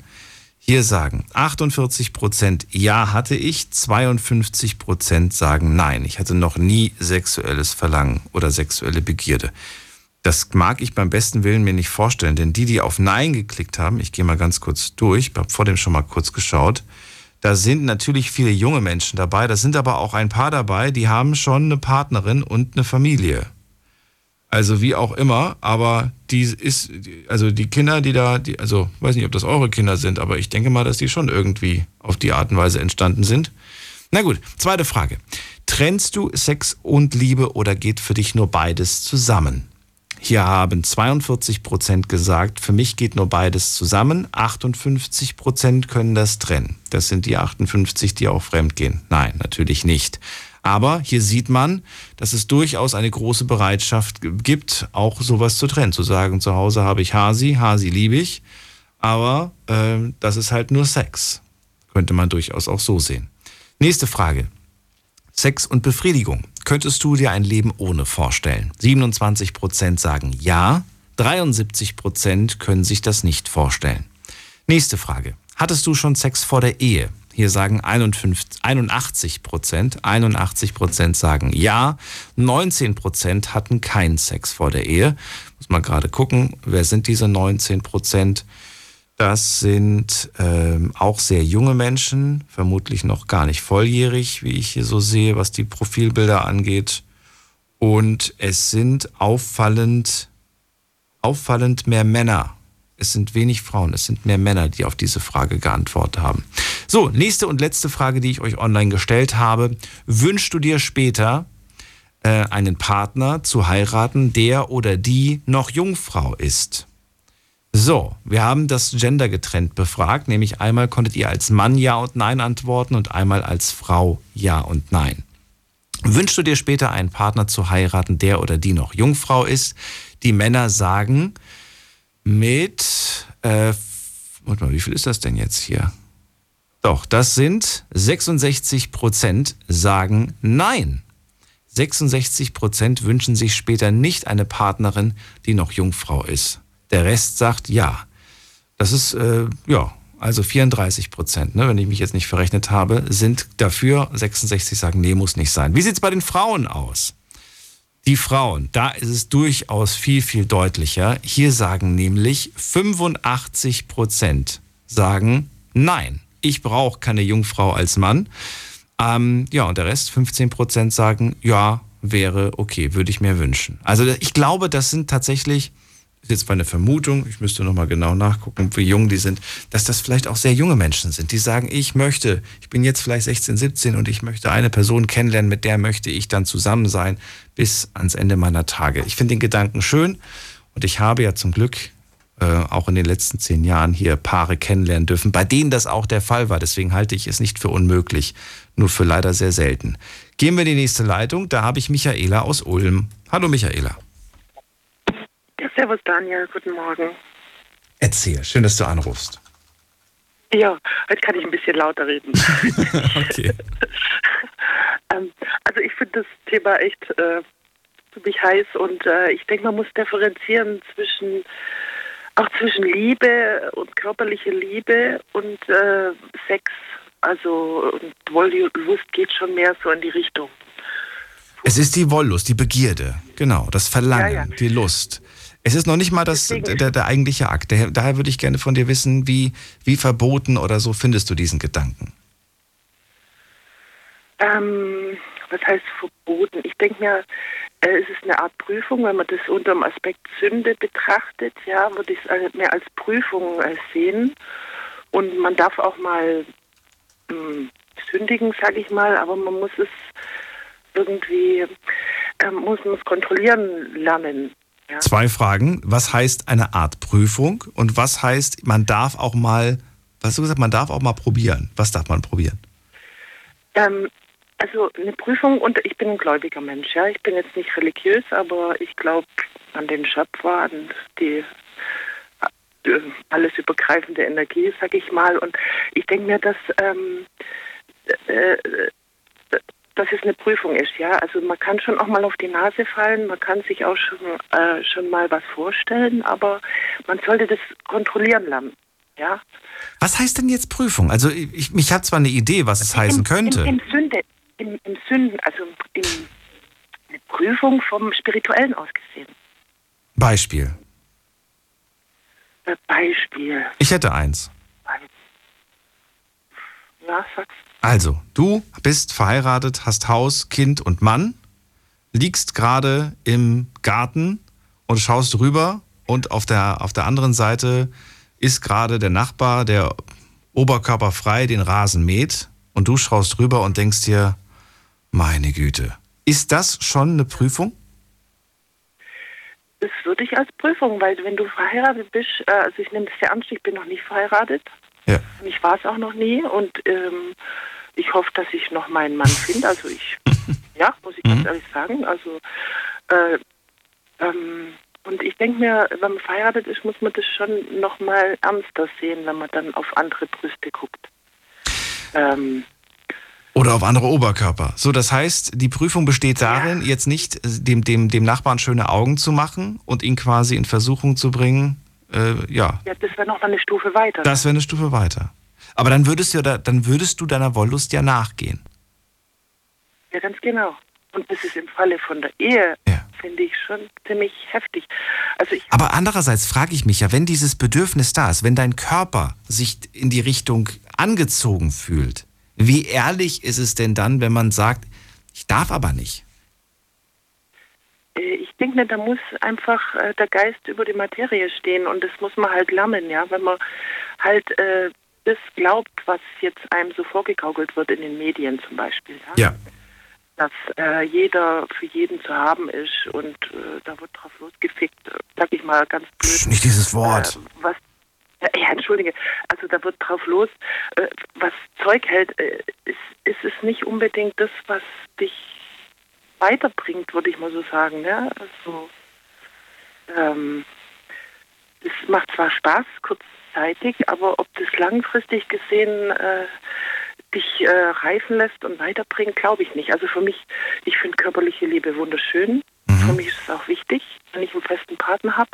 Hier sagen 48 Prozent Ja hatte ich, 52 Prozent sagen Nein. Ich hatte noch nie sexuelles Verlangen oder sexuelle Begierde. Das mag ich beim besten Willen mir nicht vorstellen, denn die, die auf Nein geklickt haben, ich gehe mal ganz kurz durch, ich habe vor dem schon mal kurz geschaut, da sind natürlich viele junge Menschen dabei, da sind aber auch ein paar dabei, die haben schon eine Partnerin und eine Familie. Also wie auch immer, aber die ist, also die Kinder, die da, die, also weiß nicht, ob das eure Kinder sind, aber ich denke mal, dass die schon irgendwie auf die Art und Weise entstanden sind. Na gut, zweite Frage. Trennst du Sex und Liebe oder geht für dich nur beides zusammen? Hier haben 42 Prozent gesagt, für mich geht nur beides zusammen. 58 Prozent können das trennen. Das sind die 58, die auch fremd gehen. Nein, natürlich nicht. Aber hier sieht man, dass es durchaus eine große Bereitschaft gibt, auch sowas zu trennen. Zu sagen, zu Hause habe ich Hasi, Hasi liebe ich, aber äh, das ist halt nur Sex. Könnte man durchaus auch so sehen. Nächste Frage. Sex und Befriedigung. Könntest du dir ein Leben ohne vorstellen? 27% sagen ja, 73% können sich das nicht vorstellen. Nächste Frage. Hattest du schon Sex vor der Ehe? Hier sagen 51, 81 Prozent. 81 Prozent sagen ja. 19 Prozent hatten keinen Sex vor der Ehe. Muss mal gerade gucken, wer sind diese 19 Prozent? Das sind ähm, auch sehr junge Menschen, vermutlich noch gar nicht volljährig, wie ich hier so sehe, was die Profilbilder angeht. Und es sind auffallend, auffallend mehr Männer. Es sind wenig Frauen, es sind mehr Männer, die auf diese Frage geantwortet haben. So, nächste und letzte Frage, die ich euch online gestellt habe. Wünschst du dir später äh, einen Partner zu heiraten, der oder die noch Jungfrau ist? So, wir haben das Gender getrennt befragt, nämlich einmal konntet ihr als Mann Ja und Nein antworten und einmal als Frau Ja und Nein. Wünschst du dir später einen Partner zu heiraten, der oder die noch Jungfrau ist? Die Männer sagen mit, äh, warte mal, wie viel ist das denn jetzt hier? Doch, das sind 66 Prozent sagen Nein. 66 Prozent wünschen sich später nicht eine Partnerin, die noch Jungfrau ist. Der Rest sagt ja. Das ist, äh, ja, also 34 Prozent, ne, wenn ich mich jetzt nicht verrechnet habe, sind dafür. 66 sagen, nee, muss nicht sein. Wie sieht es bei den Frauen aus? Die Frauen, da ist es durchaus viel, viel deutlicher. Hier sagen nämlich 85 Prozent sagen nein. Ich brauche keine Jungfrau als Mann. Ähm, ja, und der Rest, 15 Prozent sagen, ja, wäre okay, würde ich mir wünschen. Also ich glaube, das sind tatsächlich ist jetzt meine Vermutung, ich müsste nochmal genau nachgucken, wie jung die sind, dass das vielleicht auch sehr junge Menschen sind, die sagen, ich möchte, ich bin jetzt vielleicht 16, 17 und ich möchte eine Person kennenlernen, mit der möchte ich dann zusammen sein bis ans Ende meiner Tage. Ich finde den Gedanken schön und ich habe ja zum Glück äh, auch in den letzten zehn Jahren hier Paare kennenlernen dürfen, bei denen das auch der Fall war. Deswegen halte ich es nicht für unmöglich, nur für leider sehr selten. Gehen wir in die nächste Leitung, da habe ich Michaela aus Ulm. Hallo Michaela. Servus Daniel, guten Morgen. Erzähl, schön, dass du anrufst. Ja, heute kann ich ein bisschen lauter reden. *laughs* okay. *laughs* ähm, also ich finde das Thema echt äh, ziemlich heiß und äh, ich denke, man muss differenzieren zwischen auch zwischen Liebe und körperliche Liebe und äh, Sex. Also und Wollust geht schon mehr so in die Richtung. Es ist die Wollust, die Begierde, genau, das Verlangen, ja, ja. die Lust. Es ist noch nicht mal das, der, der, eigentliche Akt. Daher, daher würde ich gerne von dir wissen, wie, wie verboten oder so findest du diesen Gedanken? Ähm, was heißt verboten? Ich denke mir, äh, es ist eine Art Prüfung, wenn man das unter dem Aspekt Sünde betrachtet, ja, würde ich es mehr als Prüfung äh, sehen. Und man darf auch mal mh, hm, sündigen, sage ich mal, aber man muss es irgendwie, äh, muss man es kontrollieren lernen. Ja. Zwei Fragen. Was heißt eine Art Prüfung und was heißt, man darf auch mal, was hast du gesagt, man darf auch mal probieren? Was darf man probieren? Ähm, also eine Prüfung und ich bin ein gläubiger Mensch, ja. Ich bin jetzt nicht religiös, aber ich glaube an den Schöpfer, an die äh, alles übergreifende Energie, sag ich mal. Und ich denke mir, dass ähm, äh, dass es eine Prüfung ist, ja. Also man kann schon auch mal auf die Nase fallen, man kann sich auch schon, äh, schon mal was vorstellen, aber man sollte das kontrollieren lernen, ja. Was heißt denn jetzt Prüfung? Also ich, ich habe zwar eine Idee, was es Im, heißen könnte. Im, im Sünde, im, im Sünden, also im, eine Prüfung vom Spirituellen aus gesehen. Beispiel. Äh, Beispiel. Ich hätte eins. Ja, sag's. Also, du bist verheiratet, hast Haus, Kind und Mann, liegst gerade im Garten und schaust rüber und auf der, auf der anderen Seite ist gerade der Nachbar, der oberkörperfrei den Rasen mäht und du schaust rüber und denkst dir, meine Güte, ist das schon eine Prüfung? Das würde ich als Prüfung, weil wenn du verheiratet bist, äh, also ich nehme das sehr ernst, ich bin noch nicht verheiratet. Ja. Ich war es auch noch nie und ähm, ich hoffe, dass ich noch meinen Mann finde. Also ich *laughs* Ja, muss ich ganz ehrlich sagen. Also, äh, ähm, und ich denke mir, wenn man verheiratet ist, muss man das schon nochmal ernster sehen, wenn man dann auf andere Brüste guckt. Ähm, Oder auf andere Oberkörper. So, das heißt, die Prüfung besteht darin, jetzt nicht äh, dem, dem, dem Nachbarn schöne Augen zu machen und ihn quasi in Versuchung zu bringen. Äh, ja, ja, das wäre noch mal eine Stufe weiter. das wäre eine Stufe weiter. Aber dann würdest du, ja da- dann würdest du deiner Wollust ja nachgehen. Ja, ganz genau. Und das ist im Falle von der Ehe, finde ich schon ziemlich heftig. Also ich Aber andererseits frage ich mich ja, wenn dieses Bedürfnis da ist, wenn dein Körper sich in die Richtung angezogen fühlt, wie ehrlich ist es denn dann, wenn man sagt, ich darf aber nicht? Äh, Ich denke, mir, da muss einfach äh, der Geist über die Materie stehen und das muss man halt lernen, ja, wenn man halt äh, das glaubt, was jetzt einem so vorgegaukelt wird in den Medien zum Beispiel, ja, Ja. dass äh, jeder für jeden zu haben ist und äh, da wird drauf losgefickt, sag ich mal ganz blöd. Nicht dieses Wort. Äh, was ja, entschuldige, also da wird drauf los, äh, was Zeug hält, äh, ist, ist es nicht unbedingt das, was dich weiterbringt, würde ich mal so sagen. Ne? Also, ähm, es macht zwar Spaß, kurzzeitig, aber ob das langfristig gesehen äh, dich äh, reifen lässt und weiterbringt, glaube ich nicht. Also für mich, ich finde körperliche Liebe wunderschön. Für mich ist es auch wichtig, wenn ich einen festen Partner habe.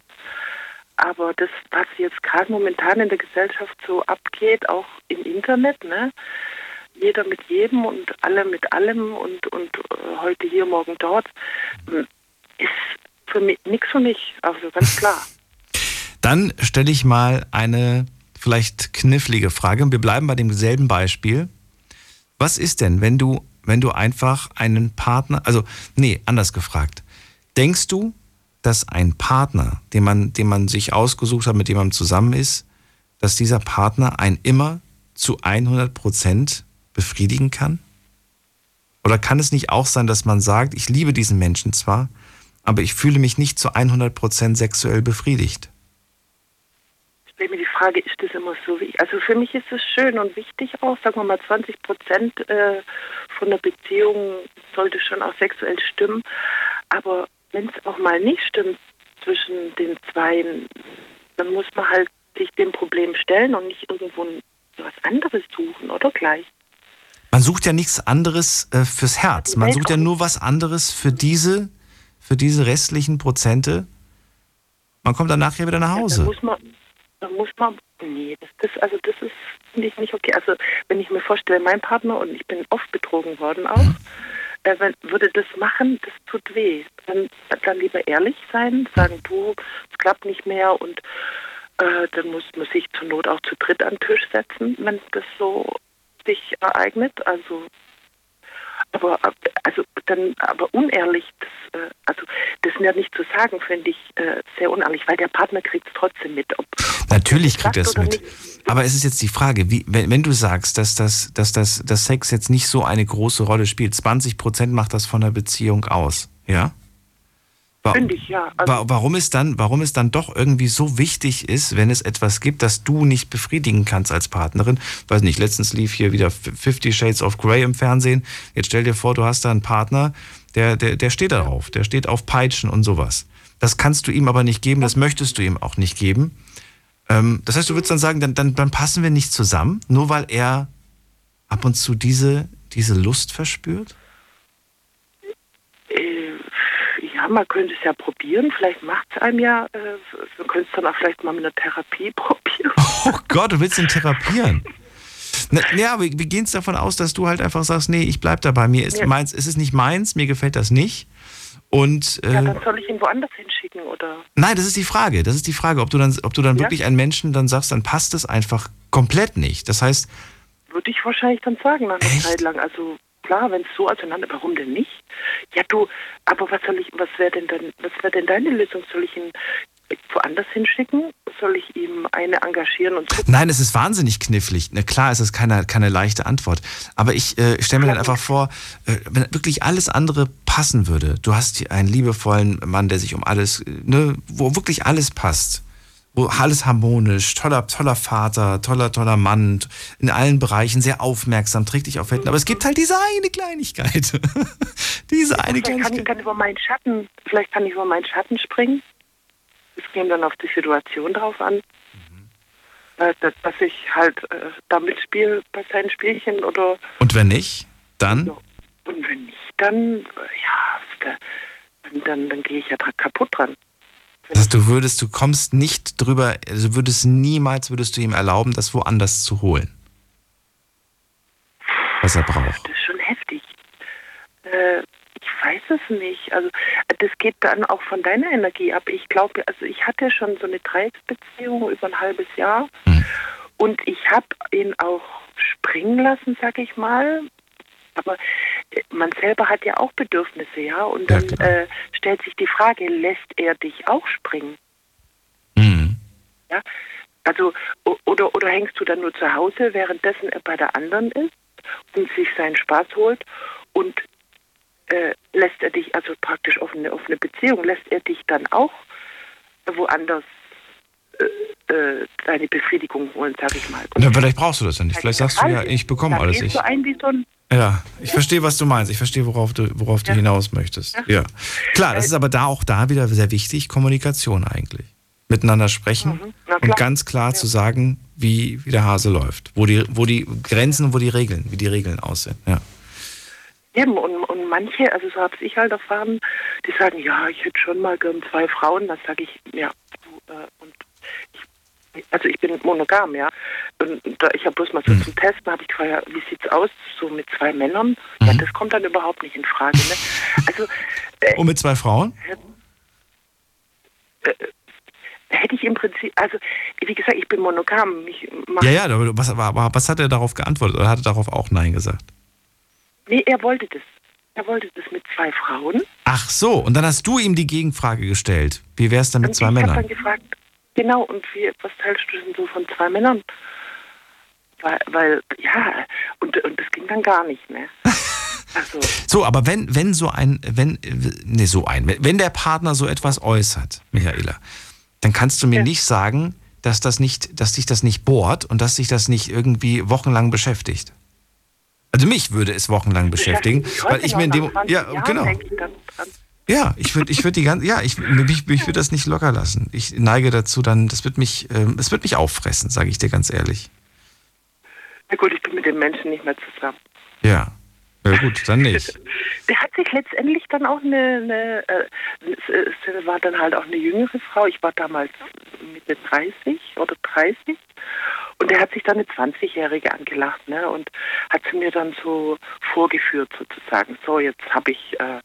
Aber das, was jetzt gerade momentan in der Gesellschaft so abgeht, auch im Internet, ne? jeder mit jedem und alle mit allem und, und äh, heute hier, morgen dort, m, ist für mich nichts für mich, also ganz klar. *laughs* Dann stelle ich mal eine vielleicht knifflige Frage wir bleiben bei demselben Beispiel. Was ist denn, wenn du, wenn du einfach einen Partner, also nee, anders gefragt. Denkst du, dass ein Partner, den man, den man sich ausgesucht hat, mit dem man zusammen ist, dass dieser Partner einen immer zu 100 Prozent befriedigen kann? Oder kann es nicht auch sein, dass man sagt, ich liebe diesen Menschen zwar, aber ich fühle mich nicht zu 100 Prozent sexuell befriedigt? Stelle mir die Frage, ist das immer so wie Also für mich ist es schön und wichtig auch, sagen wir mal 20 Prozent äh, von der Beziehung sollte schon auch sexuell stimmen. Aber wenn es auch mal nicht stimmt zwischen den Zweien, dann muss man halt sich dem Problem stellen und nicht irgendwo was anderes suchen, oder gleich? Man sucht ja nichts anderes äh, fürs Herz. Man sucht ja nur was anderes für diese, für diese restlichen Prozente. Man kommt dann nachher wieder nach Hause. muss man, dann muss man, nee, das, das, also das ist, finde ich nicht okay. Also wenn ich mir vorstelle, mein Partner und ich bin oft betrogen worden auch, äh, wenn, würde das machen, das tut weh. Dann, dann lieber ehrlich sein, sagen, du, es klappt nicht mehr und äh, dann muss man sich zur Not auch zu dritt an den Tisch setzen, wenn das so sich ereignet. Also aber also dann aber unehrlich, das, äh, also das mir nicht zu sagen, finde ich äh, sehr unehrlich, weil der Partner kriegt es trotzdem mit. Ob, Natürlich kriegt er es mit. Aber es ist jetzt die Frage, wie, wenn, wenn du sagst, dass, das, dass das, dass Sex jetzt nicht so eine große Rolle spielt, 20 Prozent macht das von der Beziehung aus, ja? Finde ich ja. Also, Wa- Warum es, dann, warum es dann doch irgendwie so wichtig ist, wenn es etwas gibt, das du nicht befriedigen kannst als Partnerin. Weiß nicht, letztens lief hier wieder Fifty Shades of Grey im Fernsehen. Jetzt stell dir vor, du hast da einen Partner, der, der, der steht darauf, der steht auf Peitschen und sowas. Das kannst du ihm aber nicht geben, das möchtest du ihm auch nicht geben. Ähm, das heißt, du würdest dann sagen, dann, dann, dann passen wir nicht zusammen, nur weil er ab und zu diese, diese Lust verspürt? äh, ja, man könnte es ja probieren, vielleicht macht es einem ja, äh, man könnte es dann auch vielleicht mal mit einer Therapie *laughs* probieren. Oh Gott, du willst ihn therapieren. Na, ja, wir gehen es davon aus, dass du halt einfach sagst, nee, ich bleib dabei. Mir ist Ja. meins, es ist nicht meins, mir gefällt das nicht. Und Ja, äh, dann soll ich ihn woanders hinschicken, oder? nein, das ist die Frage. Das ist die Frage, ob du dann, ob du dann Ja. wirklich einen Menschen dann sagst, dann passt es einfach komplett nicht. Das heißt, Würde ich wahrscheinlich dann sagen nach einer Zeit lang. Also klar, wenn es so auseinander, warum denn nicht? Ja, du, aber was soll ich, was wäre denn dann, was wäre denn deine Lösung? Soll ich ihn woanders hinschicken? Soll ich ihm eine engagieren und gucken? Nein, es ist wahnsinnig knifflig. Na klar, es ist keine, keine leichte Antwort. Aber ich äh, stelle mir dann einfach vor, äh, wenn wirklich alles andere passen würde, du hast hier einen liebevollen Mann, der sich um alles, äh, ne, wo wirklich alles passt. Wo alles harmonisch, toller, toller Vater, toller, toller Mann, in allen Bereichen sehr aufmerksam, trägt dich auf Händen. Aber es gibt halt diese eine Kleinigkeit. *laughs* diese eine vielleicht Kleinigkeit. Kann ich dann über meinen Schatten, vielleicht kann ich über meinen Schatten springen. Es käme dann auf die Situation drauf an. Äh, dass, dass ich halt äh, da mitspiele bei seinen Spielchen oder Und wenn nicht, dann? und wenn nicht, dann äh, ja, da- dann, dann, dann gehe ich ja kaputt dran. Heißt, du würdest, du kommst nicht drüber, also würdest niemals, würdest du ihm erlauben, das woanders zu holen. Was er braucht. Das ist schon heftig. Äh, ich weiß es nicht. Also das geht dann auch von deiner Energie ab. Ich glaube, also ich hatte schon so eine Dreiecksbeziehung über ein halbes Jahr und ich habe ihn auch springen lassen, sag ich mal. Aber äh, man selber hat ja auch Bedürfnisse, ja. Und dann äh, stellt sich die Frage, lässt er dich auch springen? Ja. Also oder oder hängst du dann nur zu Hause, währenddessen er bei der anderen ist und sich seinen Spaß holt und äh, lässt er dich, also praktisch auf eine, auf eine Beziehung, lässt er dich dann auch woanders äh, äh, deine Befriedigung holen, sag ich mal. Na, vielleicht brauchst du das ja nicht. Vielleicht sagst du ja, ich bekomme alles. Ich, du ein wie so ein ja, ich verstehe, was du meinst. Ich verstehe, worauf du, worauf du hinaus möchtest. Ja. Klar, das ist aber da auch da wieder sehr wichtig, Kommunikation eigentlich. Miteinander sprechen Mhm. Und ganz klar zu sagen, wie, wie der Hase läuft. Wo die, wo die Grenzen, wo die Regeln, wie die Regeln aussehen. Ja. Eben, und, und manche, also so habe ich halt erfahren, die sagen, ja, ich hätte schon mal gern zwei Frauen. Dann sage ich, ja, du, äh, und ich, also ich bin monogam, ja. Und da, ich habe bloß mal so zum Testen, habe ich gefragt, wie sieht's aus, so mit zwei Männern? Ja, das kommt dann überhaupt nicht in Frage. Ne? Also Und mit zwei Frauen? hätte ich im Prinzip, also wie gesagt, ich bin monogam. Ich Ja, ja, aber was, aber, was hat er darauf geantwortet? Oder hat er darauf auch Nein gesagt? Nee, er wollte das. Er wollte das mit zwei Frauen. Ach so, und dann hast du ihm die Gegenfrage gestellt. Wie wäre es denn mit Und zwei ich habe Männern? dann gefragt, genau, und wie, was teilst du denn so von zwei Männern? Weil, weil ja, und, und das ging dann gar nicht, ne? *laughs* Also, So, aber wenn, wenn so ein, wenn, nee, so ein, wenn, wenn der Partner so etwas äußert, Michaela, dann kannst du mir nicht sagen, dass das nicht, dass dich das nicht bohrt und dass dich das nicht irgendwie wochenlang beschäftigt. Also mich würde es wochenlang beschäftigen, weil ich mir in dem, ja, genau. Ja, ich würde, ich würde die ganze, ja, ich, mich, mich würde das nicht locker lassen. Ich neige dazu, dann, das wird mich, ähm, es wird mich auffressen, sage ich dir ganz ehrlich. na gut, ich bin mit dem Menschen nicht mehr zusammen. Ja, ja gut, dann nicht. *laughs* Der hat sich letztendlich dann auch eine, eine äh, es, es war dann halt auch eine jüngere Frau. Ich war damals Mitte 30 oder 30. Und der hat sich dann eine 20-Jährige angelacht, ne? Und hat sie mir dann so vorgeführt sozusagen. So, jetzt habe ich, äh,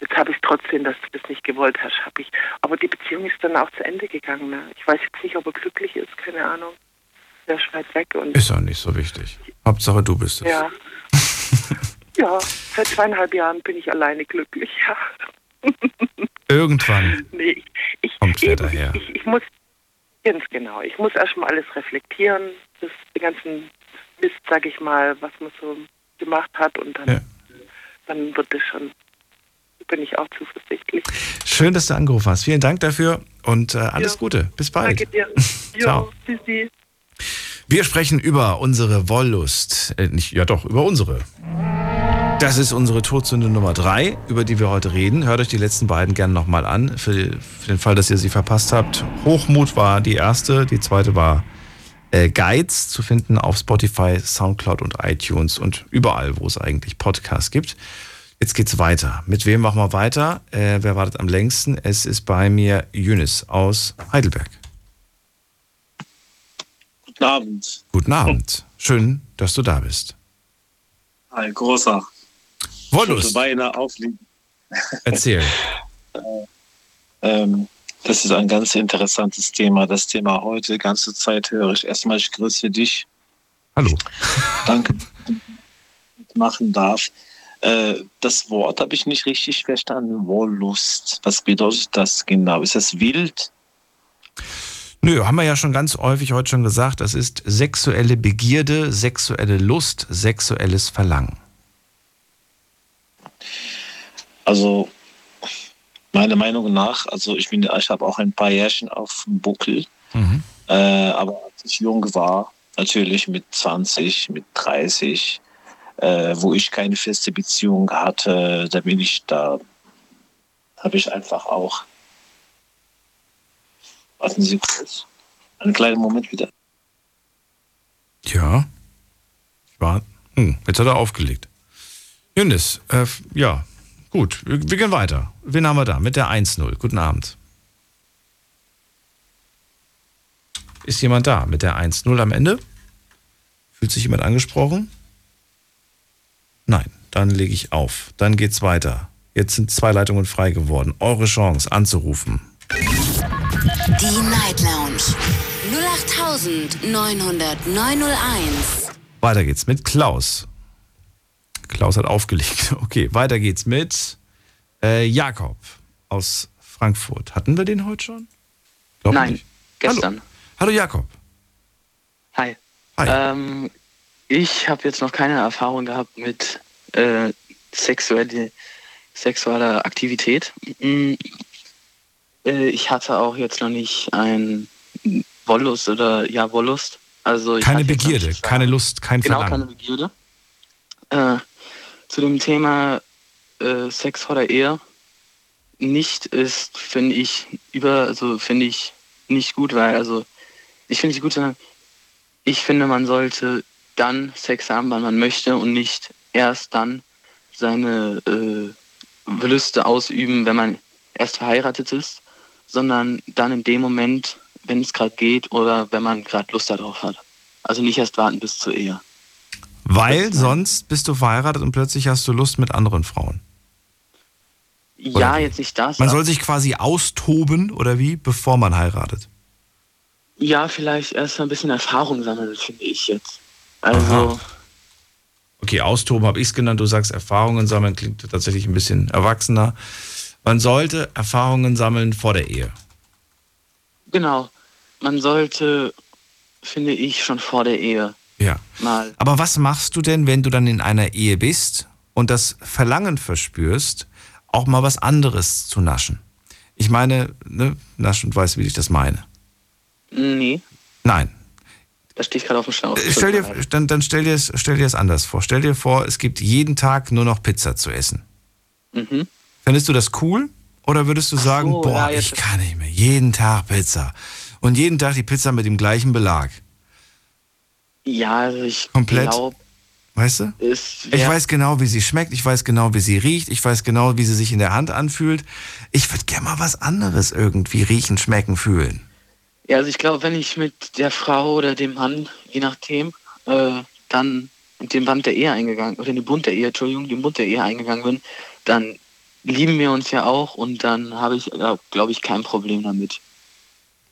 jetzt habe ich trotzdem, dass du das nicht gewollt hast, habe ich. Aber die Beziehung ist dann auch zu Ende gegangen, ne? Ich weiß jetzt nicht, ob er glücklich ist, keine Ahnung. Der ist weit weg und Ist auch nicht so wichtig. Hauptsache du bist es. ja. *laughs* ja, seit zweieinhalb Jahren bin ich alleine glücklich, ja. *laughs* Irgendwann Nee, ich, ich, kommt eben, daher. ich, ich muss, ganz genau, ich muss erstmal alles reflektieren, das, den ganzen Mist, sag ich mal, was man so gemacht hat und dann, dann wird es schon, bin ich auch zuversichtlich. Schön, dass du angerufen hast. Vielen Dank dafür und äh, alles Ja. Gute. Bis bald. Danke dir. *laughs* Ciao. Jo, tschüssi. Wir sprechen über unsere Wollust. Äh, nicht, ja doch, über unsere. Das ist unsere Todsünde Nummer drei, über die wir heute reden. Hört euch die letzten beiden gerne nochmal an, für, für den Fall, dass ihr sie verpasst habt. Hochmut war die erste, die zweite war äh, Guides, zu finden auf Spotify, Soundcloud und iTunes und überall, wo es eigentlich Podcasts gibt. Jetzt geht's weiter. Mit wem machen wir weiter? Äh, wer wartet am längsten? Es ist bei mir Yunis aus Heidelberg. Guten Abend. Guten Abend. Schön, dass du da bist. Hi, großer. Wollust. Wollte beinahe aufliegen. *laughs* Erzähl. Ähm, das ist ein ganz interessantes Thema. Das Thema heute, die ganze Zeit höre ich. Erstmal, ich grüße dich. Hallo. Danke, dass ich machen darf. Äh, das Wort habe ich nicht richtig verstanden. Wollust. Was bedeutet das genau? Ist das wild? Nö, haben wir ja schon ganz häufig heute schon gesagt, das ist sexuelle Begierde, sexuelle Lust, sexuelles Verlangen. Also, meiner Meinung nach, also ich bin, ich habe auch ein paar Jährchen auf dem Buckel. Mhm. Äh, aber als ich jung war, natürlich mit 20, mit 30, äh, wo ich keine feste Beziehung hatte, da bin ich da, habe ich einfach auch, warten Sie kurz, einen kleinen Moment wieder. Ja. Ich war. Hm, jetzt hat er aufgelegt. Jönis, äh, ja, gut, wir, wir gehen weiter. Wen haben wir da? Mit der 1-0. Guten Abend. Ist jemand da mit der 1-0 am Ende? Fühlt sich jemand angesprochen? Nein, dann lege ich auf. Dann geht's weiter. Jetzt sind zwei Leitungen frei geworden. Eure Chance anzurufen. Die Night Lounge 08901. Weiter geht's mit Klaus. Klaus hat aufgelegt. *laughs* Okay, weiter geht's mit äh, Jakob aus Frankfurt. Hatten wir den heute schon? Glaub Nein, nicht. gestern. Hallo. Hallo Jakob. Hi. Hi. Ähm, ich habe jetzt noch keine Erfahrung gehabt mit äh, sexuelle, sexueller Aktivität. Mm, äh, ich hatte auch jetzt noch nicht ein Wollust oder ja Wollust. Also ich Keine Begierde, keine Lust, kein genau, Verlangen. keine Begierde. Äh, zu dem Thema äh, Sex vor der Ehe nicht ist, finde ich, über, also finde ich nicht gut, weil, also ich finde es gut, sondern ich finde, man sollte dann Sex haben, wann man möchte und nicht erst dann seine äh, Gelüste ausüben, wenn man erst verheiratet ist, sondern dann in dem Moment, wenn es gerade geht oder wenn man gerade Lust darauf hat. Also nicht erst warten bis zur Ehe. Weil sonst bist du verheiratet und plötzlich hast du Lust mit anderen Frauen. Ja, jetzt nicht das. Man soll sich quasi austoben oder wie, bevor man heiratet. Ja, vielleicht erst mal ein bisschen Erfahrung sammeln, finde ich jetzt. Also, Aha. Okay, austoben habe ich es genannt. Du sagst Erfahrungen sammeln, klingt tatsächlich ein bisschen erwachsener. Man sollte Erfahrungen sammeln vor der Ehe. genau. Man sollte, finde ich, schon vor der Ehe Ja. mal. Aber was machst du denn, wenn du dann in einer Ehe bist und das Verlangen verspürst, auch mal was anderes zu naschen? Ich meine, ne, naschen, du weißt, wie ich das meine. Nee, Nein. da stehe ich gerade auf dem Schlauch. Äh, Stell dir, dann, dann stell, dir es, stell dir es anders vor. Stell dir vor, es gibt jeden Tag nur noch Pizza zu essen. Mhm. Findest du das cool? Oder würdest du sagen, so, boah, ja, ich kann nicht mehr, jeden Tag Pizza. Und jeden Tag die Pizza mit dem gleichen Belag. Ja, also ich Komplett? glaube, Weißt du? es Ich weiß genau, wie sie schmeckt, ich weiß genau, wie sie riecht, ich weiß genau, wie sie sich in der Hand anfühlt. Ich würde gerne mal was anderes irgendwie riechen, schmecken, fühlen. Ja, also ich glaube, wenn ich mit der Frau oder dem Mann, je nachdem, äh, dann in den Band der Ehe eingegangen, oder in den Bund der Ehe, Entschuldigung, den Bund der Ehe eingegangen bin, dann lieben wir uns ja auch und dann habe ich, äh, glaube ich, kein Problem damit.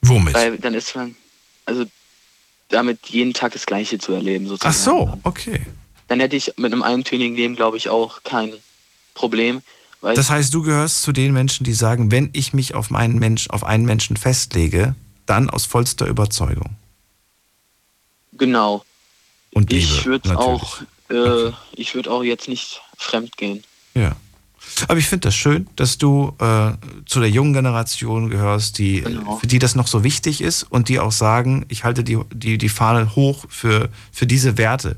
Womit? Weil dann ist man, also damit jeden Tag das Gleiche zu erleben, sozusagen. Ach so, okay. Dann hätte ich mit einem eintönigen Leben, glaube ich, auch kein Problem. Weil Das heißt, du gehörst zu den Menschen, die sagen, wenn ich mich auf einen, Mensch, auf einen Menschen festlege, dann aus vollster Überzeugung. genau. Und Liebe, ich würde auch, äh, ich würde auch jetzt nicht fremd gehen. Ja. Aber ich finde das schön, dass du äh, zu der jungen Generation gehörst, die, Genau. für die das noch so wichtig ist und die auch sagen, ich halte die, die, die Fahne hoch für, für diese Werte,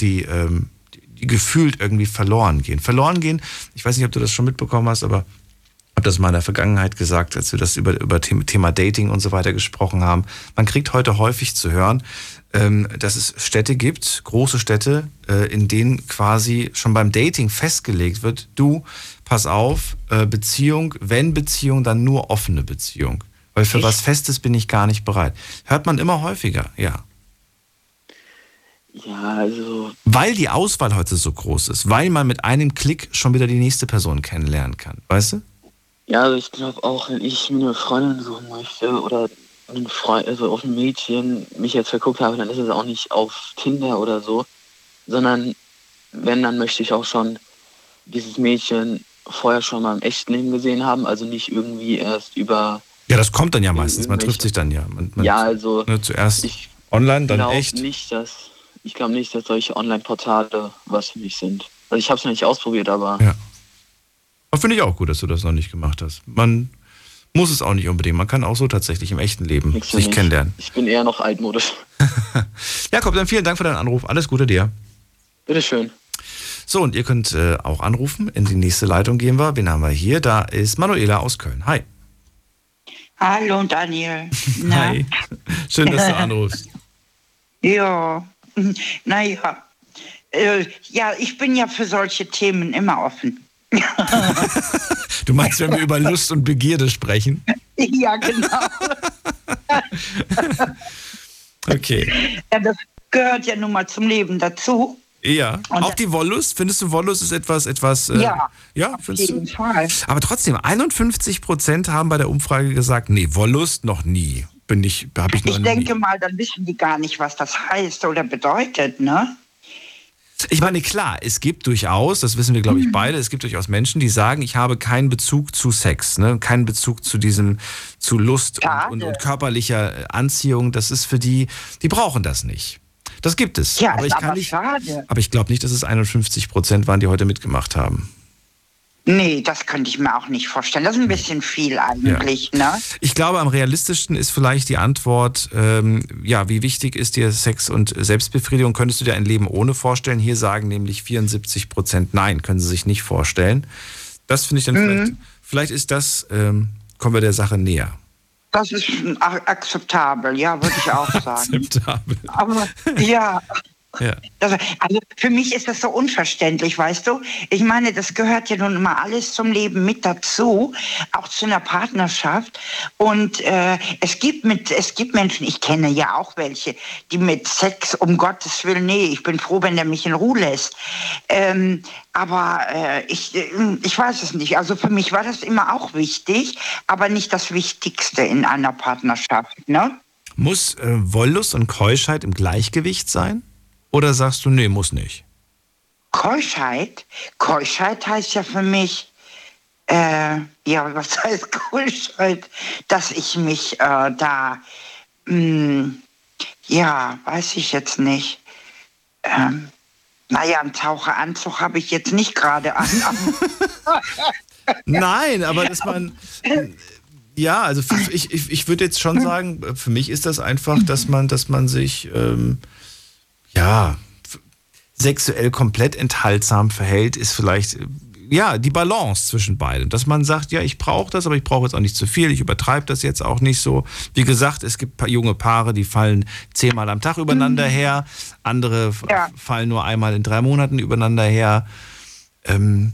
die, ähm, die, die gefühlt irgendwie verloren gehen. Verloren gehen, ich weiß nicht, ob du das schon mitbekommen hast, aber habe das mal in der Vergangenheit gesagt, als wir das über, über Thema Dating und so weiter gesprochen haben. Man kriegt heute häufig zu hören, ähm, dass es Städte gibt, große Städte, äh, in denen quasi schon beim Dating festgelegt wird, du, pass auf, äh, Beziehung, wenn Beziehung, dann nur offene Beziehung. Weil für was Festes bin ich gar nicht bereit. Hört man immer häufiger, ja. Ja, also Weil die Auswahl heute so groß ist, weil man mit einem Klick schon wieder die nächste Person kennenlernen kann, weißt du? Ja, also ich glaube auch, wenn ich mir eine Freundin suchen möchte oder einen Freund, also auf ein Mädchen mich jetzt verguckt habe, dann ist es auch nicht auf Tinder oder so, sondern wenn, dann möchte ich auch schon dieses Mädchen vorher schon mal im echten Leben gesehen haben, also nicht irgendwie erst über, Ja, das kommt dann ja meistens. Man trifft sich dann ja. Man, man, ja, also ne, zuerst online, dann echt. nicht, dass, ich glaube nicht, dass solche Online-Portale was für mich sind. Also ich habe es noch nicht ausprobiert, aber Ja. Aber finde ich auch gut, dass du das noch nicht gemacht hast. Man, Muss es auch nicht unbedingt. Man kann auch so tatsächlich im echten Leben für sich kennenlernen. Ich bin eher noch altmodisch. *laughs* Jakob, dann vielen Dank für deinen Anruf. Alles Gute dir. Bitteschön. So, und ihr könnt äh, auch anrufen. In die nächste Leitung gehen wir. Wen haben wir hier? Da ist Manuela aus Köln. Hi. Hallo Daniel. *laughs* Na? Hi. Schön, dass du anrufst. *laughs* Ja, naja. Äh, ja, ich bin ja für solche Themen immer offen. *laughs* Du meinst, wenn wir über Lust und Begierde sprechen? ja, genau. *laughs* Okay. Ja, das gehört ja nun mal zum Leben dazu. Ja. Und auch die Wollust? Findest du Wollust ist etwas, etwas. Äh, Ja, Ja, auf findest jeden du? Fall. Aber trotzdem, 51 Prozent haben bei der Umfrage gesagt, nee, Wollust noch nie. Bin ich, habe ich noch Ich nie. denke mal, dann wissen die gar nicht, was das heißt oder bedeutet, ne? Ich meine, klar, es gibt durchaus, das wissen wir, glaube Mhm. ich, beide, es gibt durchaus Menschen, die sagen, ich habe keinen Bezug zu Sex, ne? keinen Bezug zu diesem, zu Lust und, und, und körperlicher äh, Anziehung. Das ist für die, die brauchen das nicht. Das gibt es. Ja, aber ich kann nicht, schade. aber ich glaube nicht, dass es 51 Prozent waren, die heute mitgemacht haben. Nee, das könnte ich mir auch nicht vorstellen. Das ist ein bisschen viel eigentlich, ne? Ich glaube, am realistischsten ist vielleicht die Antwort, ähm, ja, wie wichtig ist dir Sex und Selbstbefriedigung? Könntest du dir ein Leben ohne vorstellen? Hier sagen nämlich 74 Prozent nein, können sie sich nicht vorstellen. Das finde ich dann vielleicht, vielleicht ist das, ähm, kommen wir der Sache näher. Das ist akzeptabel, ja, würde ich auch *laughs* sagen. Akzeptabel. Aber ja, Ja. das, also für mich ist das so unverständlich, weißt du? Ich meine, das gehört ja nun immer alles zum Leben mit dazu, auch zu einer Partnerschaft. Und äh, es gibt mit, es gibt Menschen, ich kenne ja auch welche, die mit Sex um Gottes Willen, nee, ich bin froh, wenn der mich in Ruhe lässt. Ähm, aber äh, ich, äh, ich weiß es nicht. Also für mich war das immer auch wichtig, aber nicht das Wichtigste in einer Partnerschaft, ne? Muss äh, Wollust und Keuschheit im Gleichgewicht sein? Oder sagst du, nee, muss nicht? Keuschheit? Keuschheit heißt ja für mich, äh, ja, *laughs* was heißt Keuschheit? Dass ich mich äh, da, mh, ja, weiß ich jetzt nicht. Ähm, naja, einen Taucheranzug habe ich jetzt nicht gerade an. *laughs* Nein, aber dass man. Ja, also ich, ich, ich würde jetzt schon sagen, für mich ist das einfach, dass man, dass man sich ähm, ja sexuell komplett enthaltsam verhält, ist vielleicht äh, ja die Balance zwischen beiden. Dass man sagt, ja, ich brauche das, aber ich brauche jetzt auch nicht zu viel, ich übertreibe das jetzt auch nicht so. Wie gesagt, es gibt junge Paare, die fallen zehnmal am Tag übereinander her, andere f- fallen nur einmal in drei Monaten übereinander her. Ähm,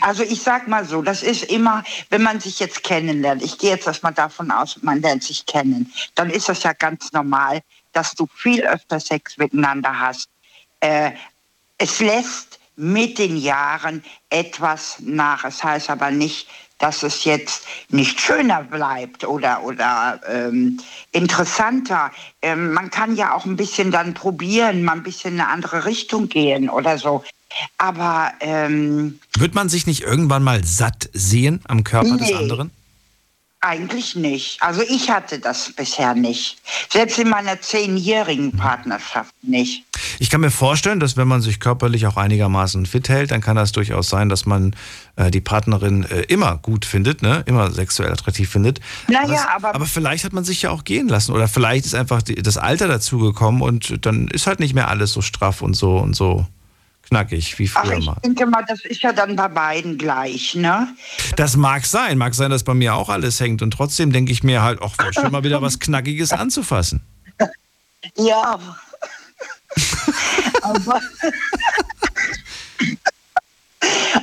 Also ich sag mal so, das ist immer, wenn man sich jetzt kennenlernt, ich gehe jetzt erstmal davon aus, man lernt sich kennen, dann ist das ja ganz normal, dass du viel öfter Sex miteinander hast. Äh, es lässt mit den Jahren etwas nach. Es heißt aber nicht, dass es jetzt nicht schöner bleibt oder, oder ähm, interessanter. Ähm, man kann ja auch ein bisschen dann probieren, mal ein bisschen in eine andere Richtung gehen oder so. Aber ähm, wird man sich nicht irgendwann mal satt sehen am Körper des Nee. anderen? Eigentlich nicht. Also ich hatte das bisher nicht. Selbst in meiner zehnjährigen Partnerschaft nicht. Ich kann mir vorstellen, dass wenn man sich körperlich auch einigermaßen fit hält, dann kann das durchaus sein, dass man äh, die Partnerin äh, immer gut findet, ne? immer sexuell attraktiv findet. Naja, das, aber- aber vielleicht hat man sich ja auch gehen lassen oder vielleicht ist einfach die, das Alter dazugekommen und dann ist halt nicht mehr alles so straff und so und so knackig wie Ach, früher ich mal. denke mal, das ist ja dann bei beiden gleich, ne? Das mag sein, mag sein, dass bei mir auch alles hängt und trotzdem denke ich mir halt, auch schön mal wieder was Knackiges anzufassen. *laughs* Ja. *laughs* aber *laughs*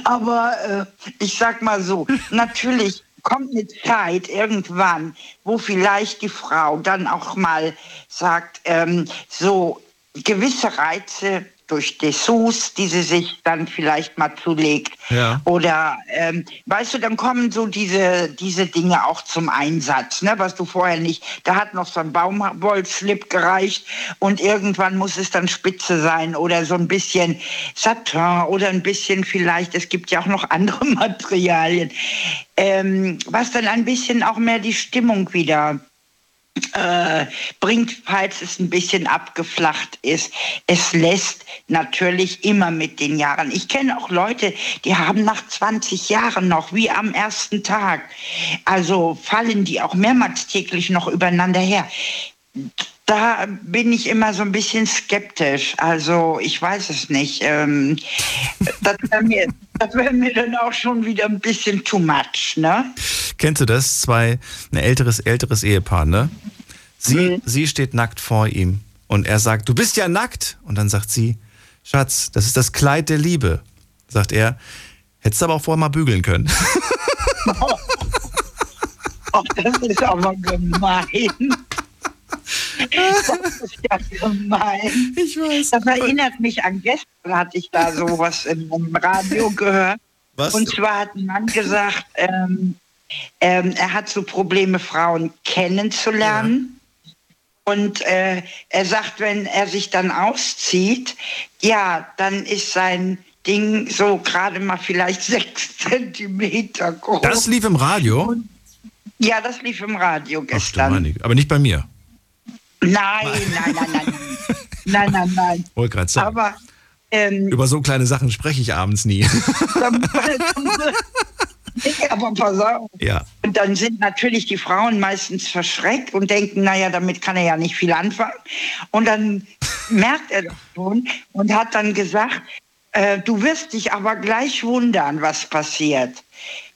aber äh, ich sag mal so, natürlich kommt eine Zeit irgendwann, wo vielleicht die Frau dann auch mal sagt, ähm, so gewisse Reize durch Dessous, die sie sich dann vielleicht mal zulegt. Ja. Oder, ähm, weißt du, dann kommen so diese, diese Dinge auch zum Einsatz, ne, was du vorher nicht, da hat noch so ein Baumwollslip gereicht und irgendwann muss es dann spitze sein oder so ein bisschen Satin oder ein bisschen vielleicht, es gibt ja auch noch *laughs* andere Materialien, ähm, was dann ein bisschen auch mehr die Stimmung wieder äh, bringt, falls es ein bisschen abgeflacht ist. Es lässt natürlich immer mit den Jahren. Ich kenne auch Leute, die haben nach 20 Jahren noch, wie am ersten Tag, also fallen die auch mehrmals täglich noch übereinander her. Da bin ich immer so ein bisschen skeptisch. Also ich weiß es nicht. Ähm, das wäre mir, wär mir dann auch schon wieder ein bisschen too much, ne? Kennst du das? Zwei, ein älteres, älteres Ehepaar, ne? Sie, Mhm. sie steht nackt vor ihm und er sagt, du bist ja nackt. Und dann sagt sie, Schatz, das ist das Kleid der Liebe. Sagt er, hättest du aber auch vorher mal bügeln können. Ach, *laughs* das ist aber gemein. *laughs* Das ist ja gemein. Ich weiß. Das erinnert mich an gestern, hatte ich da sowas im, im Radio gehört. Was? Und zwar hat ein Mann gesagt, ähm, ähm, er hat so Probleme, Frauen kennenzulernen. Und äh, er sagt, wenn er sich dann auszieht, ja, dann ist sein Ding so gerade mal vielleicht *laughs* sechs Zentimeter groß. Das lief im Radio. Ja, das lief im Radio Ach, du gestern. meine, aber nicht bei mir. Nein, nein, nein, nein. nein, *laughs* nein, nein. Wollte gerade sagen. Aber ähm, Über so kleine Sachen spreche ich abends nie. *laughs* Aber pass auf. ja. Und dann sind natürlich die Frauen meistens verschreckt und denken, naja, damit kann er ja nicht viel anfangen. Und dann merkt er das schon und hat dann gesagt, äh, du wirst dich aber gleich wundern, was passiert.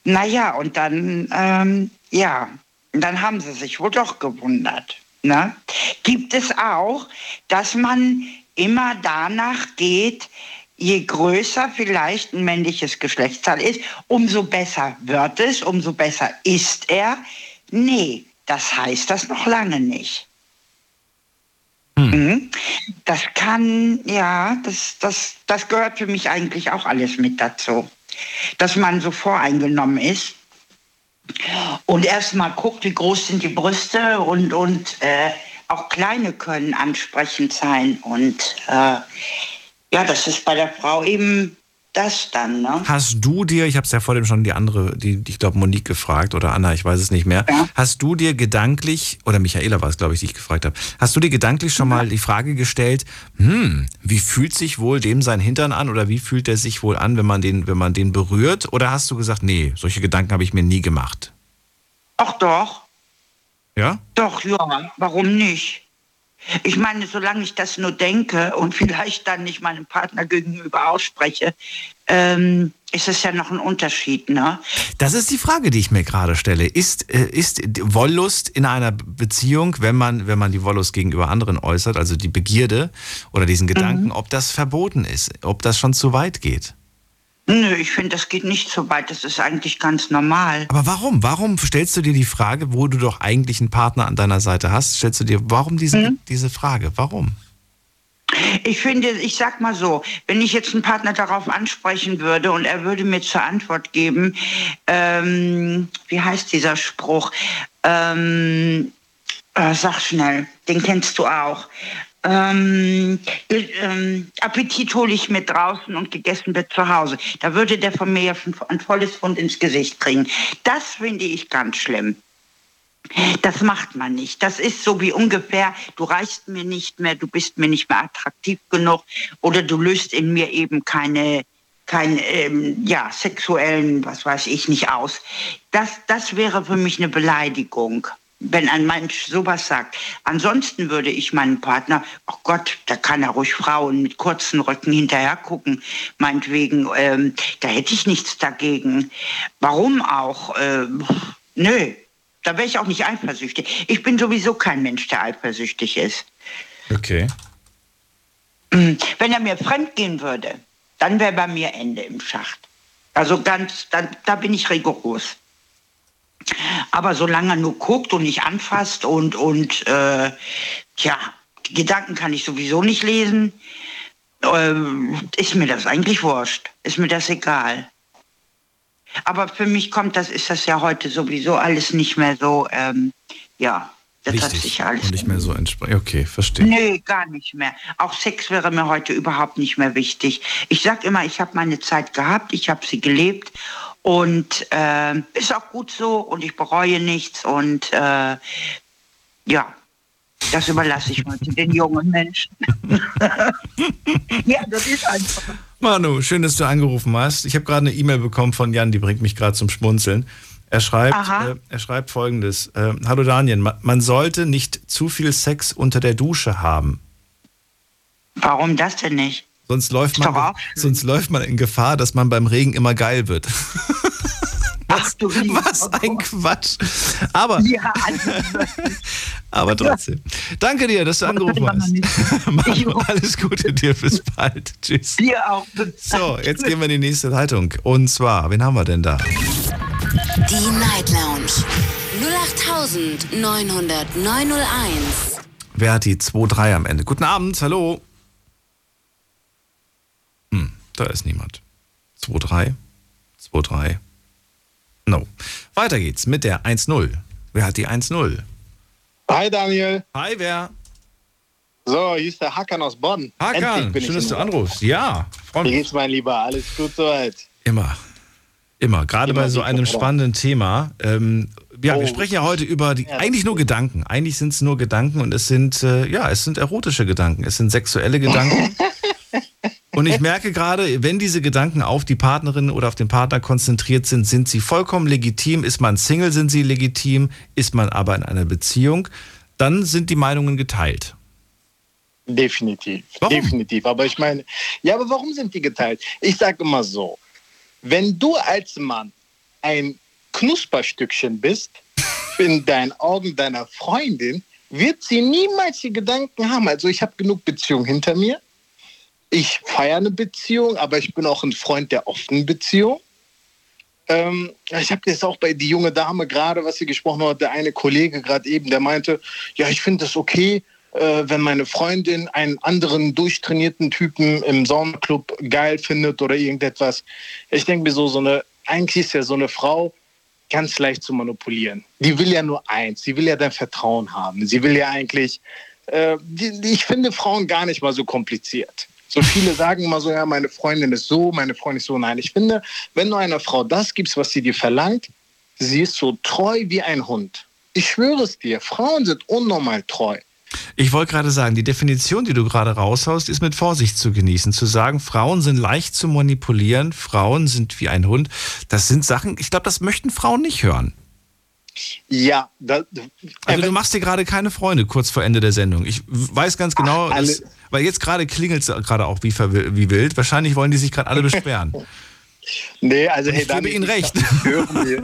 Naja, und dann, ähm, ja, und dann haben sie sich wohl doch gewundert. Ne? Gibt es auch, dass man immer danach geht, je größer vielleicht ein männliches Geschlechtsteil ist, umso besser wird es, umso besser ist er. Nee, das heißt das noch lange nicht. Mhm. Das kann, ja, das, das, das gehört für mich eigentlich auch alles mit dazu. Dass man so voreingenommen ist und erstmal guckt, wie groß sind die Brüste und, und äh, auch kleine können ansprechend sein. Und äh, ja, das ist bei der Frau eben das dann. Ne? Hast du dir, ich habe es ja vor dem schon die andere, die, die ich glaube Monique gefragt oder Anna, ich weiß es nicht mehr. Hast du dir gedanklich, oder Michaela war es, glaube ich, die ich gefragt habe, hast du dir gedanklich schon mal die Frage gestellt, hm, wie fühlt sich wohl dem sein Hintern an oder wie fühlt er sich wohl an, wenn man den, wenn man den berührt? Oder hast du gesagt, nee, solche Gedanken habe ich mir nie gemacht? Ach doch, Ja? doch, ja, warum nicht? Ich meine, solange ich das nur denke und vielleicht dann nicht meinem Partner gegenüber ausspreche, ähm, ist es ja noch ein Unterschied, ne? Das ist die Frage, die ich mir gerade stelle. Ist, äh, ist Wollust in einer Beziehung, wenn man, wenn man die Wollust gegenüber anderen äußert, also die Begierde oder diesen Gedanken, ob das verboten ist, ob das schon zu weit geht? Nö, ich finde, das geht nicht so weit. Das ist eigentlich ganz normal. Aber warum? Warum stellst du dir die Frage, wo du doch eigentlich einen Partner an deiner Seite hast, stellst du dir, warum diese, diese Frage? Warum? Ich finde, ich sag mal so, wenn ich jetzt einen Partner darauf ansprechen würde und er würde mir zur Antwort geben, ähm, wie heißt dieser Spruch? Ähm, äh, sag schnell, den kennst du auch. Ähm, äh, ähm, Appetit hole ich mit draußen und gegessen wird zu Hause. Da würde der von mir schon ein volles Pfund ins Gesicht kriegen. Das finde ich ganz schlimm. Das macht man nicht. Das ist so wie ungefähr, du reichst mir nicht mehr, du bist mir nicht mehr attraktiv genug oder du löst in mir eben keine, kein, ähm, ja, sexuellen, was weiß ich, nicht aus. Das, das wäre für mich eine Beleidigung, wenn ein Mensch sowas sagt. Ansonsten würde ich meinen Partner, oh Gott, da kann er ruhig Frauen mit kurzen Röcken hinterher gucken, meinetwegen, ähm, da hätte ich nichts dagegen. Warum auch? Ähm, nö, da wäre ich auch nicht eifersüchtig. Ich bin sowieso kein Mensch, der eifersüchtig ist. Okay. Wenn er mir fremd gehen würde, dann wäre bei mir Ende im Schacht. Also ganz, dann, da bin ich rigoros. Aber solange er nur guckt und nicht anfasst und, und äh, tja, Gedanken kann ich sowieso nicht lesen, ähm, ist mir das eigentlich wurscht. Ist mir das egal. Aber für mich kommt das, ist das ja heute sowieso alles nicht mehr so, ähm, ja, das hat sich alles. Und nicht mehr so entsprechend. Okay, verstehe. Nee, gar nicht mehr. Auch Sex wäre mir heute überhaupt nicht mehr wichtig. Ich sag immer, ich habe meine Zeit gehabt, ich habe sie gelebt und äh, ist auch gut so und ich bereue nichts und äh, Ja, das überlasse ich mal zu den jungen Menschen. *laughs* ja, das ist einfach. Manu, schön, dass du angerufen hast. Ich habe gerade eine E-Mail bekommen von Jan, die bringt mich gerade zum Schmunzeln. Er schreibt, äh, er schreibt folgendes: äh, Hallo Daniel, man, man sollte nicht zu viel Sex unter der Dusche haben. Warum das denn nicht? Sonst läuft, man, sonst läuft man in Gefahr, dass man beim Regen immer geil wird. was, *laughs* was ein Quatsch. Aber, ja, *laughs* also *laughs* aber trotzdem. Danke dir, dass du angerufen hast. Manu, alles Gute dir, bis bald. Tschüss. Dir auch. So, jetzt gehen wir in die nächste Leitung. Und zwar, wen haben wir denn da? Die Night Lounge 0890901. Wer hat die 2-3 am Ende? Guten Abend, hallo. Da ist niemand. 2-3. 2-3. No. Weiter geht's mit der 1-0. Wer hat die 1-0? Hi Daniel. Hi, wer? So, hier ist der Hakan aus Bonn. Hakan, schön, dass du anrufst. Ja, freue mich. Wie geht's, mein Lieber? Alles gut soweit? Immer. Immer. Gerade Immer bei so einem spannenden Thema. Ähm, ja, oh. wir sprechen ja heute über die, eigentlich nur Gedanken. Eigentlich sind es nur Gedanken und es sind, äh, ja, es sind erotische Gedanken. Es sind sexuelle Gedanken. *laughs* Und ich merke gerade, wenn diese Gedanken auf die Partnerin oder auf den Partner konzentriert sind, sind sie vollkommen legitim. Ist man Single, sind sie legitim. Ist man aber in einer Beziehung, dann sind die Meinungen geteilt. Definitiv. Warum? Definitiv. Aber ich meine, ja, aber warum sind die geteilt? Ich sage immer so, wenn du als Mann ein Knusperstückchen bist, *laughs* in deinen Augen deiner Freundin, wird sie niemals die Gedanken haben. Also ich habe genug Beziehungen hinter mir ich feiere eine Beziehung, aber ich bin auch ein Freund der offenen Beziehung. Ähm, ich habe jetzt auch bei die junge Dame gerade, was sie gesprochen hat, der eine Kollege gerade eben, der meinte, ja, ich finde das okay, äh, wenn meine Freundin einen anderen durchtrainierten Typen im Saunaclub geil findet oder irgendetwas. Ich denke mir so, so eine, eigentlich ist ja so eine Frau ganz leicht zu manipulieren. Die will ja nur eins, sie will ja dein Vertrauen haben. Sie will ja eigentlich, äh, die, ich finde Frauen gar nicht mal so kompliziert. So viele sagen immer so, ja, meine Freundin ist so, meine Freundin ist so. Nein, ich finde, wenn du einer Frau das gibst, was sie dir verlangt, sie ist so treu wie ein Hund. Ich schwöre es dir, Frauen sind unnormal treu. Ich wollte gerade sagen, die Definition, die du gerade raushaust, ist mit Vorsicht zu genießen. Zu sagen, Frauen sind leicht zu manipulieren, Frauen sind wie ein Hund, das sind Sachen, ich glaube, das möchten Frauen nicht hören. Ja, da, also du machst dir gerade keine Freunde kurz vor Ende der Sendung. Ich weiß ganz genau, Ach, dass, weil jetzt gerade klingelt es gerade auch wie, wie wild. Wahrscheinlich wollen die sich gerade alle *laughs* beschweren. Nee, also hey, ich gebe Ihnen recht. Ich höre mir,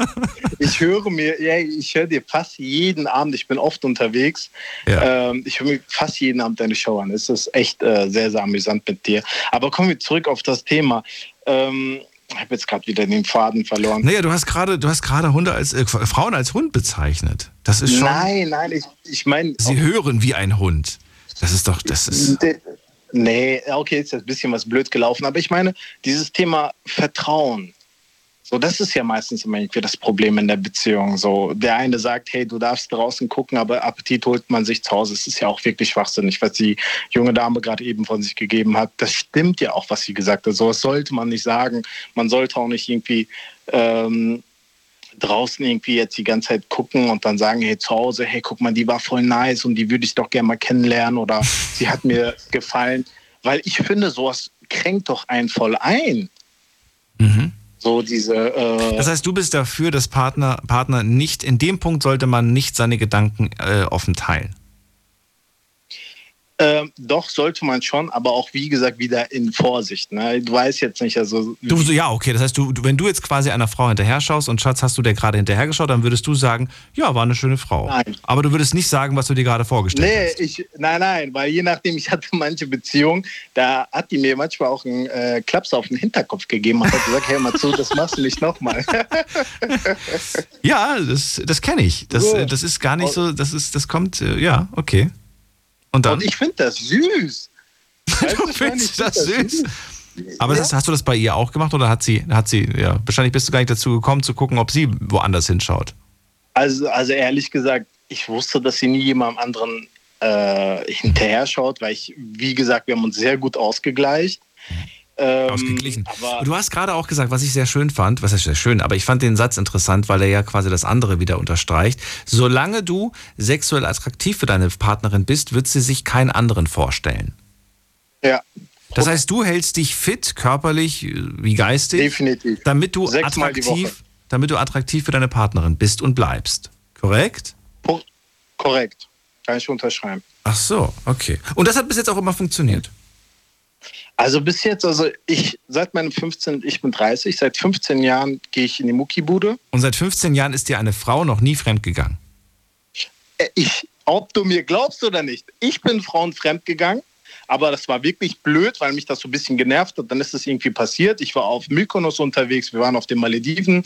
ich höre mir, ja, ich höre dir fast jeden Abend, ich bin oft unterwegs, ja. ähm, ich höre mir fast jeden Abend deine Show an. Es ist echt äh, sehr, sehr amüsant mit dir. Aber kommen wir zurück auf das Thema. Ähm, ich habe jetzt gerade wieder den Faden verloren. Naja, du hast gerade, du hast gerade Hunde als äh, Frauen als Hund bezeichnet. Das ist schon. Nein, nein, ich, ich meine. Sie hören wie ein Hund. Das ist doch, das ist. Nee, okay, ist jetzt ein bisschen was blöd gelaufen, aber ich meine, dieses Thema Vertrauen, so, das ist ja meistens immer irgendwie das Problem in der Beziehung. So, der eine sagt, hey, du darfst draußen gucken, aber Appetit holt man sich zu Hause. Es ist ja auch wirklich schwachsinnig, was die junge Dame gerade eben von sich gegeben hat. Das stimmt ja auch, was sie gesagt hat. So was sollte man nicht sagen. Man sollte auch nicht irgendwie ähm, draußen irgendwie jetzt die ganze Zeit gucken und dann sagen, hey, zu Hause, hey, guck mal, die war voll nice und die würde ich doch gerne mal kennenlernen oder sie hat mir gefallen. Weil ich finde, sowas kränkt doch einen voll ein. Mhm. So diese. Äh das heißt, du bist dafür, dass Partner, Partner nicht, in dem Punkt sollte man nicht seine Gedanken äh, offen teilen. Ähm, doch, sollte man schon, aber auch wie gesagt wieder in Vorsicht. Ne? Du weißt jetzt nicht, also. Du, ja, okay, das heißt, du, wenn du jetzt quasi einer Frau hinterher schaust und Schatz, hast du der gerade hinterher geschaut, dann würdest du sagen, ja, war eine schöne Frau. Nein. Aber du würdest nicht sagen, was du dir gerade vorgestellt nee, hast. Nee, nein, nein, weil je nachdem, ich hatte manche Beziehungen, da hat die mir manchmal auch einen äh, Klaps auf den Hinterkopf gegeben und hat gesagt, hey, mal zu, das machst du nicht nochmal. *laughs* ja, das, das kenne ich. Das, so. das ist gar nicht so, das ist, das kommt, äh, ja, okay. Und dann? Und ich finde das süß. *laughs* du findest das, das süß? Aber ja. ist, hast du das bei ihr auch gemacht oder hat sie, hat sie, ja, wahrscheinlich bist du gar nicht dazu gekommen zu gucken, ob sie woanders hinschaut? Also, also ehrlich gesagt, ich wusste, dass sie nie jemandem anderen äh, hinterher schaut, weil ich, wie gesagt, wir haben uns sehr gut ausgegleicht. Ähm, Ausgeglichen. Du hast gerade auch gesagt, was ich sehr schön fand, was ist sehr schön, aber ich fand den Satz interessant, weil er ja quasi das andere wieder unterstreicht. Solange du sexuell attraktiv für deine Partnerin bist, wird sie sich keinen anderen vorstellen. Ja. Das heißt, du hältst dich fit, körperlich wie geistig, Definitiv. damit du Sechsmal attraktiv, damit du attraktiv für deine Partnerin bist und bleibst. Korrekt? Korrekt. Kann ich unterschreiben. Ach so, okay. Und das hat bis jetzt auch immer funktioniert. Also bis jetzt, also ich seit meinem 15, ich bin 30, seit 15 Jahren gehe ich in die Muckibude. Und seit 15 Jahren ist dir eine Frau noch nie fremdgegangen. Äh, Ich, ob du mir glaubst oder nicht, ich bin Frauen fremdgegangen, aber das war wirklich blöd, weil mich das so ein bisschen genervt hat. Dann ist es irgendwie passiert. Ich war auf Mykonos unterwegs, wir waren auf den Malediven.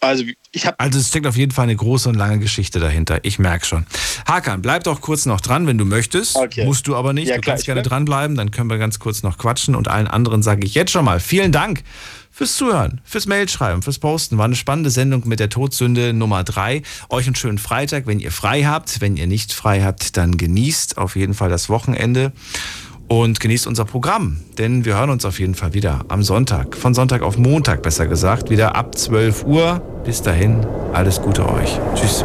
Also ich habe Also es steckt auf jeden Fall eine große und lange Geschichte dahinter. Ich merke schon. Hakan, bleib doch kurz noch dran, wenn du möchtest. Okay. Musst du aber nicht. Ja, du klar, kannst gerne bleib- dranbleiben, dann können wir ganz kurz noch quatschen. Und allen anderen sage ich jetzt schon mal vielen Dank fürs Zuhören, fürs Mailschreiben, fürs Posten. War eine spannende Sendung mit der Todsünde Nummer drei. Euch einen schönen Freitag, wenn ihr frei habt. Wenn ihr nicht frei habt, dann genießt auf jeden Fall das Wochenende. Und genießt unser Programm, denn wir hören uns auf jeden Fall wieder am Sonntag. Von Sonntag auf Montag besser gesagt, wieder ab 12 Uhr. Bis dahin, alles Gute euch. Tschüss.